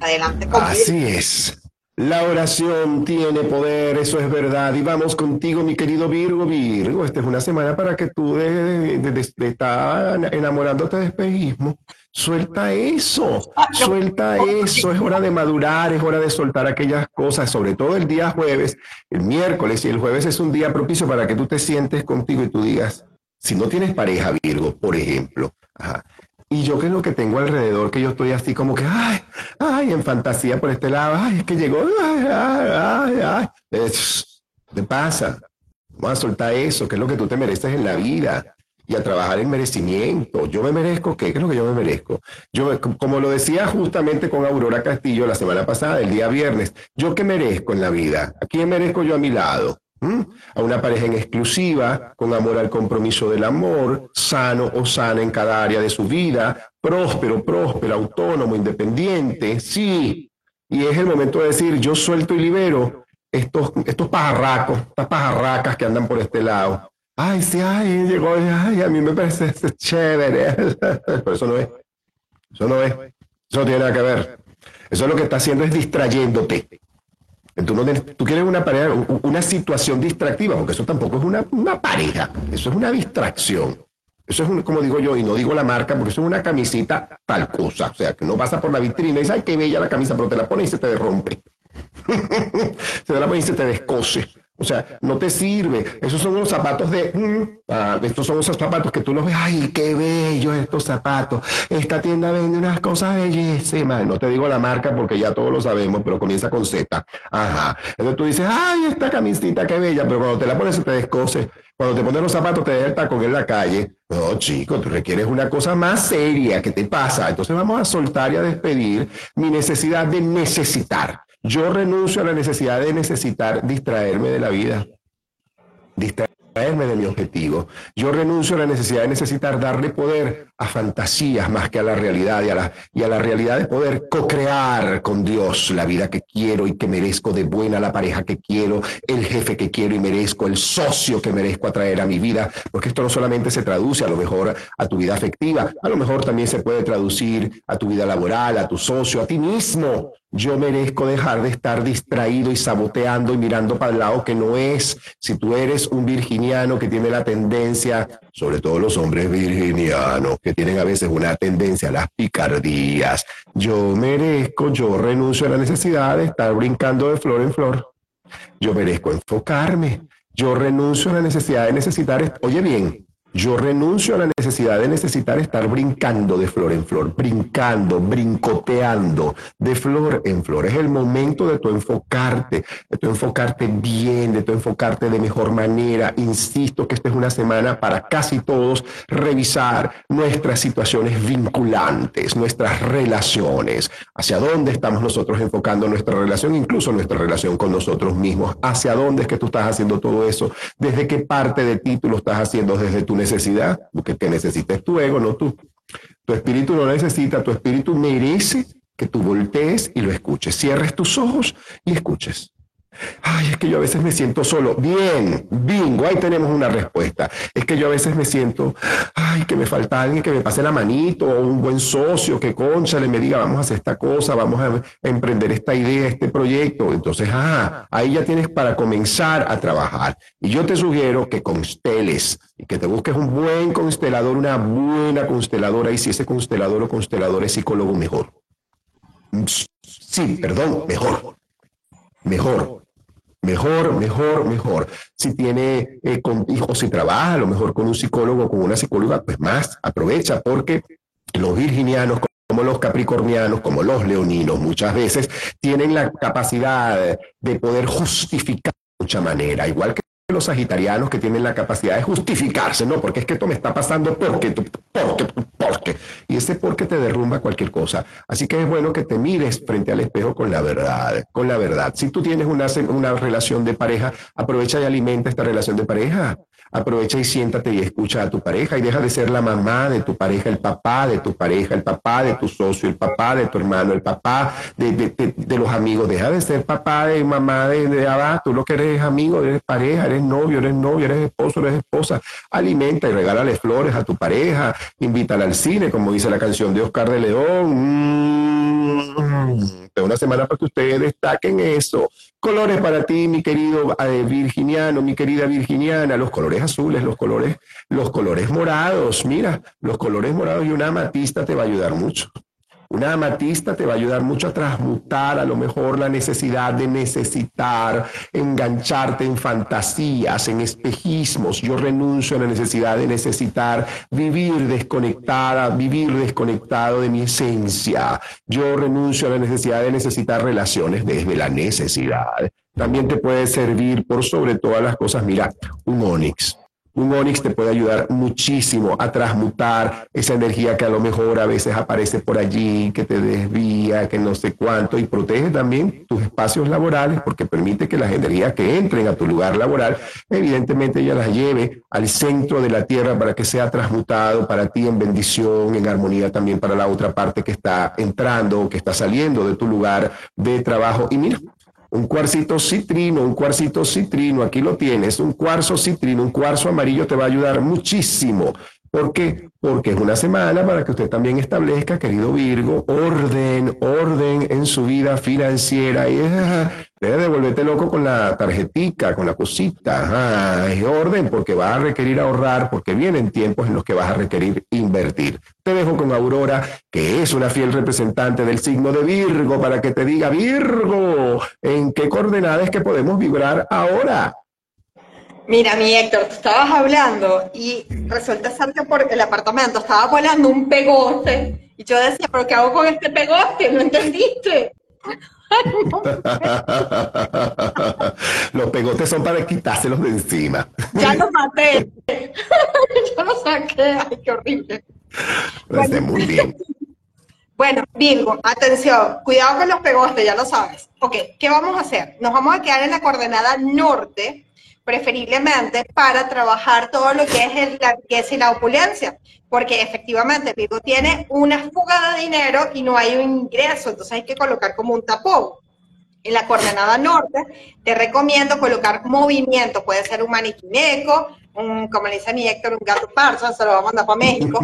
Adelante Así es. La oración tiene poder, eso es verdad. Y vamos contigo, mi querido Virgo. Virgo, esta es una semana para que tú de, de, enamorándote de espejismo. Suelta eso, suelta eso. Es hora de madurar, es hora de soltar aquellas cosas, sobre todo el día jueves, el miércoles y el jueves es un día propicio para que tú te sientes contigo y tú digas, si no tienes pareja, Virgo, por ejemplo, ajá, y yo que lo que tengo alrededor, que yo estoy así como que, ay, ay, en fantasía por este lado, ay, es que llegó, ay, ay, ay, ay. ¿Qué pasa? Vamos a soltar eso, que es lo que tú te mereces en la vida y a trabajar en merecimiento. Yo me merezco, ¿qué? ¿Qué es lo que yo me merezco? Yo, como lo decía justamente con Aurora Castillo la semana pasada, el día viernes, ¿yo qué merezco en la vida? ¿A quién merezco yo a mi lado? A una pareja en exclusiva, con amor al compromiso del amor, sano o sana en cada área de su vida, próspero, próspero, autónomo, independiente, sí. Y es el momento de decir, yo suelto y libero estos, estos pajarracos, estas pajarracas que andan por este lado. Ay, sí, ay, llegó, ay, a mí me parece chévere. Pero eso no es. Eso no es. Eso no tiene nada que ver. Eso lo que está haciendo es distrayéndote. Tú, no tú quieres una pareja, una situación distractiva, porque eso tampoco es una, una pareja, eso es una distracción. Eso es, como digo yo, y no digo la marca, porque eso es una camisita tal cosa. O sea, que no pasa por la vitrina y dices, ay, qué bella la camisa, pero te la pones y se te derrompe. se te la pones y se te descose. O sea, no te sirve. Esos son los zapatos de... Mm, ah, estos son esos zapatos que tú los ves. ¡Ay, qué bellos estos zapatos! Esta tienda vende unas cosas bellísimas. No te digo la marca porque ya todos lo sabemos, pero comienza con Z. Ajá. Entonces tú dices, ¡ay, esta camisita, qué bella! Pero cuando te la pones te descose. Cuando te pones los zapatos te deja el tacón en la calle. No, chico, tú requieres una cosa más seria. ¿Qué te pasa? Entonces vamos a soltar y a despedir mi necesidad de necesitar. Yo renuncio a la necesidad de necesitar distraerme de la vida, distraerme de mi objetivo. Yo renuncio a la necesidad de necesitar darle poder a fantasías más que a la realidad y a la, y a la realidad de poder co-crear con Dios la vida que quiero y que merezco de buena, la pareja que quiero, el jefe que quiero y merezco, el socio que merezco atraer a mi vida, porque esto no solamente se traduce a lo mejor a tu vida afectiva, a lo mejor también se puede traducir a tu vida laboral, a tu socio, a ti mismo. Yo merezco dejar de estar distraído y saboteando y mirando para el lado que no es. Si tú eres un virginiano que tiene la tendencia, sobre todo los hombres virginianos, que tienen a veces una tendencia a las picardías, yo merezco, yo renuncio a la necesidad de estar brincando de flor en flor. Yo merezco enfocarme. Yo renuncio a la necesidad de necesitar, oye bien, yo renuncio a la necesidad de necesitar estar brincando de flor en flor, brincando, brincoteando de flor en flor. Es el momento de tu enfocarte, de tu enfocarte bien, de tu enfocarte de mejor manera. Insisto que esta es una semana para casi todos revisar nuestras situaciones vinculantes, nuestras relaciones, hacia dónde estamos nosotros enfocando nuestra relación, incluso nuestra relación con nosotros mismos, hacia dónde es que tú estás haciendo todo eso, desde qué parte de ti tú lo estás haciendo, desde tu necesidad, porque que necesites tu ego, no tú. Tu espíritu no necesita, tu espíritu merece que tú voltees y lo escuches. Cierres tus ojos y escuches. Ay, es que yo a veces me siento solo. Bien, bingo, ahí tenemos una respuesta. Es que yo a veces me siento, ay, que me falta alguien que me pase la manito, o un buen socio que concha le me diga, vamos a hacer esta cosa, vamos a emprender esta idea, este proyecto. Entonces, ah, ahí ya tienes para comenzar a trabajar. Y yo te sugiero que consteles y que te busques un buen constelador, una buena consteladora, y si ese constelador o constelador es psicólogo, mejor. Sí, perdón, mejor. Mejor Mejor, mejor, mejor. Si tiene eh, con hijos, si trabaja a lo mejor con un psicólogo o con una psicóloga, pues más, aprovecha porque los virginianos como los capricornianos, como los leoninos, muchas veces tienen la capacidad de poder justificar de mucha manera, igual que los sagitarianos que tienen la capacidad de justificarse, no, porque es que esto me está pasando porque, porque, porque. Y ese porque te derrumba cualquier cosa. Así que es bueno que te mires frente al espejo con la verdad, con la verdad. Si tú tienes una, una relación de pareja, aprovecha y alimenta esta relación de pareja. Aprovecha y siéntate y escucha a tu pareja y deja de ser la mamá de tu pareja, el papá de tu pareja, el papá de tu socio, el papá de tu hermano, el papá de, los amigos. Deja de ser papá de mamá de, de abajo. Tú lo que eres amigo, eres pareja, eres novio, eres novio, eres esposo, eres esposa. Alimenta y regálale flores a tu pareja. Invítala al cine, como dice la canción de Oscar de León. Mm, de una semana para que ustedes destaquen eso. Colores para ti, mi querido eh, virginiano, mi querida virginiana, los colores azules, los colores, los colores morados. Mira, los colores morados y una amatista te va a ayudar mucho. Una amatista te va a ayudar mucho a transmutar a lo mejor la necesidad de necesitar, engancharte en fantasías, en espejismos. Yo renuncio a la necesidad de necesitar vivir desconectada, vivir desconectado de mi esencia. Yo renuncio a la necesidad de necesitar relaciones desde la necesidad. También te puede servir por sobre todas las cosas, mira, un onix un Onix te puede ayudar muchísimo a transmutar esa energía que a lo mejor a veces aparece por allí, que te desvía, que no sé cuánto, y protege también tus espacios laborales porque permite que las energías que entren a tu lugar laboral, evidentemente ella las lleve al centro de la tierra para que sea transmutado para ti en bendición, en armonía también para la otra parte que está entrando, que está saliendo de tu lugar de trabajo. Y mira, un cuarcito citrino, un cuarcito citrino, aquí lo tienes, un cuarzo citrino, un cuarzo amarillo te va a ayudar muchísimo. ¿Por qué? Porque es una semana para que usted también establezca, querido Virgo, orden, orden en su vida financiera. Y debe de volverte loco con la tarjetica, con la cosita. es orden porque vas a requerir ahorrar, porque vienen tiempos en los que vas a requerir invertir. Te dejo con Aurora, que es una fiel representante del signo de Virgo, para que te diga, Virgo, ¿en qué coordenadas que podemos vibrar ahora? Mira, mi Héctor, tú estabas hablando y resulta ser que por el apartamento estaba volando un pegote y yo decía, ¿pero qué hago con este pegote? ¿No entendiste? los pegotes son para quitárselos de encima. Ya los maté. ya los saqué. Ay, qué horrible. Bueno, muy bien. Bueno, Virgo, atención, cuidado con los pegotes, ya lo sabes. Ok, ¿qué vamos a hacer? Nos vamos a quedar en la coordenada norte preferiblemente para trabajar todo lo que es la riqueza y la opulencia, porque efectivamente Virgo tiene una fuga de dinero y no hay un ingreso, entonces hay que colocar como un tapón. En la coordenada norte te recomiendo colocar movimiento, puede ser un maniquineco, un, como le dice mi Héctor, un gato parcha, se lo va a mandar para México.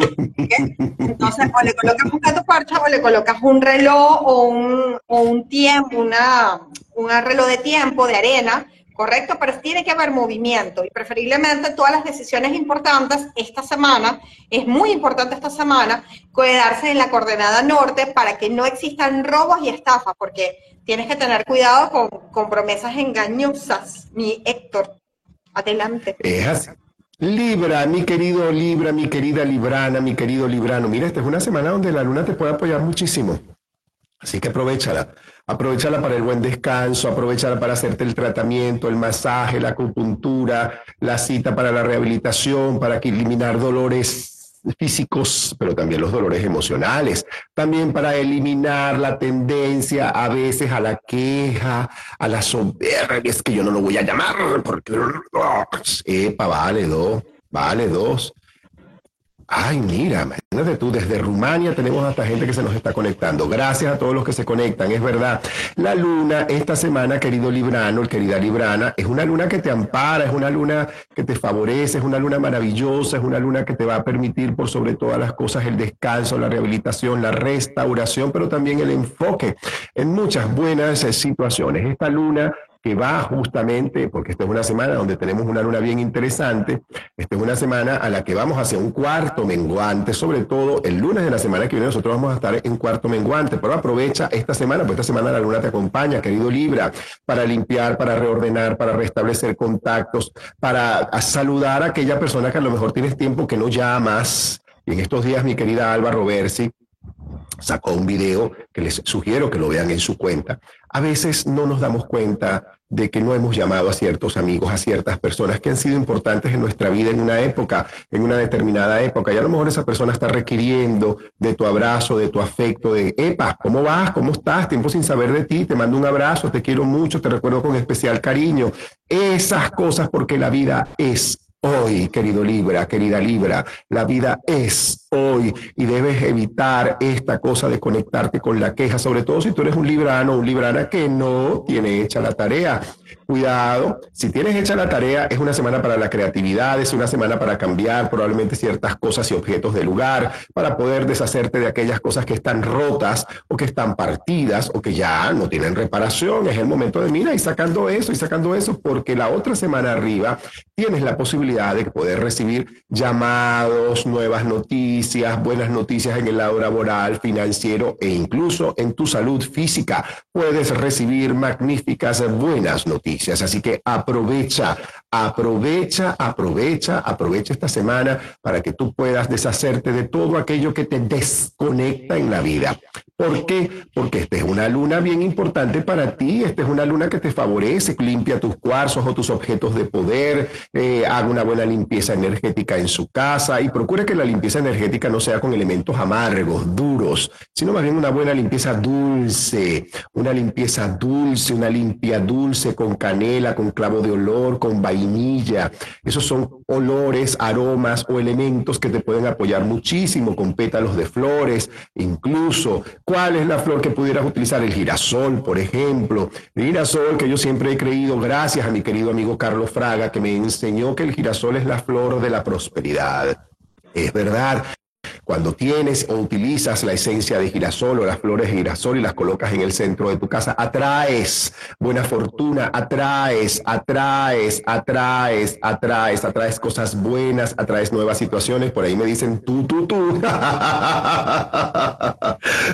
Entonces, o le colocas un gato parcha o le colocas un reloj o un, o un tiempo, una, un reloj de tiempo de arena ¿correcto? Pero tiene que haber movimiento y preferiblemente todas las decisiones importantes esta semana, es muy importante esta semana, quedarse en la coordenada norte para que no existan robos y estafas, porque tienes que tener cuidado con, promesas engañosas, mi Héctor. Adelante. Es Libra, mi querido Libra, mi querida Librana, mi querido Librano. Mira, esta es una semana donde la luna te puede apoyar muchísimo. Así que aprovechala. Aprovechala para el buen descanso, aprovechala para hacerte el tratamiento, el masaje, la acupuntura, la cita para la rehabilitación, para eliminar dolores físicos, pero también los dolores emocionales, también para eliminar la tendencia a veces a la queja, a la soberbia, que yo no lo voy a llamar porque... Epa, vale dos, vale dos. Ay, mira, imagínate tú, desde Rumania tenemos hasta gente que se nos está conectando. Gracias a todos los que se conectan, es verdad. La luna esta semana, querido Librano, querida Librana, es una luna que te ampara, es una luna que te favorece, es una luna maravillosa, es una luna que te va a permitir por sobre todas las cosas el descanso, la rehabilitación, la restauración, pero también el enfoque en muchas buenas situaciones. Esta luna que va justamente, porque esta es una semana donde tenemos una luna bien interesante, esta es una semana a la que vamos hacia un cuarto menguante, sobre todo el lunes de la semana que viene nosotros vamos a estar en cuarto menguante, pero aprovecha esta semana, pues esta semana la luna te acompaña, querido Libra, para limpiar, para reordenar, para restablecer contactos, para saludar a aquella persona que a lo mejor tienes tiempo que no llamas. Y en estos días mi querida Alba Roversi sacó un video que les sugiero que lo vean en su cuenta. A veces no nos damos cuenta de que no hemos llamado a ciertos amigos, a ciertas personas que han sido importantes en nuestra vida en una época, en una determinada época. Y a lo mejor esa persona está requiriendo de tu abrazo, de tu afecto, de, epa, ¿cómo vas? ¿Cómo estás? Tiempo sin saber de ti, te mando un abrazo, te quiero mucho, te recuerdo con especial cariño. Esas cosas porque la vida es hoy, querido Libra, querida Libra. La vida es hoy y debes evitar esta cosa de conectarte con la queja, sobre todo si tú eres un librano o un librana que no tiene hecha la tarea. Cuidado, si tienes hecha la tarea, es una semana para la creatividad, es una semana para cambiar probablemente ciertas cosas y objetos de lugar, para poder deshacerte de aquellas cosas que están rotas o que están partidas o que ya no tienen reparación. Es el momento de mira y sacando eso y sacando eso, porque la otra semana arriba tienes la posibilidad de poder recibir llamados, nuevas noticias, buenas noticias en el lado laboral, financiero e incluso en tu salud física. Puedes recibir magníficas buenas noticias Así que aprovecha, aprovecha, aprovecha, aprovecha esta semana para que tú puedas deshacerte de todo aquello que te desconecta en la vida. ¿Por qué? Porque esta es una luna bien importante para ti, esta es una luna que te favorece, limpia tus cuarzos o tus objetos de poder, eh, haga una buena limpieza energética en su casa y procura que la limpieza energética no sea con elementos amargos, duros, sino más bien una buena limpieza dulce, una limpieza dulce, una limpia dulce con canela, con clavo de olor, con vainilla. Esos son olores, aromas o elementos que te pueden apoyar muchísimo con pétalos de flores, incluso ¿Cuál es la flor que pudieras utilizar? El girasol, por ejemplo. El girasol que yo siempre he creído, gracias a mi querido amigo Carlos Fraga, que me enseñó que el girasol es la flor de la prosperidad. Es verdad, cuando tienes o utilizas la esencia de girasol o las flores de girasol y las colocas en el centro de tu casa, atraes buena fortuna, atraes, atraes, atraes, atraes, atraes cosas buenas, atraes nuevas situaciones. Por ahí me dicen tú, tú, tú.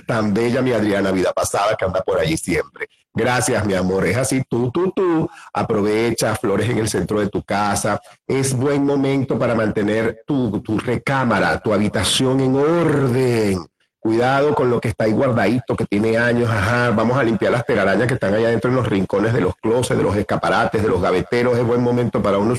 Tan bella mi Adriana vida pasada que anda por allí siempre. Gracias, mi amor. Es así, tú, tú, tú. Aprovecha flores en el centro de tu casa. Es buen momento para mantener tu, tu recámara, tu habitación en orden. Cuidado con lo que está ahí guardadito, que tiene años. Ajá, vamos a limpiar las telarañas que están allá dentro en los rincones de los closets, de los escaparates, de los gaveteros. Es buen momento para uno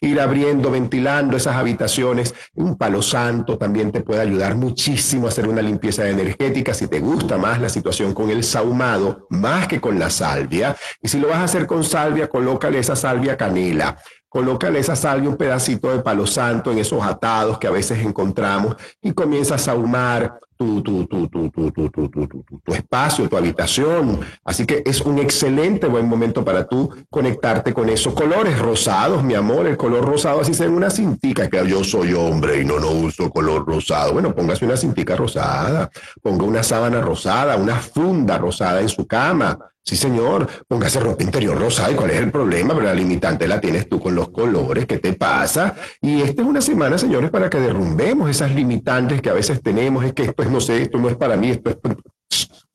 ir abriendo, ventilando esas habitaciones. Un palo santo también te puede ayudar muchísimo a hacer una limpieza energética. Si te gusta más la situación con el saumado, más que con la salvia. Y si lo vas a hacer con salvia, colócale esa salvia canela colócale esa salvia un pedacito de palo santo en esos atados que a veces encontramos y comienzas a ahumar tu, tu, tu, tu, espacio, tu habitación. Así que es un excelente buen momento para tú conectarte con esos colores rosados, mi amor. El color rosado, así sea una cintica, que yo soy hombre y no, no uso color rosado. Bueno, póngase una cintica rosada, ponga una sábana rosada, una funda rosada en su cama Sí, señor, póngase ropa interior rosa. ¿Y cuál es el problema? Pero la limitante la tienes tú con los colores. ¿Qué te pasa? Y esta es una semana, señores, para que derrumbemos esas limitantes que a veces tenemos. Es que esto es, no sé, esto no es para mí, esto es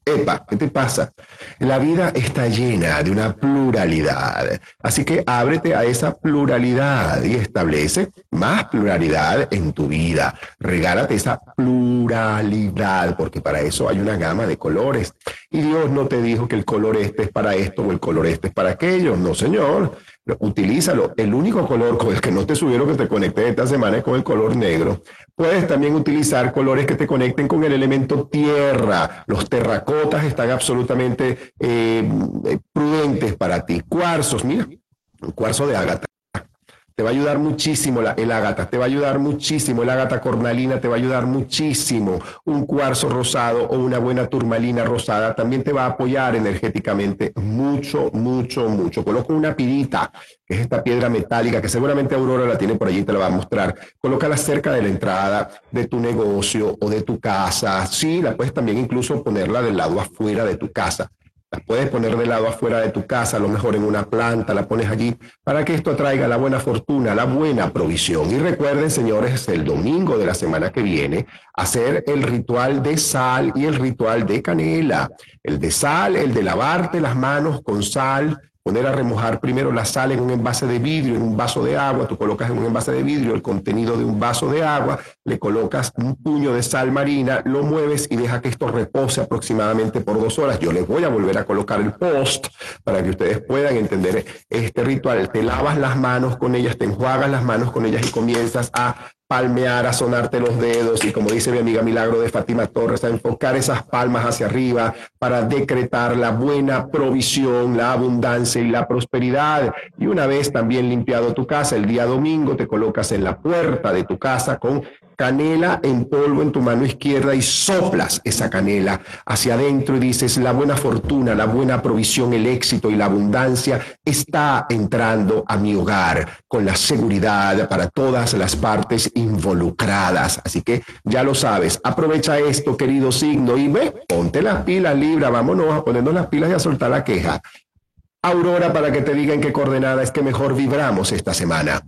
Epa, ¿qué te pasa? La vida está llena de una pluralidad. Así que ábrete a esa pluralidad y establece más pluralidad en tu vida. Regálate esa pluralidad, porque para eso hay una gama de colores. Y Dios no te dijo que el color este es para esto o el color este es para aquello. No, señor utilízalo. El único color con el que no te subieron que te conecte esta semana es con el color negro. Puedes también utilizar colores que te conecten con el elemento tierra. Los terracotas están absolutamente eh, prudentes para ti. Cuarzos, mira, un cuarzo de ágata te va a ayudar muchísimo el ágata, te va a ayudar muchísimo el ágata cornalina, te va a ayudar muchísimo un cuarzo rosado o una buena turmalina rosada, también te va a apoyar energéticamente mucho, mucho, mucho. Coloca una pirita, que es esta piedra metálica, que seguramente Aurora la tiene por allí, te la va a mostrar. Colócala cerca de la entrada de tu negocio o de tu casa. Sí, la puedes también incluso ponerla del lado afuera de tu casa puedes poner de lado afuera de tu casa, a lo mejor en una planta, la pones allí, para que esto traiga la buena fortuna, la buena provisión. Y recuerden, señores, el domingo de la semana que viene, hacer el ritual de sal y el ritual de canela. El de sal, el de lavarte las manos con sal, poner a remojar primero la sal en un envase de vidrio, en un vaso de agua, tú colocas en un envase de vidrio el contenido de un vaso de agua, le colocas un puño de sal marina, lo mueves y deja que esto repose aproximadamente por dos horas. Yo les voy a volver a colocar el post para que ustedes puedan entender este ritual. Te lavas las manos con ellas, te enjuagas las manos con ellas y comienzas a palmear, a sonarte los dedos y como dice mi amiga Milagro de Fátima Torres, a enfocar esas palmas hacia arriba para decretar la buena provisión, la abundancia y la prosperidad. Y una vez también limpiado tu casa, el día domingo te colocas en la puerta de tu casa con canela en polvo en tu mano izquierda y soplas esa canela hacia adentro y dices, la buena fortuna, la buena provisión, el éxito y la abundancia está entrando a mi hogar con la seguridad para todas las partes involucradas. Así que ya lo sabes, aprovecha esto, querido signo, y ve, ponte las pilas, Libra, vámonos a ponernos las pilas y a soltar la queja. Aurora, para que te digan qué coordenada es que mejor vibramos esta semana.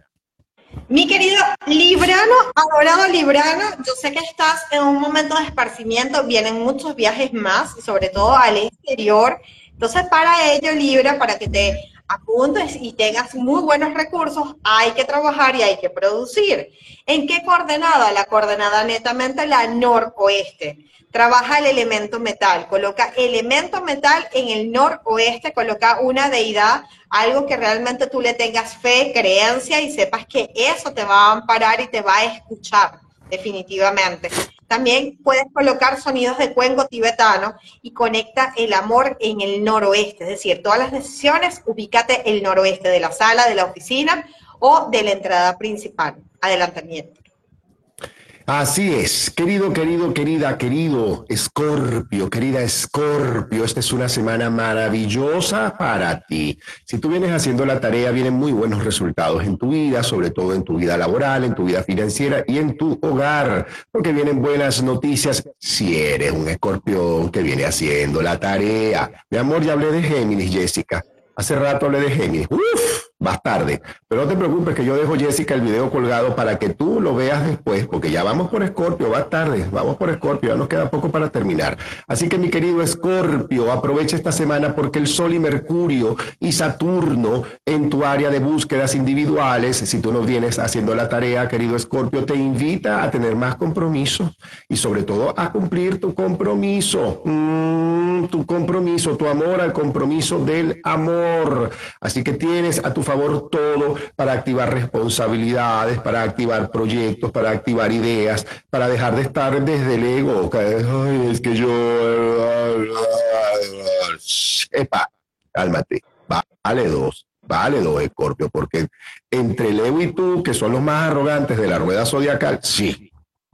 Mi querido Librano, adorado Librano, yo sé que estás en un momento de esparcimiento, vienen muchos viajes más, sobre todo al exterior. Entonces, para ello, Libra, para que te apuntes y tengas muy buenos recursos, hay que trabajar y hay que producir. ¿En qué coordenada? La coordenada netamente la noroeste trabaja el elemento metal, coloca elemento metal en el noroeste, coloca una deidad, algo que realmente tú le tengas fe, creencia y sepas que eso te va a amparar y te va a escuchar, definitivamente. También puedes colocar sonidos de cuenco tibetano y conecta el amor en el noroeste, es decir, todas las decisiones, ubícate el noroeste de la sala, de la oficina o de la entrada principal. Adelantamiento. Así es, querido, querido, querida, querido Escorpio, querida Escorpio, esta es una semana maravillosa para ti. Si tú vienes haciendo la tarea, vienen muy buenos resultados en tu vida, sobre todo en tu vida laboral, en tu vida financiera y en tu hogar, porque vienen buenas noticias si eres un escorpión que viene haciendo la tarea. Mi amor, ya hablé de Géminis, Jessica. Hace rato hablé de Géminis. Uf, más tarde. Pero no te preocupes que yo dejo Jessica el video colgado para que tú lo veas después, porque ya vamos por Escorpio, va tarde, vamos por Escorpio, ya nos queda poco para terminar. Así que mi querido Escorpio, aprovecha esta semana porque el Sol y Mercurio y Saturno en tu área de búsquedas individuales, si tú no vienes haciendo la tarea, querido Escorpio, te invita a tener más compromiso y sobre todo a cumplir tu compromiso, mm, tu compromiso, tu amor al compromiso del amor. Así que tienes a tu favor todo para activar responsabilidades, para activar proyectos, para activar ideas, para dejar de estar desde el ego. es que yo... Epa, cálmate. Vale dos. Vale dos, Escorpio, porque entre el ego y tú, que son los más arrogantes de la rueda zodiacal, sí,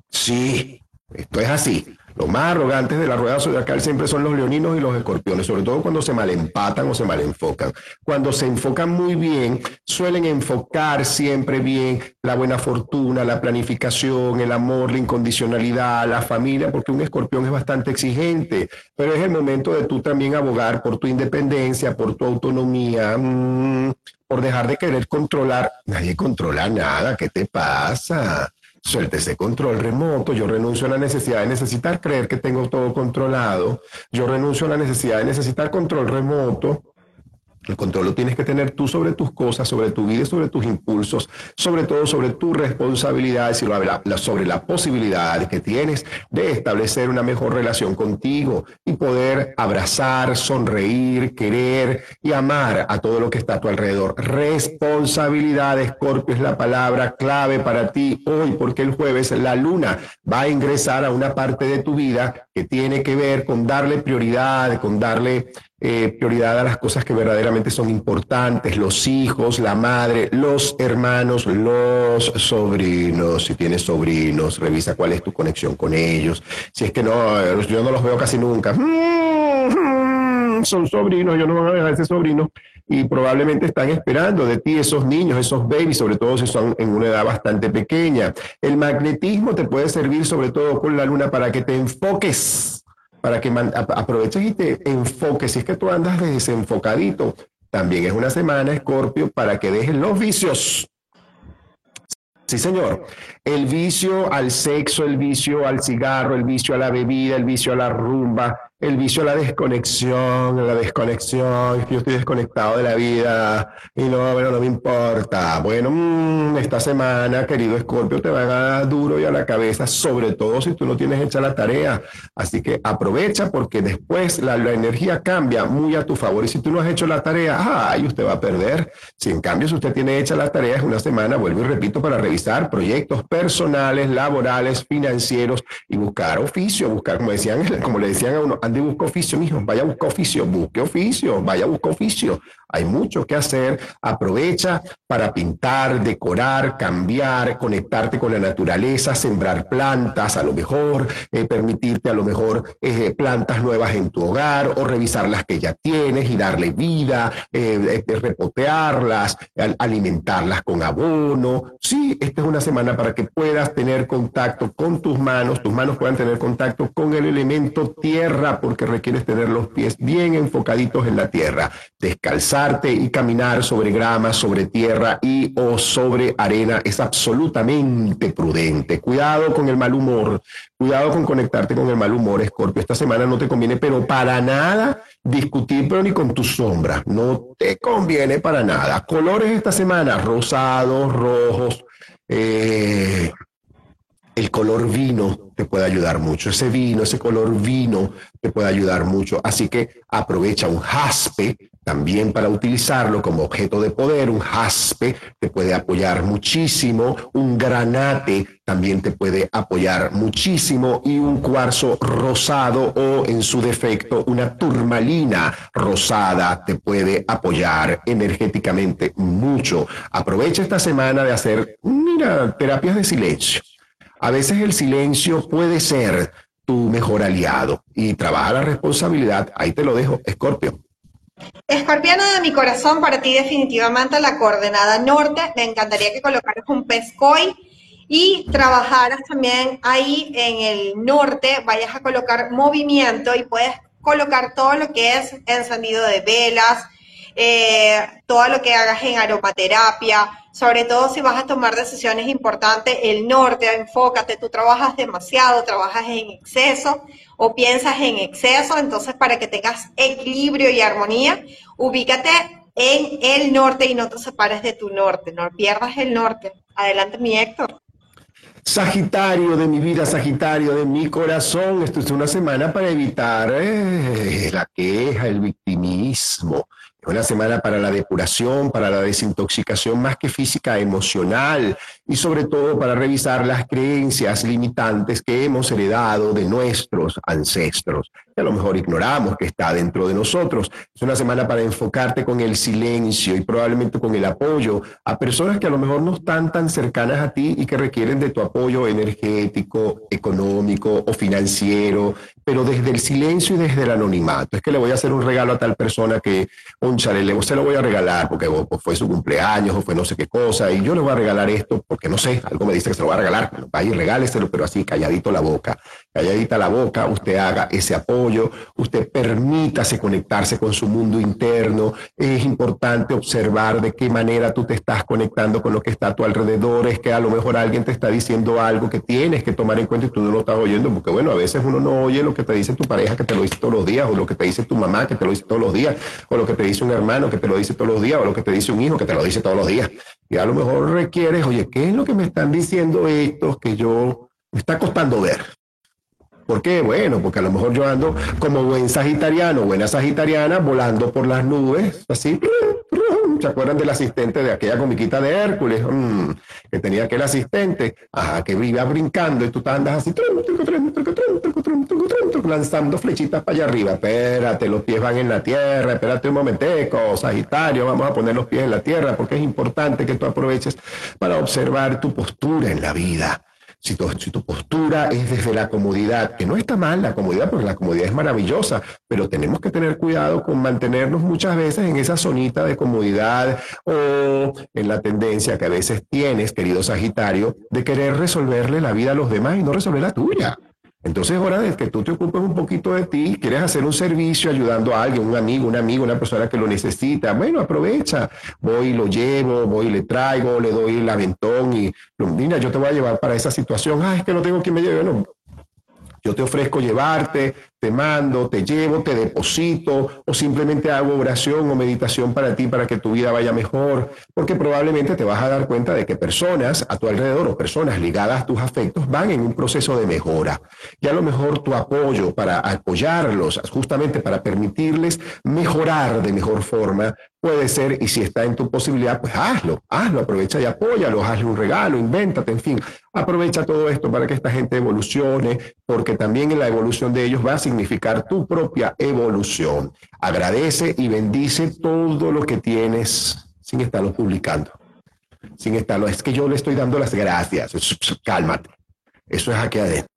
sí, esto es así. Los más arrogantes de la rueda zodiacal siempre son los leoninos y los escorpiones, sobre todo cuando se malempatan o se malenfocan. Cuando se enfocan muy bien, suelen enfocar siempre bien la buena fortuna, la planificación, el amor, la incondicionalidad, la familia, porque un escorpión es bastante exigente, pero es el momento de tú también abogar por tu independencia, por tu autonomía, mm, por dejar de querer controlar. Nadie controla nada, ¿qué te pasa? Suelte ese control remoto, yo renuncio a la necesidad de necesitar creer que tengo todo controlado, yo renuncio a la necesidad de necesitar control remoto, el control lo tienes que tener tú sobre tus cosas, sobre tu vida, sobre tus impulsos, sobre todo sobre tu responsabilidad, sobre la posibilidad que tienes de establecer una mejor relación contigo y poder abrazar, sonreír, querer y amar a todo lo que está a tu alrededor. Responsabilidad, Escorpio, es la palabra clave para ti hoy, porque el jueves la luna va a ingresar a una parte de tu vida que tiene que ver con darle prioridad, con darle eh, prioridad a las cosas que verdaderamente son importantes, los hijos, la madre, los hermanos, los sobrinos. Si tienes sobrinos, revisa cuál es tu conexión con ellos. Si es que no, yo no los veo casi nunca. Mm, son sobrinos, yo no voy a dejar ese sobrino y probablemente están esperando de ti esos niños, esos babies, sobre todo si son en una edad bastante pequeña. El magnetismo te puede servir sobre todo con la luna para que te enfoques para que aproveches y te enfoques. Si es que tú andas desenfocadito, también es una semana, Escorpio, para que dejes los vicios. Sí, señor. El vicio al sexo, el vicio al cigarro, el vicio a la bebida, el vicio a la rumba, el vicio a la desconexión, la desconexión, yo estoy desconectado de la vida y no, bueno, no me importa. Bueno, mm, esta semana, querido Escorpio, te va a dar duro y a la cabeza, sobre todo si tú no tienes hecha la tarea. Así que aprovecha porque después la, la energía cambia muy a tu favor y si tú no has hecho la tarea, ay, usted va a perder. Si en cambio, si usted tiene hecha la tarea, es una semana, vuelvo y repito, para revisar proyectos personales, laborales, financieros y buscar oficio, buscar, como decían, como le decían a uno, ande busca oficio, mijo, vaya a buscar oficio, busque oficio, vaya a buscar oficio. Hay mucho que hacer. Aprovecha para pintar, decorar, cambiar, conectarte con la naturaleza, sembrar plantas, a lo mejor, eh, permitirte a lo mejor eh, plantas nuevas en tu hogar o revisar las que ya tienes y darle vida, eh, repotearlas, alimentarlas con abono. Sí, esta es una semana para que puedas tener contacto con tus manos, tus manos puedan tener contacto con el elemento tierra, porque requieres tener los pies bien enfocaditos en la tierra, descalzarte y caminar sobre grama, sobre tierra y o sobre arena es absolutamente prudente. Cuidado con el mal humor, cuidado con conectarte con el mal humor, Escorpio. Esta semana no te conviene, pero para nada discutir, pero ni con tu sombra. No te conviene para nada. Colores esta semana, rosados, rojos, eh, el color vino te puede ayudar mucho. Ese vino, ese color vino te puede ayudar mucho. Así que aprovecha un jaspe también para utilizarlo como objeto de poder. Un jaspe te puede apoyar muchísimo. Un granate también te puede apoyar muchísimo. Y un cuarzo rosado o en su defecto una turmalina rosada te puede apoyar energéticamente mucho. Aprovecha esta semana de hacer, mira, terapias de silencio a veces el silencio puede ser tu mejor aliado y trabaja la responsabilidad. Ahí te lo dejo, Escorpio. Escorpiano de mi corazón, para ti definitivamente la coordenada norte. Me encantaría que colocaras un pescoy y trabajaras también ahí en el norte, vayas a colocar movimiento y puedes colocar todo lo que es encendido de velas, eh, todo lo que hagas en aromaterapia, sobre todo si vas a tomar decisiones importantes, el norte, enfócate, tú trabajas demasiado, trabajas en exceso o piensas en exceso, entonces para que tengas equilibrio y armonía, ubícate en el norte y no te separes de tu norte, no pierdas el norte. Adelante, mi Héctor. Sagitario de mi vida, Sagitario de mi corazón, esto es una semana para evitar eh, la queja, el victimismo, una semana para la depuración, para la desintoxicación más que física, emocional y sobre todo para revisar las creencias limitantes que hemos heredado de nuestros ancestros, que a lo mejor ignoramos que está dentro de nosotros. Es una semana para enfocarte con el silencio y probablemente con el apoyo a personas que a lo mejor no están tan cercanas a ti y que requieren de tu apoyo energético, económico o financiero, pero desde el silencio y desde el anonimato. Es que le voy a hacer un regalo a tal persona que le se lo voy a regalar porque fue su cumpleaños o fue no sé qué cosa, y yo le voy a regalar esto porque no sé, algo me dice que se lo va a regalar, vaya y pero así, calladito la boca, calladita la boca, usted haga ese apoyo, usted permítase conectarse con su mundo interno, es importante observar de qué manera tú te estás conectando con lo que está a tu alrededor, es que a lo mejor alguien te está diciendo algo que tienes que tomar en cuenta y tú no lo estás oyendo, porque bueno, a veces uno no oye lo que te dice tu pareja que te lo dice todos los días, o lo que te dice tu mamá que te lo dice todos los días, o lo que te dice un hermano que te lo dice todos los días o lo que te dice un hijo que te lo dice todos los días. Y a lo mejor requieres, oye, ¿qué es lo que me están diciendo estos que yo me está costando ver? ¿Por qué? Bueno, porque a lo mejor yo ando como buen sagitariano, buena sagitariana, volando por las nubes, así. ¿Se acuerdan del asistente de aquella comiquita de Hércules? Mm, que tenía aquel asistente, ajá, que iba brincando y tú te andas así, lanzando flechitas para allá arriba. Espérate, los pies van en la tierra, espérate un momenteco, Sagitario, vamos a poner los pies en la tierra porque es importante que tú aproveches para observar tu postura en la vida. Si tu, postura es desde la comodidad, que no está mal la comodidad, porque la comodidad es maravillosa, pero tenemos que tener cuidado con mantenernos muchas veces en esa zonita de comodidad o en la tendencia que a veces tienes, querido Sagitario, de querer resolverle la vida a los demás y no resolver la tuya. Entonces es que tú te ocupes un poquito de ti, quieres hacer un servicio ayudando a alguien, un amigo, un amigo, una persona que lo necesita. Bueno, aprovecha, voy y lo llevo, voy y le traigo, le doy el aventón y, mira, yo te voy a llevar para esa situación. Ah, es que no tengo quien me lleve. No, yo te ofrezco llevarte, te mando, te llevo, te deposito o simplemente hago oración o meditación para ti para que tu vida vaya mejor, porque probablemente te vas a dar cuenta de que personas a tu alrededor o personas ligadas a tus afectos van en un proceso de mejora. Y a lo mejor tu apoyo para apoyarlos, justamente para permitirles mejorar de mejor forma, puede ser, y si está en tu posibilidad, pues hazlo, hazlo, aprovecha y apóyalo, hazle un regalo, invéntate, en fin, aprovecha todo esto para que esta gente evolucione, porque también en la evolución de ellos va a significar tu propia evolución. Agradece y bendice todo lo que tienes sin estarlo publicando, sin estarlo, es que yo le estoy dando las gracias, cálmate, eso es aquí adentro.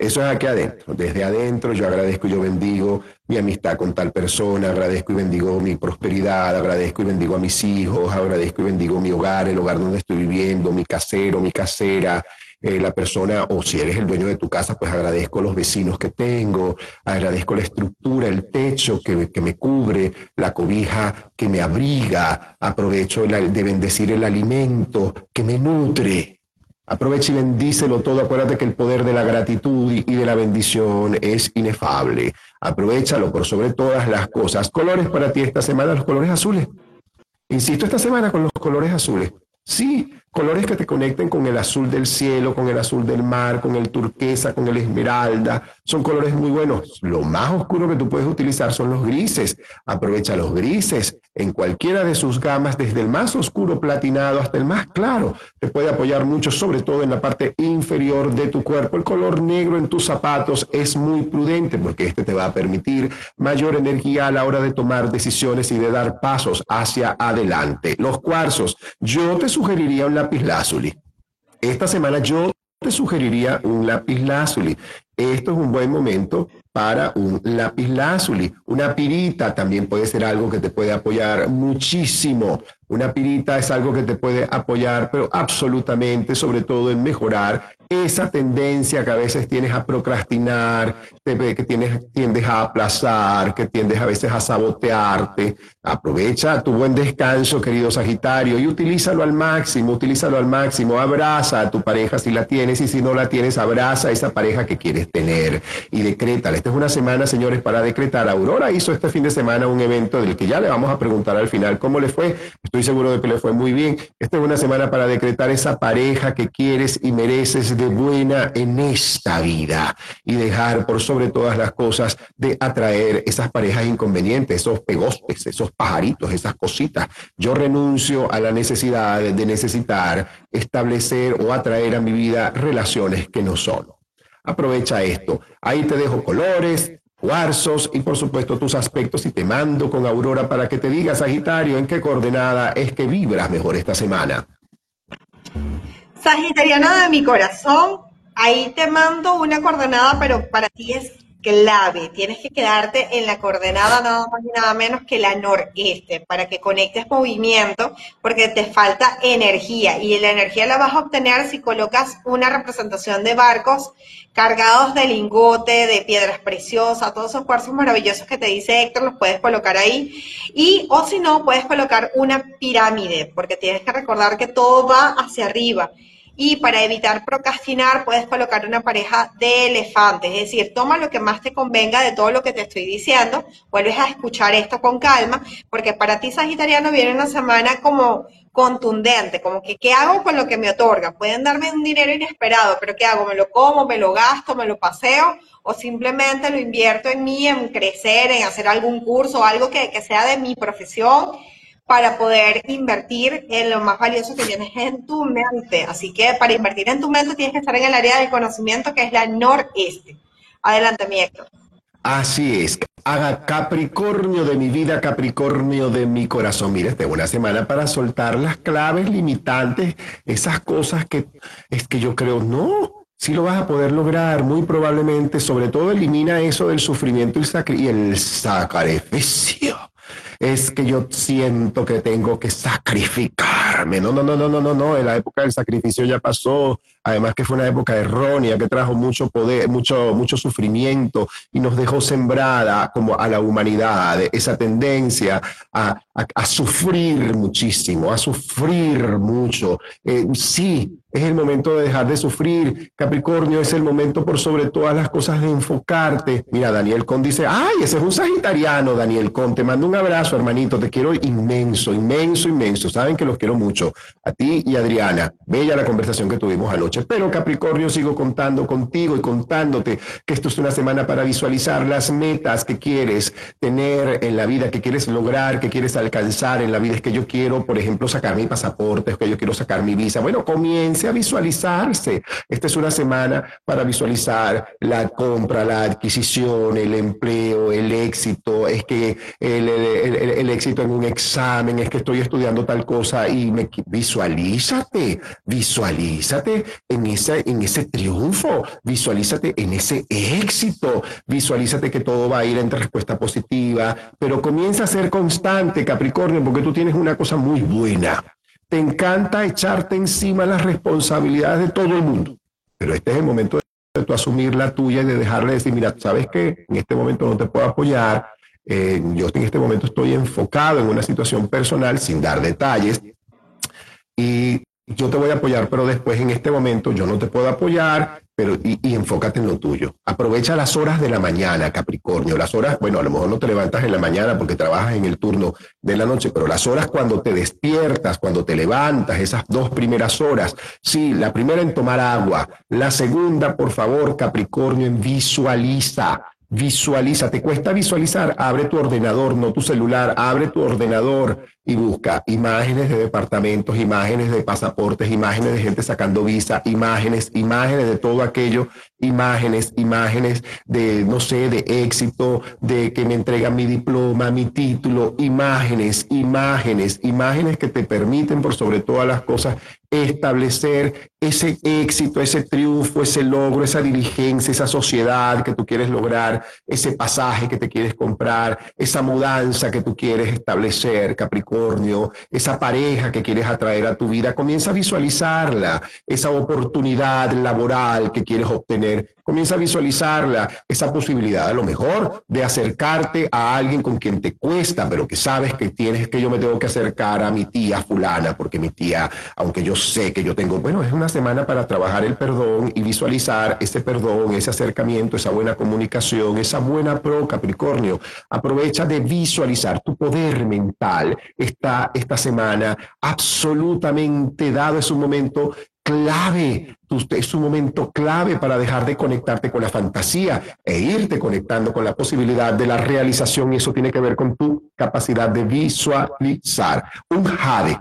Eso es aquí adentro. Desde adentro yo agradezco y yo bendigo mi amistad con tal persona, agradezco y bendigo mi prosperidad, agradezco y bendigo a mis hijos, agradezco y bendigo mi hogar, el hogar donde estoy viviendo, mi casero, mi casera, eh, la persona, o si eres el dueño de tu casa, pues agradezco los vecinos que tengo, agradezco la estructura, el techo que, que me cubre, la cobija que me abriga, aprovecho de bendecir el alimento que me nutre. Aprovecha y bendícelo todo. Acuérdate que el poder de la gratitud y de la bendición es inefable. Aprovechalo por sobre todas las cosas. Colores para ti esta semana, los colores azules. Insisto, esta semana con los colores azules. Sí, colores que te conecten con el azul del cielo, con el azul del mar, con el turquesa, con el esmeralda. Son colores muy buenos. Lo más oscuro que tú puedes utilizar son los grises. Aprovecha los grises en cualquiera de sus gamas, desde el más oscuro platinado hasta el más claro. Te puede apoyar mucho, sobre todo en la parte inferior de tu cuerpo. El color negro en tus zapatos es muy prudente porque este te va a permitir mayor energía a la hora de tomar decisiones y de dar pasos hacia adelante. Los cuarzos, yo te sugeriría un lápiz. Esta semana yo te sugeriría un lápiz. Esto es un buen momento para un lápiz. Una pirita también puede ser algo que te puede apoyar muchísimo. Una pirita es algo que te puede apoyar, pero absolutamente, sobre todo en mejorar esa tendencia que a veces tienes a procrastinar, que tienes, tiendes a aplazar, que tiendes a veces a sabotearte. Aprovecha tu buen descanso, querido Sagitario, y utilízalo al máximo, utilízalo al máximo. Abraza a tu pareja si la tienes y si no la tienes, abraza a esa pareja que quieres tener y decrétala. Esta es una semana, señores, para decretar. Aurora hizo este fin de semana un evento del que ya le vamos a preguntar al final cómo le fue. Estoy seguro de que le fue muy bien. Esta es una semana para decretar esa pareja que quieres y mereces de buena en esta vida y dejar por sobre todas las cosas de atraer esas parejas inconvenientes, esos pegostes, esos pajaritos, esas cositas. Yo renuncio a la necesidad de necesitar establecer o atraer a mi vida relaciones que no son. Aprovecha esto. Ahí te dejo colores, cuarzos y por supuesto tus aspectos y te mando con Aurora para que te diga, Sagitario, en qué coordenada es que vibras mejor esta semana. Sagitariano de mi corazón, ahí te mando una coordenada, pero para ti es clave. Tienes que quedarte en la coordenada nada más y nada menos que la noreste para que conectes movimiento porque te falta energía y la energía la vas a obtener si colocas una representación de barcos cargados de lingote, de piedras preciosas, todos esos cuarzos maravillosos que te dice Héctor, los puedes colocar ahí. Y, o si no, puedes colocar una pirámide, porque tienes que recordar que todo va hacia arriba. Y para evitar procrastinar, puedes colocar una pareja de elefantes, es decir, toma lo que más te convenga de todo lo que te estoy diciendo, vuelves a escuchar esto con calma, porque para ti, Sagitariano, viene una semana como contundente, como que ¿qué hago con lo que me otorga? Pueden darme un dinero inesperado, pero ¿qué hago? ¿Me lo como, me lo gasto, me lo paseo? ¿O simplemente lo invierto en mí, en crecer, en hacer algún curso, algo que, que sea de mi profesión? Para poder invertir en lo más valioso que tienes en tu mente. Así que para invertir en tu mente tienes que estar en el área del conocimiento que es la noreste. Adelante, mi Héctor. Así es. Haga Capricornio de mi vida, Capricornio de mi corazón. Mire, esta una semana para soltar las claves limitantes, esas cosas que es que yo creo, no, sí lo vas a poder lograr, muy probablemente, sobre todo elimina eso del sufrimiento y el sacrificio es que yo siento que tengo que sacrificarme. No, no, no, no, no, no, no. En la época del sacrificio ya pasó. Además que fue una época errónea, que trajo mucho poder, mucho, mucho sufrimiento y nos dejó sembrada como a la humanidad esa tendencia a, sufrir muchísimo, a sufrir mucho. Eh, sí, es el momento de dejar de sufrir. Capricornio es el momento por sobre todas las cosas de enfocarte. Mira, Daniel Con dice, ay, ese es un sagitariano, Daniel Con. Te mando un abrazo, hermanito. Te quiero inmenso, inmenso, inmenso. Saben que los quiero mucho. A ti y a Adriana. Bella la conversación que tuvimos anoche. Pero Capricornio, sigo contando contigo y contándote que esto es una semana para visualizar las metas que quieres tener en la vida, que quieres lograr, que quieres alcanzar en la vida. Es que yo quiero, por ejemplo, sacar mi pasaporte, es que yo quiero sacar mi visa. Bueno, comienza a visualizarse. Esta es una semana para visualizar la compra, la adquisición, el empleo, el éxito. Es que el, éxito en un examen, es que estoy estudiando tal cosa y me visualízate, visualízate en ese, en ese triunfo, visualízate en ese éxito, visualízate que todo va a ir en respuesta positiva, pero comienza a ser constante, Capricornio, porque tú tienes una cosa muy buena. Te encanta echarte encima las responsabilidades de todo el mundo. Pero este es el momento de tú asumir la tuya y de dejarle de decir, mira, sabes que en este momento no te puedo apoyar, eh, yo en este momento estoy enfocado en una situación personal sin dar detalles y yo te voy a apoyar, pero después en este momento yo no te puedo apoyar, pero y, enfócate en lo tuyo. Aprovecha las horas de la mañana, Capricornio. Las horas, bueno, a lo mejor no te levantas en la mañana porque trabajas en el turno de la noche, pero las horas cuando te despiertas, cuando te levantas, esas dos primeras horas. Sí, la primera en tomar agua, la segunda, por favor, Capricornio, en visualiza. Visualiza, te cuesta visualizar, abre tu ordenador, no tu celular, abre tu ordenador y busca imágenes de departamentos, imágenes de pasaportes, imágenes de gente sacando visa, imágenes, imágenes de todo aquello, imágenes, imágenes de, no sé, de éxito, de que me entregan mi diploma, mi título, imágenes, imágenes, imágenes que te permiten por sobre todas las cosas establecer ese éxito, ese triunfo, ese logro, esa diligencia, esa sociedad que tú quieres lograr, ese pasaje que te quieres comprar, esa mudanza que tú quieres establecer, Capricornio, esa pareja que quieres atraer a tu vida, comienza a visualizarla, esa oportunidad laboral que quieres obtener, made comienza a visualizarla, esa posibilidad a lo mejor de acercarte a alguien con quien te cuesta, pero que sabes que tienes que yo me tengo que acercar a mi tía fulana, porque mi tía, aunque yo sé que yo tengo, bueno, es una semana para trabajar el perdón y visualizar ese perdón, ese acercamiento, esa buena comunicación, esa buena pro Capricornio. Aprovecha de visualizar tu poder mental. Está esta semana absolutamente dado, es un momento clave, es un momento clave para dejar de conectarte con la fantasía e irte conectando con la posibilidad de la realización y eso tiene que ver con tu capacidad de visualizar. Un jade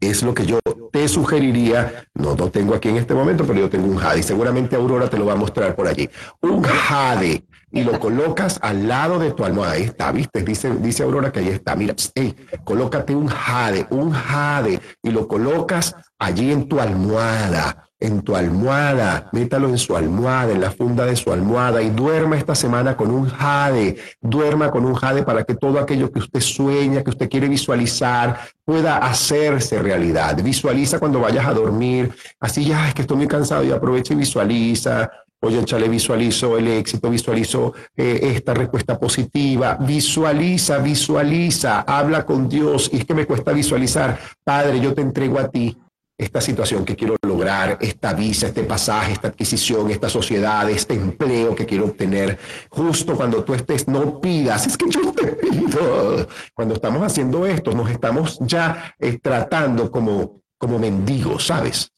es lo que yo te sugeriría, no lo tengo aquí en este momento, pero yo tengo un jade y seguramente Aurora te lo va a mostrar por allí. Un jade y lo colocas al lado de tu almohada. Ahí está, ¿viste? Dice, dice Aurora que ahí está. Mira, hey, colócate un jade, un jade y lo colocas allí en tu almohada en tu almohada, métalo en su almohada, en la funda de su almohada y duerma esta semana con un jade, duerma con un jade para que todo aquello que usted sueña, que usted quiere visualizar, pueda hacerse realidad. Visualiza cuando vayas a dormir, así ya es que estoy muy cansado y aprovecha y visualiza. Oye, chale, visualizo el éxito, visualizo eh, esta respuesta positiva, visualiza, visualiza, habla con Dios. Y es que me cuesta visualizar, Padre, yo te entrego a ti esta situación que quiero lograr, esta visa, este pasaje, esta adquisición, esta sociedad, este empleo que quiero obtener. Justo cuando tú estés, no pidas, es que yo te pido. Cuando estamos haciendo esto, nos estamos ya eh, tratando como, como mendigos, ¿sabes?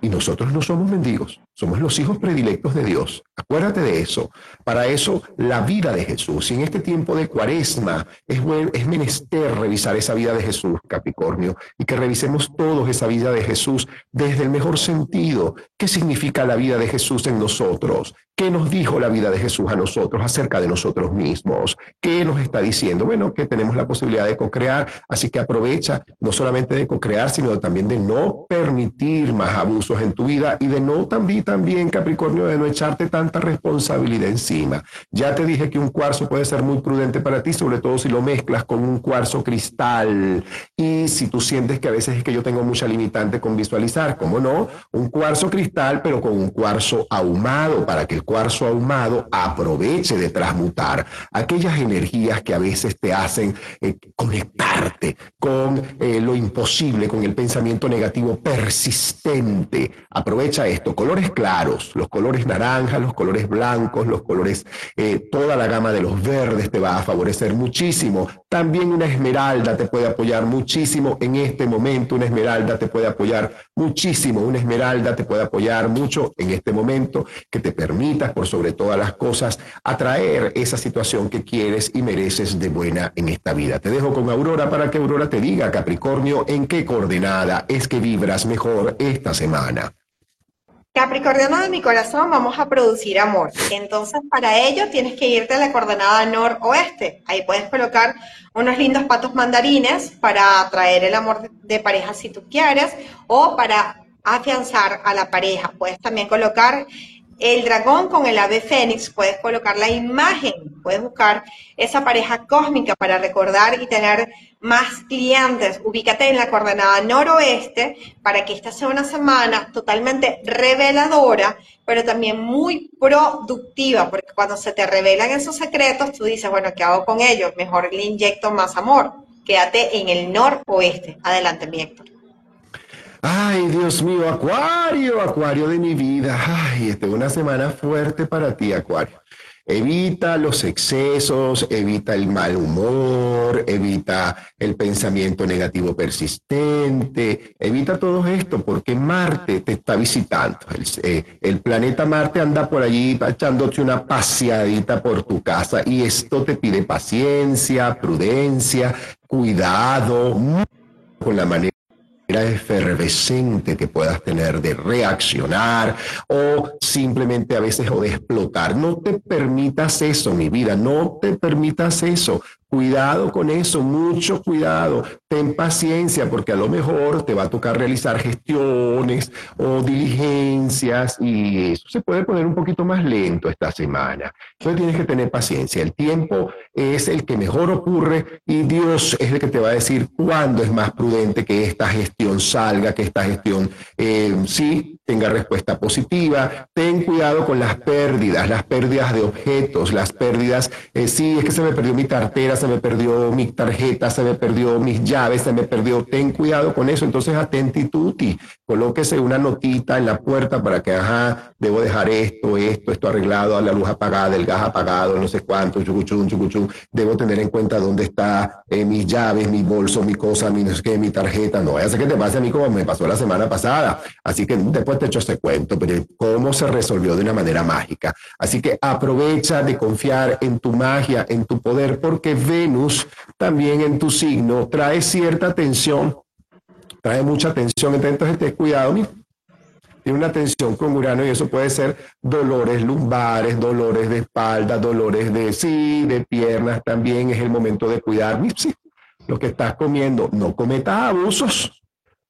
Y nosotros no somos mendigos, somos los hijos predilectos de Dios. Acuérdate de eso. Para eso, la vida de Jesús. Y en este tiempo de cuaresma es, es menester revisar esa vida de Jesús, Capricornio, y que revisemos todos esa vida de Jesús desde el mejor sentido. ¿Qué significa la vida de Jesús en nosotros? ¿Qué nos dijo la vida de Jesús a nosotros acerca de nosotros mismos? ¿Qué nos está diciendo? Bueno, que tenemos la posibilidad de co-crear, así que aprovecha no solamente de co-crear, sino también de no permitir más abusos en tu vida y de no también también, Capricornio, de no echarte tanta responsabilidad encima. Ya te dije que un cuarzo puede ser muy prudente para ti, sobre todo si lo mezclas con un cuarzo cristal. Y si tú sientes que a veces es que yo tengo mucha limitante con visualizar, ¿cómo no? Un cuarzo cristal, pero con un cuarzo ahumado, para que el cuarzo ahumado aproveche de transmutar aquellas energías que a veces te hacen eh, conectarte con eh, lo imposible, con el pensamiento negativo persistente. Aprovecha esto, colores claros, los colores naranja, los colores blancos, los colores, eh, toda la gama de los verdes te va a favorecer muchísimo. También una esmeralda te puede apoyar muchísimo en este momento, una esmeralda te puede apoyar muchísimo, una esmeralda te puede apoyar mucho en este momento, que te permitas por sobre todas las cosas atraer esa situación que quieres y mereces de buena en esta vida. Te dejo con Aurora para que Aurora te diga, Capricornio, en qué coordenada es que vibras mejor esta semana. Capricornio de mi corazón, vamos a producir amor. Entonces, para ello tienes que irte a la coordenada noroeste. Ahí puedes colocar unos lindos patos mandarines para atraer el amor de pareja si tú quieres o para afianzar a la pareja. Puedes también colocar el dragón con el ave fénix, puedes colocar la imagen, puedes buscar esa pareja cósmica para recordar y tener más clientes. Ubícate en la coordenada noroeste para que esta sea una semana totalmente reveladora, pero también muy productiva, porque cuando se te revelan esos secretos, tú dices, bueno, ¿qué hago con ellos? Mejor le inyecto más amor. Quédate en el noroeste. Adelante, mi Héctor. Ay, Dios mío, Acuario, Acuario de mi vida. Ay, esta es una semana fuerte para ti, Acuario. Evita los excesos, evita el mal humor, evita el pensamiento negativo persistente, evita todo esto porque Marte te está visitando. El, eh, planeta Marte anda por allí echándote una paseadita por tu casa y esto te pide paciencia, prudencia, cuidado con la manera efervescente que puedas tener de reaccionar o simplemente a veces o de explotar. No te permitas eso, mi vida, no te permitas eso. Cuidado con eso, mucho cuidado. Ten paciencia porque a lo mejor te va a tocar realizar gestiones o diligencias y eso se puede poner un poquito más lento esta semana. Entonces tienes que tener paciencia. El tiempo es el que mejor ocurre y Dios es el que te va a decir cuándo es más prudente que esta gestión salga, que esta gestión eh, sí tenga respuesta positiva. Ten cuidado con las pérdidas, las pérdidas de objetos, las pérdidas, eh, sí, es que se me perdió mi cartera, se me perdió mi tarjeta, se me perdió mis llaves, se me perdió. Ten cuidado con eso. Entonces, atenti tutti. Colóquese una notita en la puerta para que, ajá, debo dejar esto, esto, esto arreglado, la luz apagada, el gas apagado, no sé cuánto, chucuchún, Debo tener en cuenta dónde está eh, mis llaves, mi bolso, mi cosa, mi, sé mi tarjeta. No vaya a ser que te pase a mí como me pasó la semana pasada. Así que después te echo este cuento, pero cómo se resolvió de una manera mágica. Así que aprovecha de confiar en tu magia, en tu poder, porque Venus también en tu signo trae cierta tensión, trae mucha tensión. Entonces, ten cuidado, tiene una tensión con Urano y eso puede ser dolores lumbares, dolores de espalda, dolores de sí, de piernas. También es el momento de cuidar sí, lo que estás comiendo. No cometas abusos.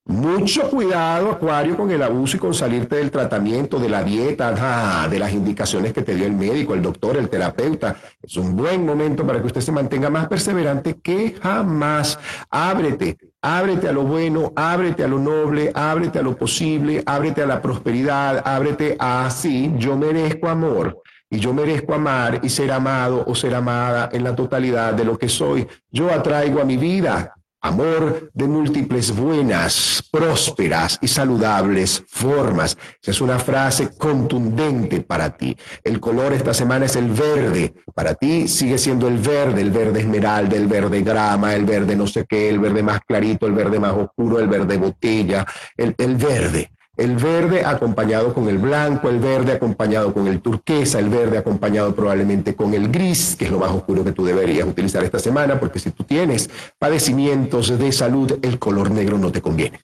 Mucho cuidado, Acuario, con el abuso y con salirte del tratamiento, de la dieta, de las indicaciones que te dio el médico, el doctor, el terapeuta. Es un buen momento para que usted se mantenga más perseverante que jamás. Ábrete, ábrete a lo bueno, ábrete a lo noble, ábrete a lo posible, ábrete a la prosperidad, ábrete a sí, yo merezco amor y yo merezco amar y ser amado o ser amada en la totalidad de lo que soy. Yo atraigo a mi vida amor de múltiples buenas, prósperas y saludables formas. Esa es una frase contundente para ti. El color esta semana es el verde. Para ti sigue siendo el verde, el verde esmeralda, el verde grama, el verde no sé qué, el verde más clarito, el verde más oscuro, el verde botella, el, el verde. El verde acompañado con el blanco, el verde acompañado con el turquesa, el verde acompañado probablemente con el gris, que es lo más oscuro que tú deberías utilizar esta semana, porque si tú tienes padecimientos de salud, el color negro no te conviene.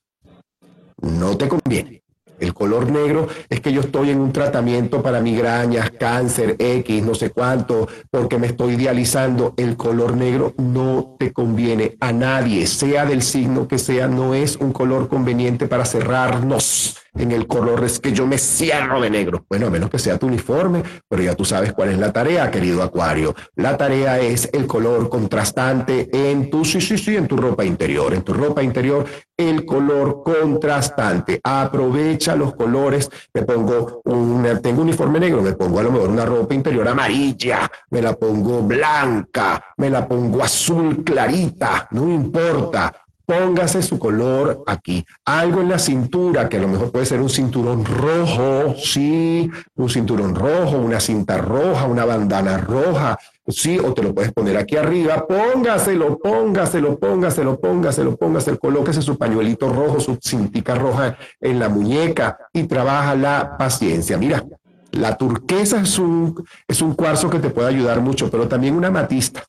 No te conviene. El color negro es que yo estoy en un tratamiento para migrañas, cáncer, X, no sé cuánto, porque me estoy idealizando. El color negro no te conviene a nadie, sea del signo que sea, no es un color conveniente para cerrarnos en el color es que yo me cierro de negro. Bueno, a menos que sea tu uniforme, pero ya tú sabes cuál es la tarea, querido Acuario. La tarea es el color contrastante en tu, sí, sí, sí, en tu ropa interior. En tu ropa interior, el color contrastante. Aprovecha los colores. Me pongo un, tengo un uniforme negro, me pongo a lo mejor una ropa interior amarilla, me la pongo blanca, me la pongo azul clarita, no importa póngase su color aquí. Algo en la cintura, que a lo mejor puede ser un cinturón rojo, sí, un cinturón rojo, una cinta roja, una bandana roja, sí, o te lo puedes poner aquí arriba. Póngaselo, póngaselo, póngaselo, póngaselo, póngaselo. Colóquese su pañuelito rojo, su cintica roja en la muñeca y trabaja la paciencia. Mira, la turquesa es un, es un cuarzo que te puede ayudar mucho, pero también una matista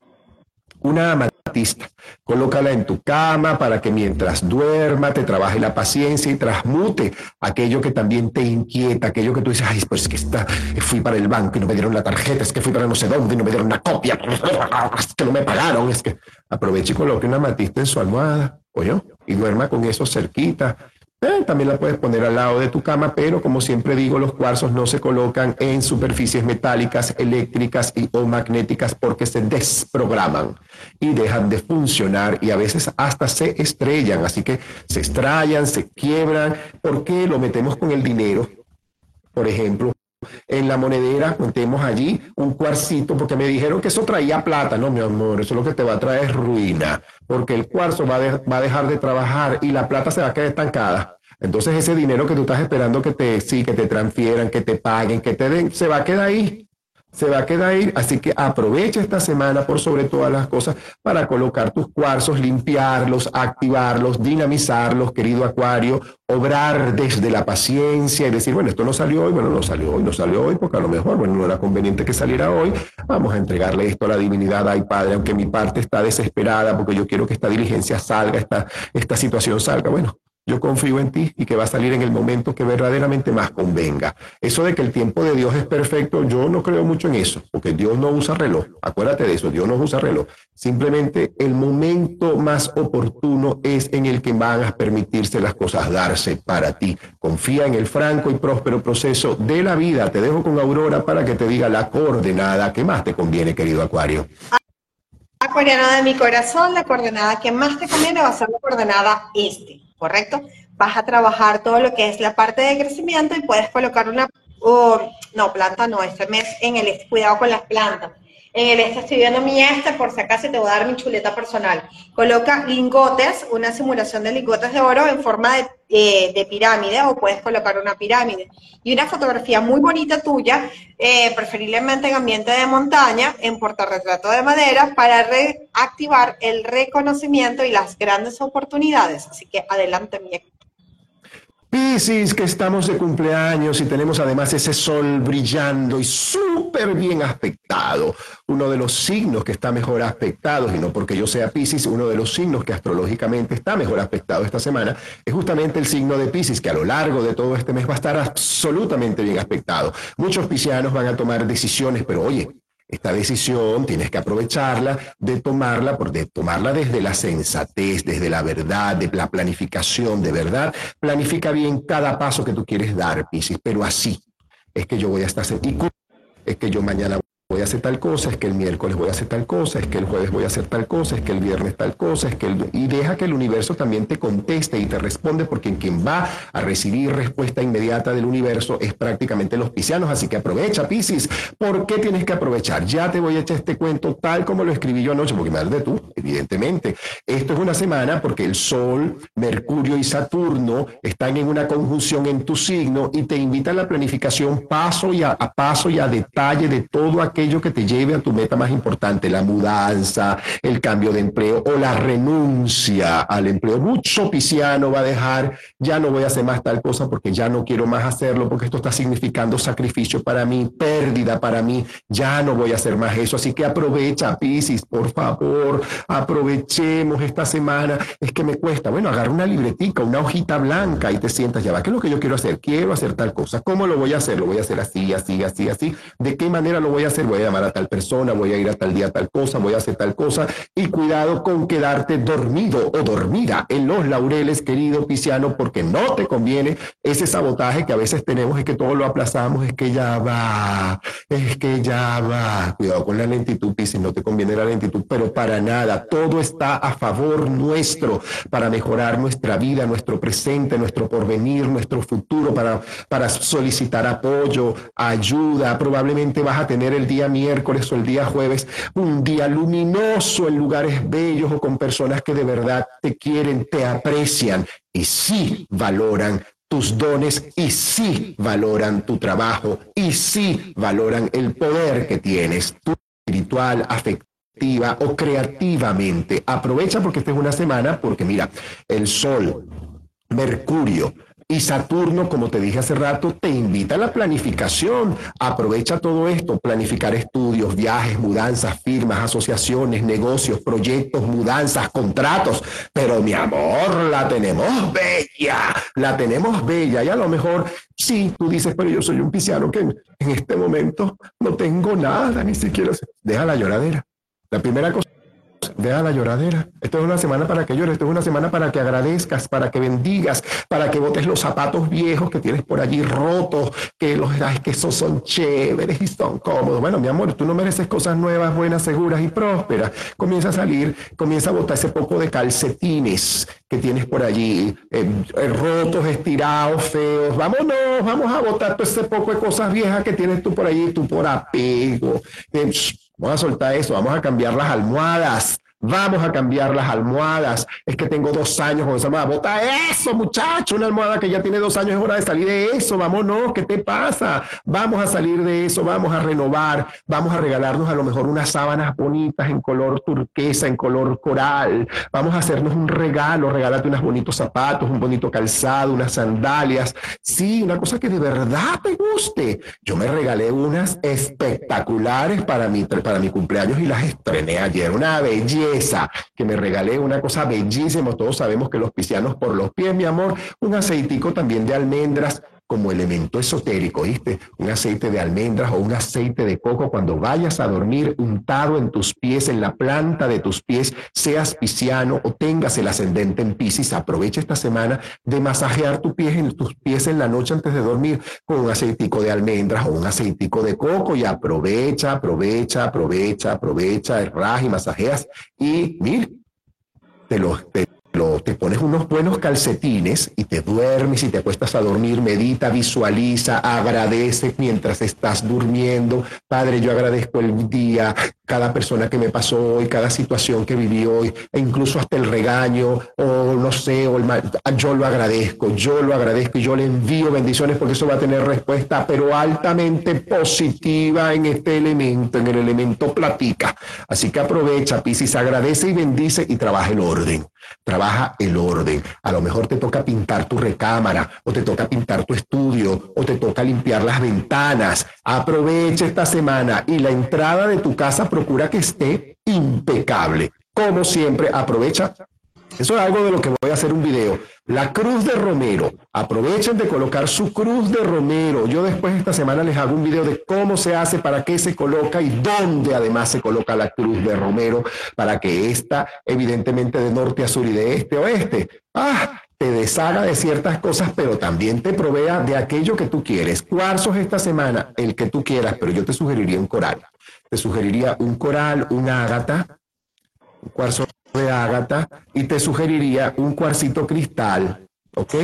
una amatista. Colócala en tu cama para que mientras duerma te trabaje la paciencia y transmute aquello que también te inquieta, aquello que tú dices, ay, pues es que está, fui para el banco y no me dieron la tarjeta, es que fui para no sé dónde y no me dieron una copia, es que no me pagaron, es que aproveche y coloque una amatista en su almohada, oye, y duerma con eso cerquita eh, también la puedes poner al lado de tu cama, pero como siempre digo, los cuarzos no se colocan en superficies metálicas, eléctricas y o magnéticas porque se desprograman y dejan de funcionar y a veces hasta se estrellan. Así que se estrellan, se quiebran. ¿Por qué lo metemos con el dinero? Por ejemplo, en la monedera, metemos allí un cuarcito, porque me dijeron que eso traía plata. No, mi amor, eso lo que te va a traer es ruina, porque el cuarzo va, va a dejar de trabajar y la plata se va a quedar estancada. Entonces ese dinero que tú estás esperando que te, sí, que te transfieran, que te paguen, que te den, se va a quedar ahí se va a quedar ahí. Así que aprovecha esta semana por sobre todas las cosas para colocar tus cuarzos, limpiarlos, activarlos, dinamizarlos, querido Acuario, obrar desde la paciencia y decir, bueno, esto no salió hoy, bueno, no salió hoy, no salió hoy, porque a lo mejor, bueno, no era conveniente que saliera hoy. Vamos a entregarle esto a la divinidad, ay Padre, aunque mi parte está desesperada porque yo quiero que esta diligencia salga, esta, esta situación salga. Bueno, yo confío en ti y que va a salir en el momento que verdaderamente más convenga. Eso de que el tiempo de Dios es perfecto, yo no creo mucho en eso, porque Dios no usa reloj. Acuérdate de eso, Dios no usa reloj. Simplemente el momento más oportuno es en el que van a permitirse las cosas darse para ti. Confía en el franco y próspero proceso de la vida. Te dejo con Aurora para que te diga la coordenada que más te conviene, querido Acuario. Acuariana de mi corazón, la coordenada que más te conviene va a ser la coordenada este. ¿correcto? Vas a trabajar todo lo que es la parte de crecimiento y puedes colocar una, no, planta no, este mes en el cuidado con las plantas. En el este estoy viendo mi este, por si acaso te voy a dar mi chuleta personal. Coloca lingotes, una simulación de lingotes de oro en forma de, eh, pirámide o puedes colocar una pirámide. Y una fotografía muy bonita tuya, eh, preferiblemente en ambiente de montaña, en portarretrato de madera, para reactivar el reconocimiento y las grandes oportunidades. Así que adelante, mi Piscis, que estamos de cumpleaños y tenemos además ese sol brillando y súper bien aspectado. Uno de los signos que está mejor aspectado, y no porque yo sea Piscis, uno de los signos que astrológicamente está mejor aspectado esta semana es justamente el signo de Piscis, que a lo largo de todo este mes va a estar absolutamente bien aspectado. Muchos piscianos van a tomar decisiones, pero oye, esta decisión tienes que aprovecharla, de tomarla, de tomarla desde la sensatez, desde la verdad, de la planificación, de verdad. Planifica bien cada paso que tú quieres dar, Piscis, pero así es que yo voy a estar seguro, es que yo mañana voy a hacer tal cosa, es que el miércoles voy a hacer tal cosa, es que el jueves voy a hacer tal cosa, es que el viernes tal cosa, es que el... y deja que el universo también te conteste y te responde porque quien va a recibir respuesta inmediata del universo es prácticamente los piscianos, así que aprovecha Piscis. ¿Por qué tienes que aprovechar? Ya te voy a echar este cuento tal como lo escribí yo anoche, porque me de tú, evidentemente. Esto es una semana porque el Sol, Mercurio y Saturno están en una conjunción en tu signo y te invitan a la planificación paso y a paso y a detalle de todo aquello aquello que te lleve a tu meta más importante, la mudanza, el cambio de empleo o la renuncia al empleo. Mucho pisciano va a dejar, ya no voy a hacer más tal cosa porque ya no quiero más hacerlo, porque esto está significando sacrificio para mí, pérdida para mí, ya no voy a hacer más eso. Así que aprovecha, Piscis, por favor, aprovechemos esta semana. Es que me cuesta, bueno, agarra una libretica, una hojita blanca y te sientas, ya va, ¿qué es lo que yo quiero hacer? Quiero hacer tal cosa. ¿Cómo lo voy a hacer? Lo voy a hacer así, así, así, así. ¿De qué manera lo voy a hacer? Voy a llamar a tal persona, voy a ir a tal día tal cosa, voy a hacer tal cosa. Y cuidado con quedarte dormido o dormida en los laureles, querido Pisciano, porque no te conviene ese sabotaje que a veces tenemos, es que todo lo aplazamos, es que ya va, es que ya va. Cuidado con la lentitud, Piscis, no te conviene la lentitud, pero para nada, todo está a favor nuestro para mejorar nuestra vida, nuestro presente, nuestro porvenir, nuestro futuro, para, para solicitar apoyo, ayuda. Probablemente vas a tener el día miércoles o el día jueves un día luminoso en lugares bellos o con personas que de verdad te quieren, te aprecian y sí valoran tus dones y sí valoran tu trabajo y sí valoran el poder que tienes, tu espiritual, afectiva o creativamente. Aprovecha porque esta es una semana, porque mira, el sol, Mercurio, y Saturno, como te dije hace rato, te invita a la planificación. Aprovecha todo esto, planificar estudios, viajes, mudanzas, firmas, asociaciones, negocios, proyectos, mudanzas, contratos. Pero mi amor, la tenemos bella, la tenemos bella. Y a lo mejor, sí, tú dices, pero yo soy un pisciano que en, en este momento no tengo nada, ni siquiera... Deja la lloradera. La primera cosa Deja la lloradera. Esto es una semana para que llores, esto es una semana para que agradezcas, para que bendigas, para que botes los zapatos viejos que tienes por allí rotos, que los que esos son chéveres y son cómodos. Bueno, mi amor, tú no mereces cosas nuevas, buenas, seguras y prósperas. Comienza a salir, comienza a botar ese poco de calcetines que tienes por allí, eh, eh, rotos, estirados, feos. Vámonos, vamos a botar todo ese poco de cosas viejas que tienes tú por allí, tú por apego. Eh, Vamos a soltar eso, vamos a cambiar las almohadas. Vamos a cambiar las almohadas. Es que tengo dos años con esa almohada. Bota eso, muchacho. Una almohada que ya tiene dos años es hora de salir de eso. Vámonos, ¿qué te pasa? Vamos a salir de eso, vamos a renovar. Vamos a regalarnos a lo mejor unas sábanas bonitas en color turquesa, en color coral. Vamos a hacernos un regalo. Regálate unos bonitos zapatos, un bonito calzado, unas sandalias. Sí, una cosa que de verdad te guste. Yo me regalé unas espectaculares para mi, para mi cumpleaños y las estrené ayer. Una belleza que me regalé una cosa bellísima. Todos sabemos que los piscianos por los pies, mi amor, un aceitico también de almendras como elemento esotérico, ¿viste? Un aceite de almendras o un aceite de coco cuando vayas a dormir untado en tus pies, en la planta de tus pies, seas pisciano o tengas el ascendente en Piscis, aprovecha esta semana de masajear tus pies en tus pies en la noche antes de dormir con un aceitico de almendras o un aceitico de coco y aprovecha, aprovecha, aprovecha, aprovecha, erras y masajeas y mira, te te te pones unos buenos calcetines y te duermes y te acuestas a dormir, medita, visualiza, agradece mientras estás durmiendo. Padre, yo agradezco el día, cada persona que me pasó hoy, cada situación que viví hoy, e incluso hasta el regaño, o no sé, o el mal, yo lo agradezco, yo lo agradezco y yo le envío bendiciones porque eso va a tener respuesta, pero altamente positiva en este elemento, en el elemento platica. Así que aprovecha, Piscis, agradece y bendice y trabaja el orden. Trabaja el orden. A lo mejor te toca pintar tu recámara, o te toca pintar tu estudio, o te toca limpiar las ventanas. Aprovecha esta semana y la entrada de tu casa procura que esté impecable. Como siempre, aprovecha. Eso es algo de lo que voy a hacer un video. La cruz de Romero. Aprovechen de colocar su cruz de Romero. Yo después esta semana les hago un video de cómo se hace, para qué se coloca y dónde además se coloca la cruz de Romero para que esta, evidentemente de norte a sur y de este a oeste, ah, te deshaga de ciertas cosas, pero también te provea de aquello que tú quieres. Cuarzos esta semana, el que tú quieras, pero yo te sugeriría un coral te sugeriría un coral, un ágata, un cuarzo de ágata, y te sugeriría un cuarcito cristal, ¿ok?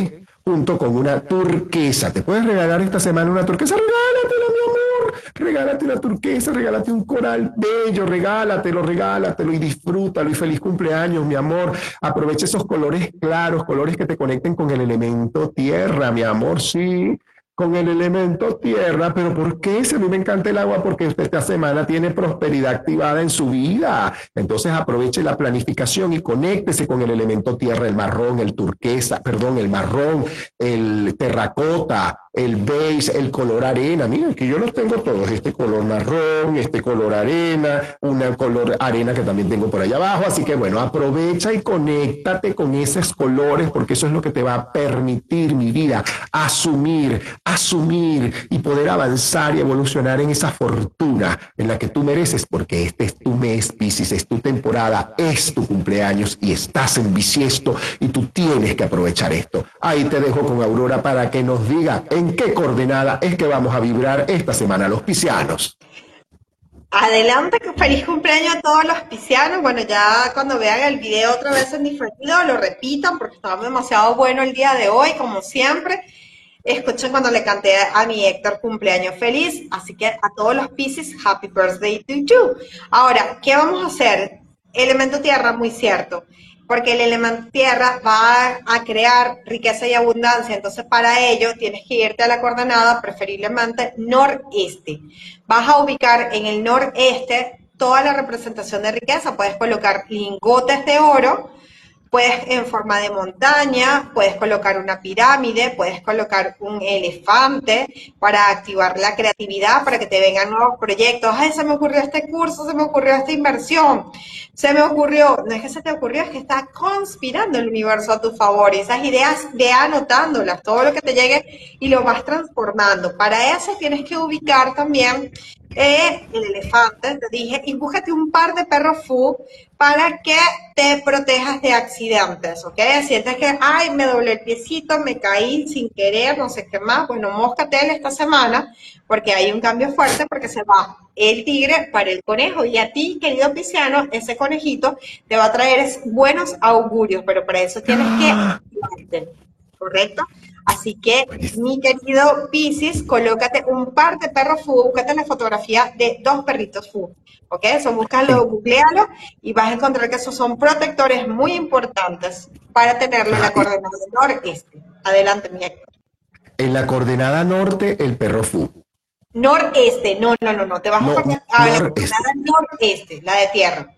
Junto con una turquesa. ¿Te puedes regalar esta semana una turquesa? Regálatela, mi amor. Regálate una turquesa, regálate un coral bello, regálatelo, regálatelo y disfrútalo y feliz cumpleaños, mi amor. Aprovecha esos colores claros, colores que te conecten con el elemento tierra, mi amor, sí con el elemento tierra, pero ¿por qué? Si a mí me encanta el agua, porque usted esta semana tiene prosperidad activada en su vida. Entonces aproveche la planificación y conéctese con el elemento tierra, el marrón, el turquesa, perdón, el marrón, el terracota, el beige, el color arena. Miren que yo los tengo todos, este color marrón, este color arena, una color arena que también tengo por allá abajo. Así que bueno, aprovecha y conéctate con esos colores porque eso es lo que te va a permitir, mi vida, asumir, asumir y poder avanzar y evolucionar en esa fortuna en la que tú mereces, porque este es tu mes, Pisces, es tu temporada, es tu cumpleaños y estás en bisiesto y tú tienes que aprovechar esto. Ahí te dejo con Aurora para que nos diga en qué coordenada es que vamos a vibrar esta semana los piscianos. Adelante, feliz cumpleaños a todos los piscianos. Bueno, ya cuando vean el video otra vez en diferido, lo repitan porque estaba demasiado bueno el día de hoy, como siempre. Escuchen cuando le canté a mi Héctor cumpleaños feliz. Así que a todos los Pisces, happy birthday to you. Ahora, ¿qué vamos a hacer? Elemento tierra, muy cierto porque el elemento tierra va a crear riqueza y abundancia. Entonces, para ello tienes que irte a la coordenada, preferiblemente noreste. Vas a ubicar en el noreste toda la representación de riqueza. Puedes colocar lingotes de oro, Puedes en forma de montaña, puedes colocar una pirámide, puedes colocar un elefante para activar la creatividad, para que te vengan nuevos proyectos. Ay, se me ocurrió este curso, se me ocurrió esta inversión, se me ocurrió, no es que se te ocurrió, es que está conspirando el universo a tu favor. Esas ideas, ve anotándolas, todo lo que te llegue y lo vas transformando. Para eso tienes que ubicar también eh, el elefante, te dije, y un par de perros fu para que te protejas de accidentes, ¿ok? Sientes que, ay, me doblé el piecito, me caí sin querer, no sé qué más, bueno, móscate esta semana, porque hay un cambio fuerte, porque se va el tigre para el conejo, y a ti, querido pisciano, ese conejito te va a traer buenos augurios, pero para eso tienes que... ¿Correcto? Así que, mi querido Piscis, colócate un par de perros fu, búscate la fotografía de dos perritos fu, ¿ok? Eso, búscalo, googlealo y vas a encontrar que esos son protectores muy importantes para tenerlo en la coordenada noreste. Adelante, mi Héctor. En la coordenada norte, el perro fu. Noreste, no, no, no, no, te vas a, poner a la coordenada noreste, la de tierra.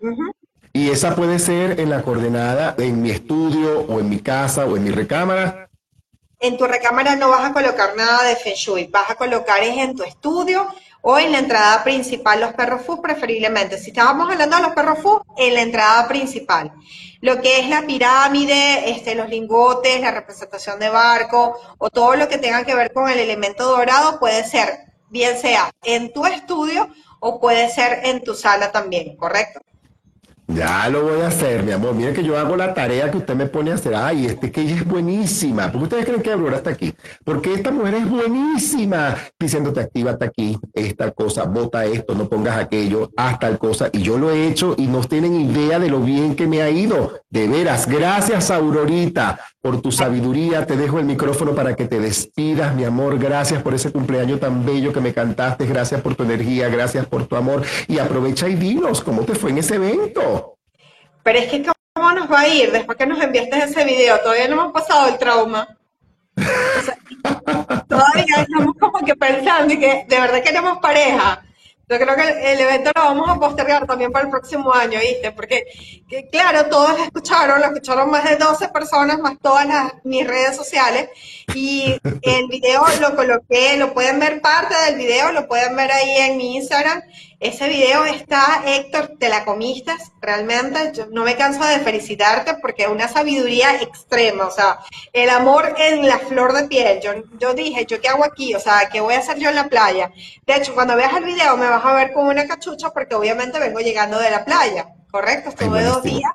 Y esa puede ser en la coordenada en mi estudio o en mi casa o en mi recámara en tu recámara no vas a colocar nada de Feng Shui, vas a colocar es en tu estudio o en la entrada principal los perros fu preferiblemente. Si estábamos hablando de los perros fu, en la entrada principal. Lo que es la pirámide, este, los lingotes, la representación de barco o todo lo que tenga que ver con el elemento dorado puede ser, bien sea en tu estudio o puede ser en tu sala también, ¿correcto? Ya lo voy a hacer, mi amor. Mira que yo hago la tarea que usted me pone a hacer. Ay, este que ella es buenísima. ¿Por qué ustedes creen que Aurora está aquí? Porque esta mujer es buenísima. Diciéndote, actívate aquí, esta cosa, bota esto, no pongas aquello, haz tal cosa. Y yo lo he hecho y no tienen idea de lo bien que me ha ido. De veras, gracias, Aurorita, por tu sabiduría. Te dejo el micrófono para que te despidas, mi amor. Gracias por ese cumpleaños tan bello que me cantaste. Gracias por tu energía, gracias por tu amor. Y aprovecha y dinos cómo te fue en ese evento. Pero es que, ¿cómo nos va a ir después que nos enviaste ese video? Todavía no hemos pasado el trauma. todavía estamos como que pensando que de verdad queremos pareja. Yo creo que el, evento lo vamos a postergar también para el próximo año, ¿viste? Porque, claro, todos lo escucharon, lo escucharon más de 12 personas, más todas las, mis redes sociales. Y el video lo coloqué, lo pueden ver parte del video, lo pueden ver ahí en mi Instagram. Ese video está, Héctor, te la comiste realmente. Yo no me canso de felicitarte porque es una sabiduría extrema. O sea, el amor en la flor de piel. Yo, yo dije, ¿yo qué hago aquí? O sea, ¿qué voy a hacer yo en la playa? De hecho, cuando veas el video me vas a ver con una cachucha porque obviamente vengo llegando de la playa. ¿Correcto? Estuve dos días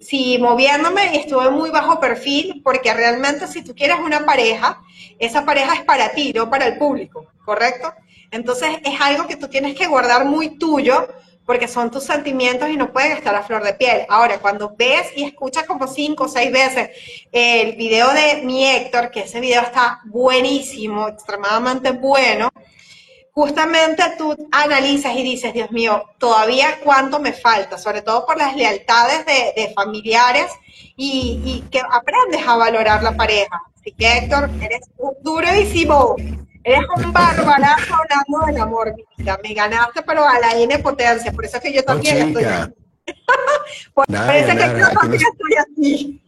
sí, moviéndome y estuve muy bajo perfil, porque realmente si tú quieres una pareja, esa pareja es para ti, no para el público, ¿correcto? Entonces es algo que tú tienes que guardar muy tuyo porque son tus sentimientos y no pueden estar a flor de piel. Ahora, cuando ves y escuchas como cinco o seis veces el video de mi Héctor, que ese video está buenísimo, extremadamente bueno, justamente tú analizas y dices, Dios mío, todavía cuánto me falta, sobre todo por las lealtades de, familiares y, y, que aprendes a valorar la pareja. Así que Héctor, eres durísimo. Eres un barbarazo hablando del amor, vida. Me ganaste, pero a la N potencia. Por eso es que yo también estoy aquí. Por eso es que yo también estoy aquí.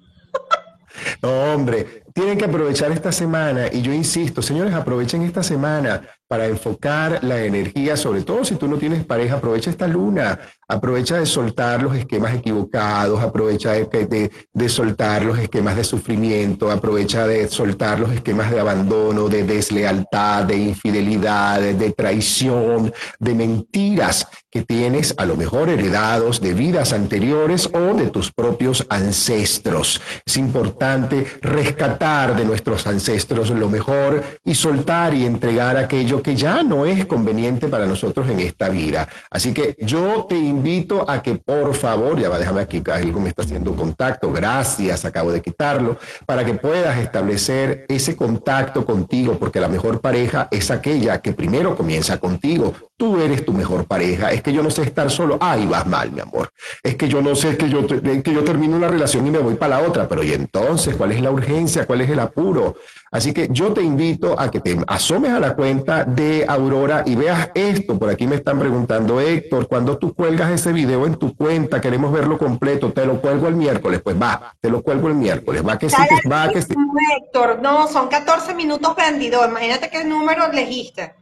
No, hombre, tienen que aprovechar esta semana y yo insisto, señores, aprovechen esta semana para enfocar la energía, sobre todo si tú no tienes pareja, aprovecha esta luna, Aprovecha de soltar los esquemas equivocados, aprovecha de, de, soltar los esquemas de sufrimiento, aprovecha de soltar los esquemas de abandono, de deslealtad, de infidelidad, de traición, de mentiras que tienes a lo mejor heredados de vidas anteriores o de tus propios ancestros. Es importante rescatar de nuestros ancestros lo mejor y soltar y entregar aquello que ya no es conveniente para nosotros en esta vida. Así que yo te invito a que por favor, ya va, déjame aquí, algo me está haciendo contacto, gracias, acabo de quitarlo, para que puedas establecer ese contacto contigo, porque la mejor pareja es aquella que primero comienza contigo. Tú eres tu mejor pareja. Es que yo no sé estar solo. Ay, vas mal, mi amor. Es que yo no sé que yo, que yo termino una relación y me voy para la otra. Pero ¿y entonces cuál es la urgencia? ¿Cuál es el apuro? Así que yo te invito a que te asomes a la cuenta de Aurora y veas esto. Por aquí me están preguntando, Héctor, cuando tú cuelgas ese video en tu cuenta, queremos verlo completo, te lo cuelgo el miércoles. Pues va, te lo cuelgo el miércoles. Va que sí, va que sí. Héctor, no, son 14 minutos vendidos. Imagínate qué número elegiste.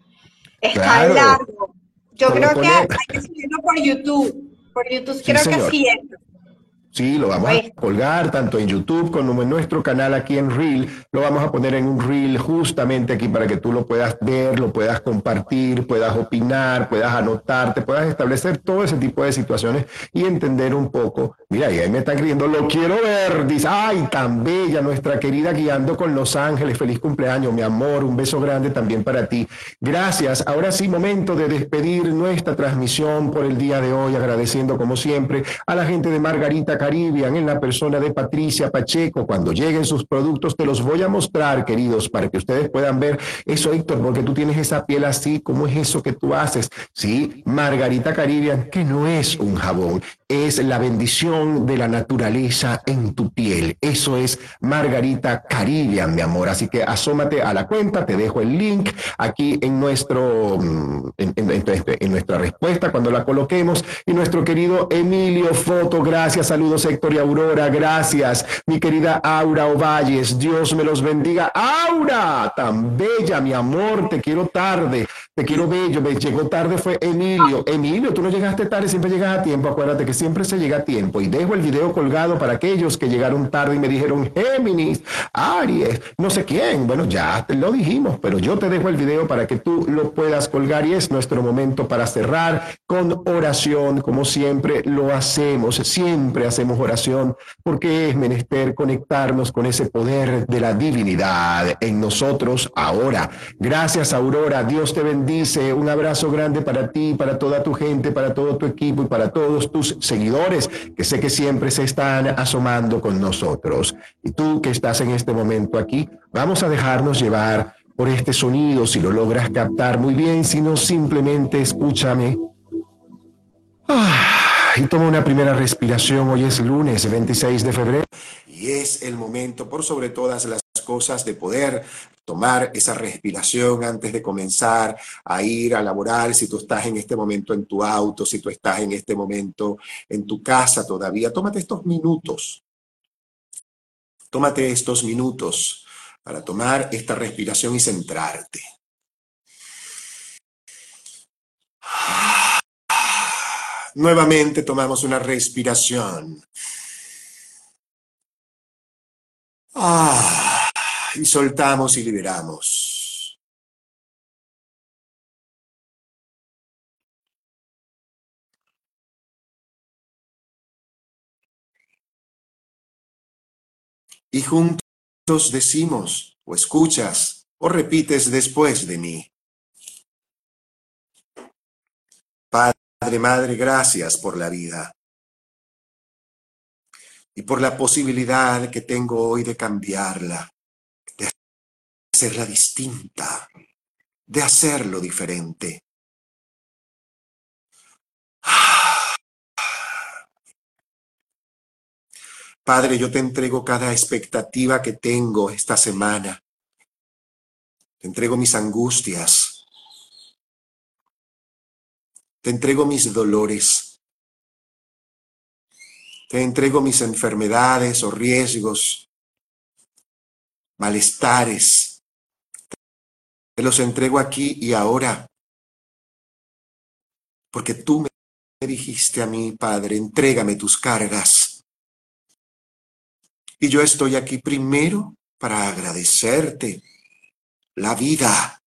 Está largo. Yo creo que hay que subirlo por YouTube. Por YouTube creo que sí es. Sí, lo vamos a colgar tanto en YouTube como en nuestro canal aquí en Reel. Lo vamos a poner en un Reel justamente aquí para que tú lo puedas ver, lo puedas compartir, puedas opinar, puedas anotarte, puedas establecer todo ese tipo de situaciones y entender un poco. Mira, y ahí me están escribiendo, lo quiero ver. Dice, ay, tan bella nuestra querida guiando con Los Ángeles. Feliz cumpleaños, mi amor. Un beso grande también para ti. Gracias. Ahora sí, momento de despedir nuestra transmisión por el día de hoy, agradeciendo como siempre a la gente de Margarita Caribbean en la persona de Patricia Pacheco. Cuando lleguen sus productos te los voy a mostrar, queridos, para que ustedes puedan ver eso, Héctor, porque tú tienes esa piel así, ¿cómo es eso que tú haces? Sí, Margarita Caribbean, que no es un jabón, es la bendición de la naturaleza en tu piel. Eso es Margarita Caribbean, mi amor. Así que asómate a la cuenta, te dejo el link aquí en nuestro, mm, en, nuestra respuesta cuando la coloquemos. Y nuestro querido Emilio Foto, gracias, saludos Héctor y Aurora, gracias. Mi querida Aura Ovalles, Dios me los bendiga. Aura, tan bella, mi amor, te quiero tarde, te quiero bello. Me llegó tarde fue Emilio. Emilio, tú no llegaste tarde, siempre llegas a tiempo. Acuérdate que siempre se llega a tiempo. Y dejo el video colgado para aquellos que llegaron tarde y me dijeron Géminis, Aries, no sé quién. Bueno, ya te lo dijimos, pero yo te dejo el video para que tú lo puedas colgar y es nuestro momento para cerrar con oración, como siempre lo hacemos. Siempre hacemos oración porque es menester conectarnos con ese poder de la divinidad en nosotros ahora. Gracias, Aurora. Dios te bendice. Un abrazo grande para ti, para toda tu gente, para todo tu equipo y para todos tus seguidores que sé que siempre se están asomando con nosotros. Y tú que estás en este momento aquí, vamos a dejarnos llevar por este sonido, si lo logras captar muy bien, si no, simplemente escúchame. Ah y toma una primera respiración. Hoy es lunes 26 de febrero. Y es el momento, por sobre todas las cosas, de poder tomar esa respiración antes de comenzar a ir a laborar, si tú estás en este momento en tu auto, si tú estás en este momento en tu casa todavía, tómate estos minutos. Tómate estos minutos para tomar esta respiración y centrarte. Nuevamente tomamos una respiración. Ah, y soltamos y liberamos. Y juntos decimos, o escuchas, o repites después de mí. Padre, Madre, gracias por la vida y por la posibilidad que tengo hoy de cambiarla, hacerla distinta, de hacerlo diferente. Padre, yo te entrego cada expectativa que tengo esta semana. Te entrego mis angustias, te entrego mis dolores. Te entrego mis enfermedades o riesgos, malestares. Te los entrego aquí y ahora, porque tú dijiste a mí, Padre, entrégame tus cargas. Y yo estoy aquí primero para agradecerte la vida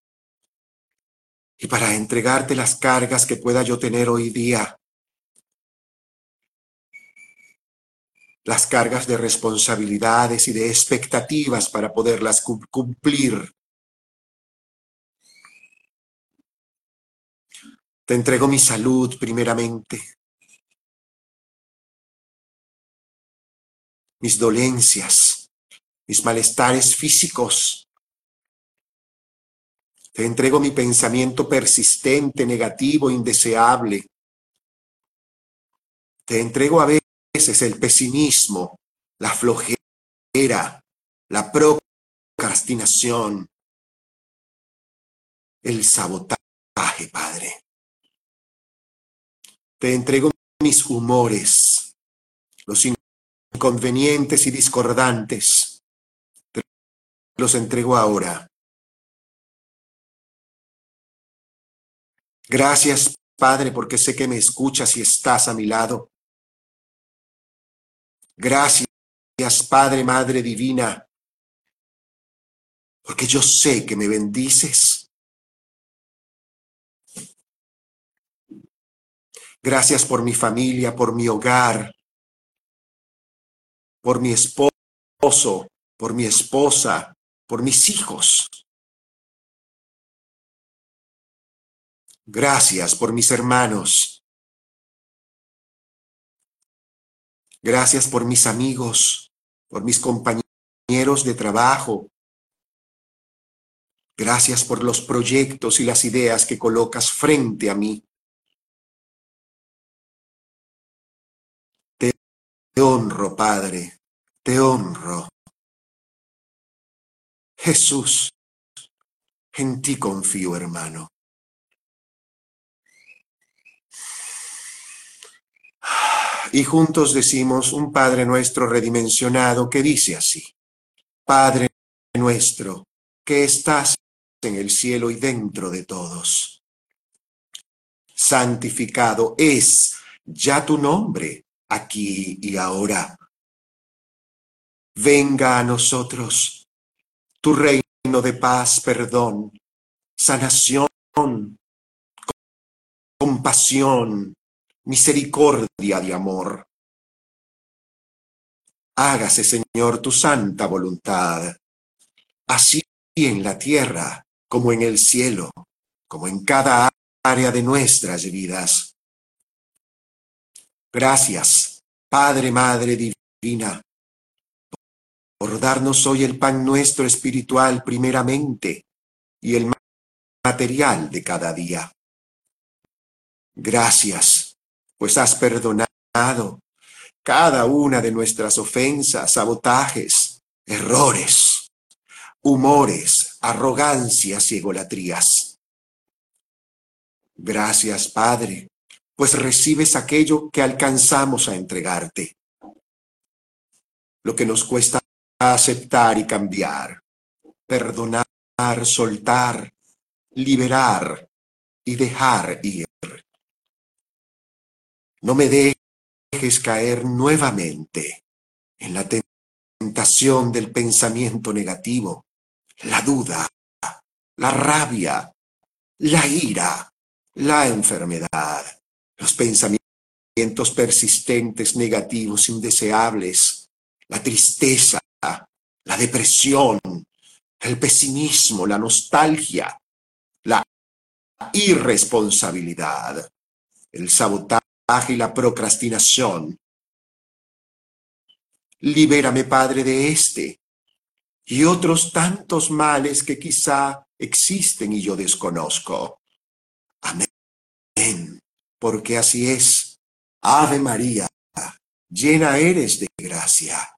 y para entregarte las cargas que pueda yo tener hoy día. Las cargas de responsabilidades y de expectativas para poderlas cumplir. Te entrego mi salud primeramente, mis dolencias, mis malestares físicos. Te entrego mi pensamiento persistente, negativo, indeseable. Te entrego a veces el pesimismo, la flojera, la procrastinación, el sabotaje, Padre. Te entrego mis humores, los inconvenientes y discordantes. Te los entrego ahora. Gracias, Padre, porque sé que me escuchas y estás a mi lado. Gracias, Padre, Madre Divina, porque yo sé que me bendices Gracias por mi familia, por mi hogar, por mi esposo, por mi esposa, por mis hijos. Gracias por mis hermanos. Gracias por mis amigos, por mis compañeros de trabajo. Gracias por los proyectos y las ideas que colocas frente a mí. Te honro, Padre, te honro. Jesús, en ti confío, hermano. Y juntos decimos un Padre nuestro redimensionado que dice así, Padre nuestro, que estás en el cielo y dentro de todos. Santificado es ya tu nombre aquí y ahora. Venga a nosotros tu reino de paz, perdón, sanación, compasión, misericordia de amor. Hágase, Señor, tu santa voluntad, así en la tierra como en el cielo, como en cada área de nuestras vidas. Gracias, Padre, Madre Divina, por darnos hoy el pan nuestro espiritual primeramente y el material de cada día. Gracias, pues has perdonado cada una de nuestras ofensas, sabotajes, errores, humores, arrogancias y egolatrías. Gracias, Padre, pues recibes aquello que alcanzamos a entregarte. Lo que nos cuesta aceptar y cambiar, perdonar, soltar, liberar y dejar ir. No me dejes caer nuevamente en la tentación del pensamiento negativo, la duda, la rabia, la ira, la enfermedad los pensamientos persistentes, negativos, indeseables, la tristeza, la depresión, el pesimismo, la nostalgia, la irresponsabilidad, el sabotaje y la procrastinación. Libérame, Padre, de este y otros tantos males que quizá existen y yo desconozco. Amén porque así es. Ave María, llena eres de gracia.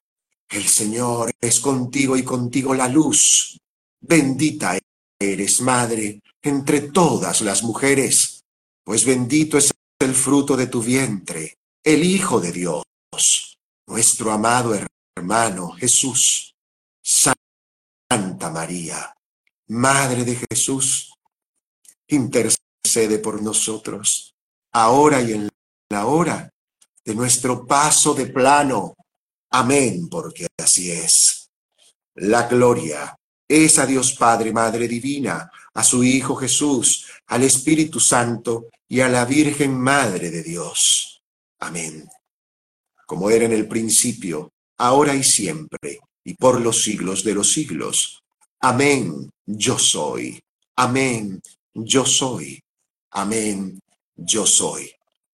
El Señor es contigo y contigo la luz. Bendita eres, Madre, entre todas las mujeres, pues bendito es el fruto de tu vientre, el Hijo de Dios, nuestro amado hermano Jesús. Santa María, Madre de Jesús, intercede por nosotros ahora y en la hora de nuestro paso de plano. Amén, porque así es. La gloria es a Dios Padre, Madre Divina, a su Hijo Jesús, al Espíritu Santo y a la Virgen Madre de Dios. Amén. Como era en el principio, ahora y siempre, y por los siglos de los siglos. Amén, yo soy. Amén, yo soy. Amén, yo soy.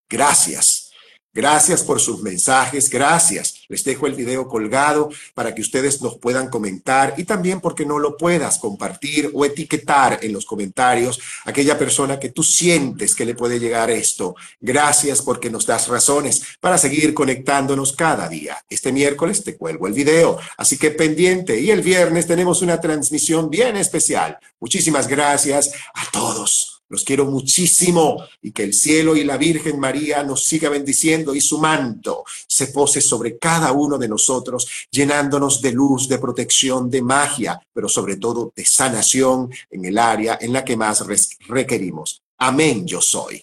Gracias Gracias por sus mensajes, gracias. Les dejo el video colgado para que ustedes nos puedan comentar y también porque no lo puedas compartir o etiquetar en los comentarios aquella persona que tú sientes que le puede llegar esto. Gracias porque nos das razones para seguir conectándonos cada día. Este miércoles te cuelgo el video, así que pendiente y el viernes tenemos una transmisión bien especial. Muchísimas gracias a todos. Los quiero muchísimo y que el cielo y la Virgen María nos siga bendiciendo y su manto se pose sobre cada uno de nosotros, llenándonos de luz, de protección, de magia, pero sobre todo de sanación en el área en la que más requerimos. Amén, yo soy.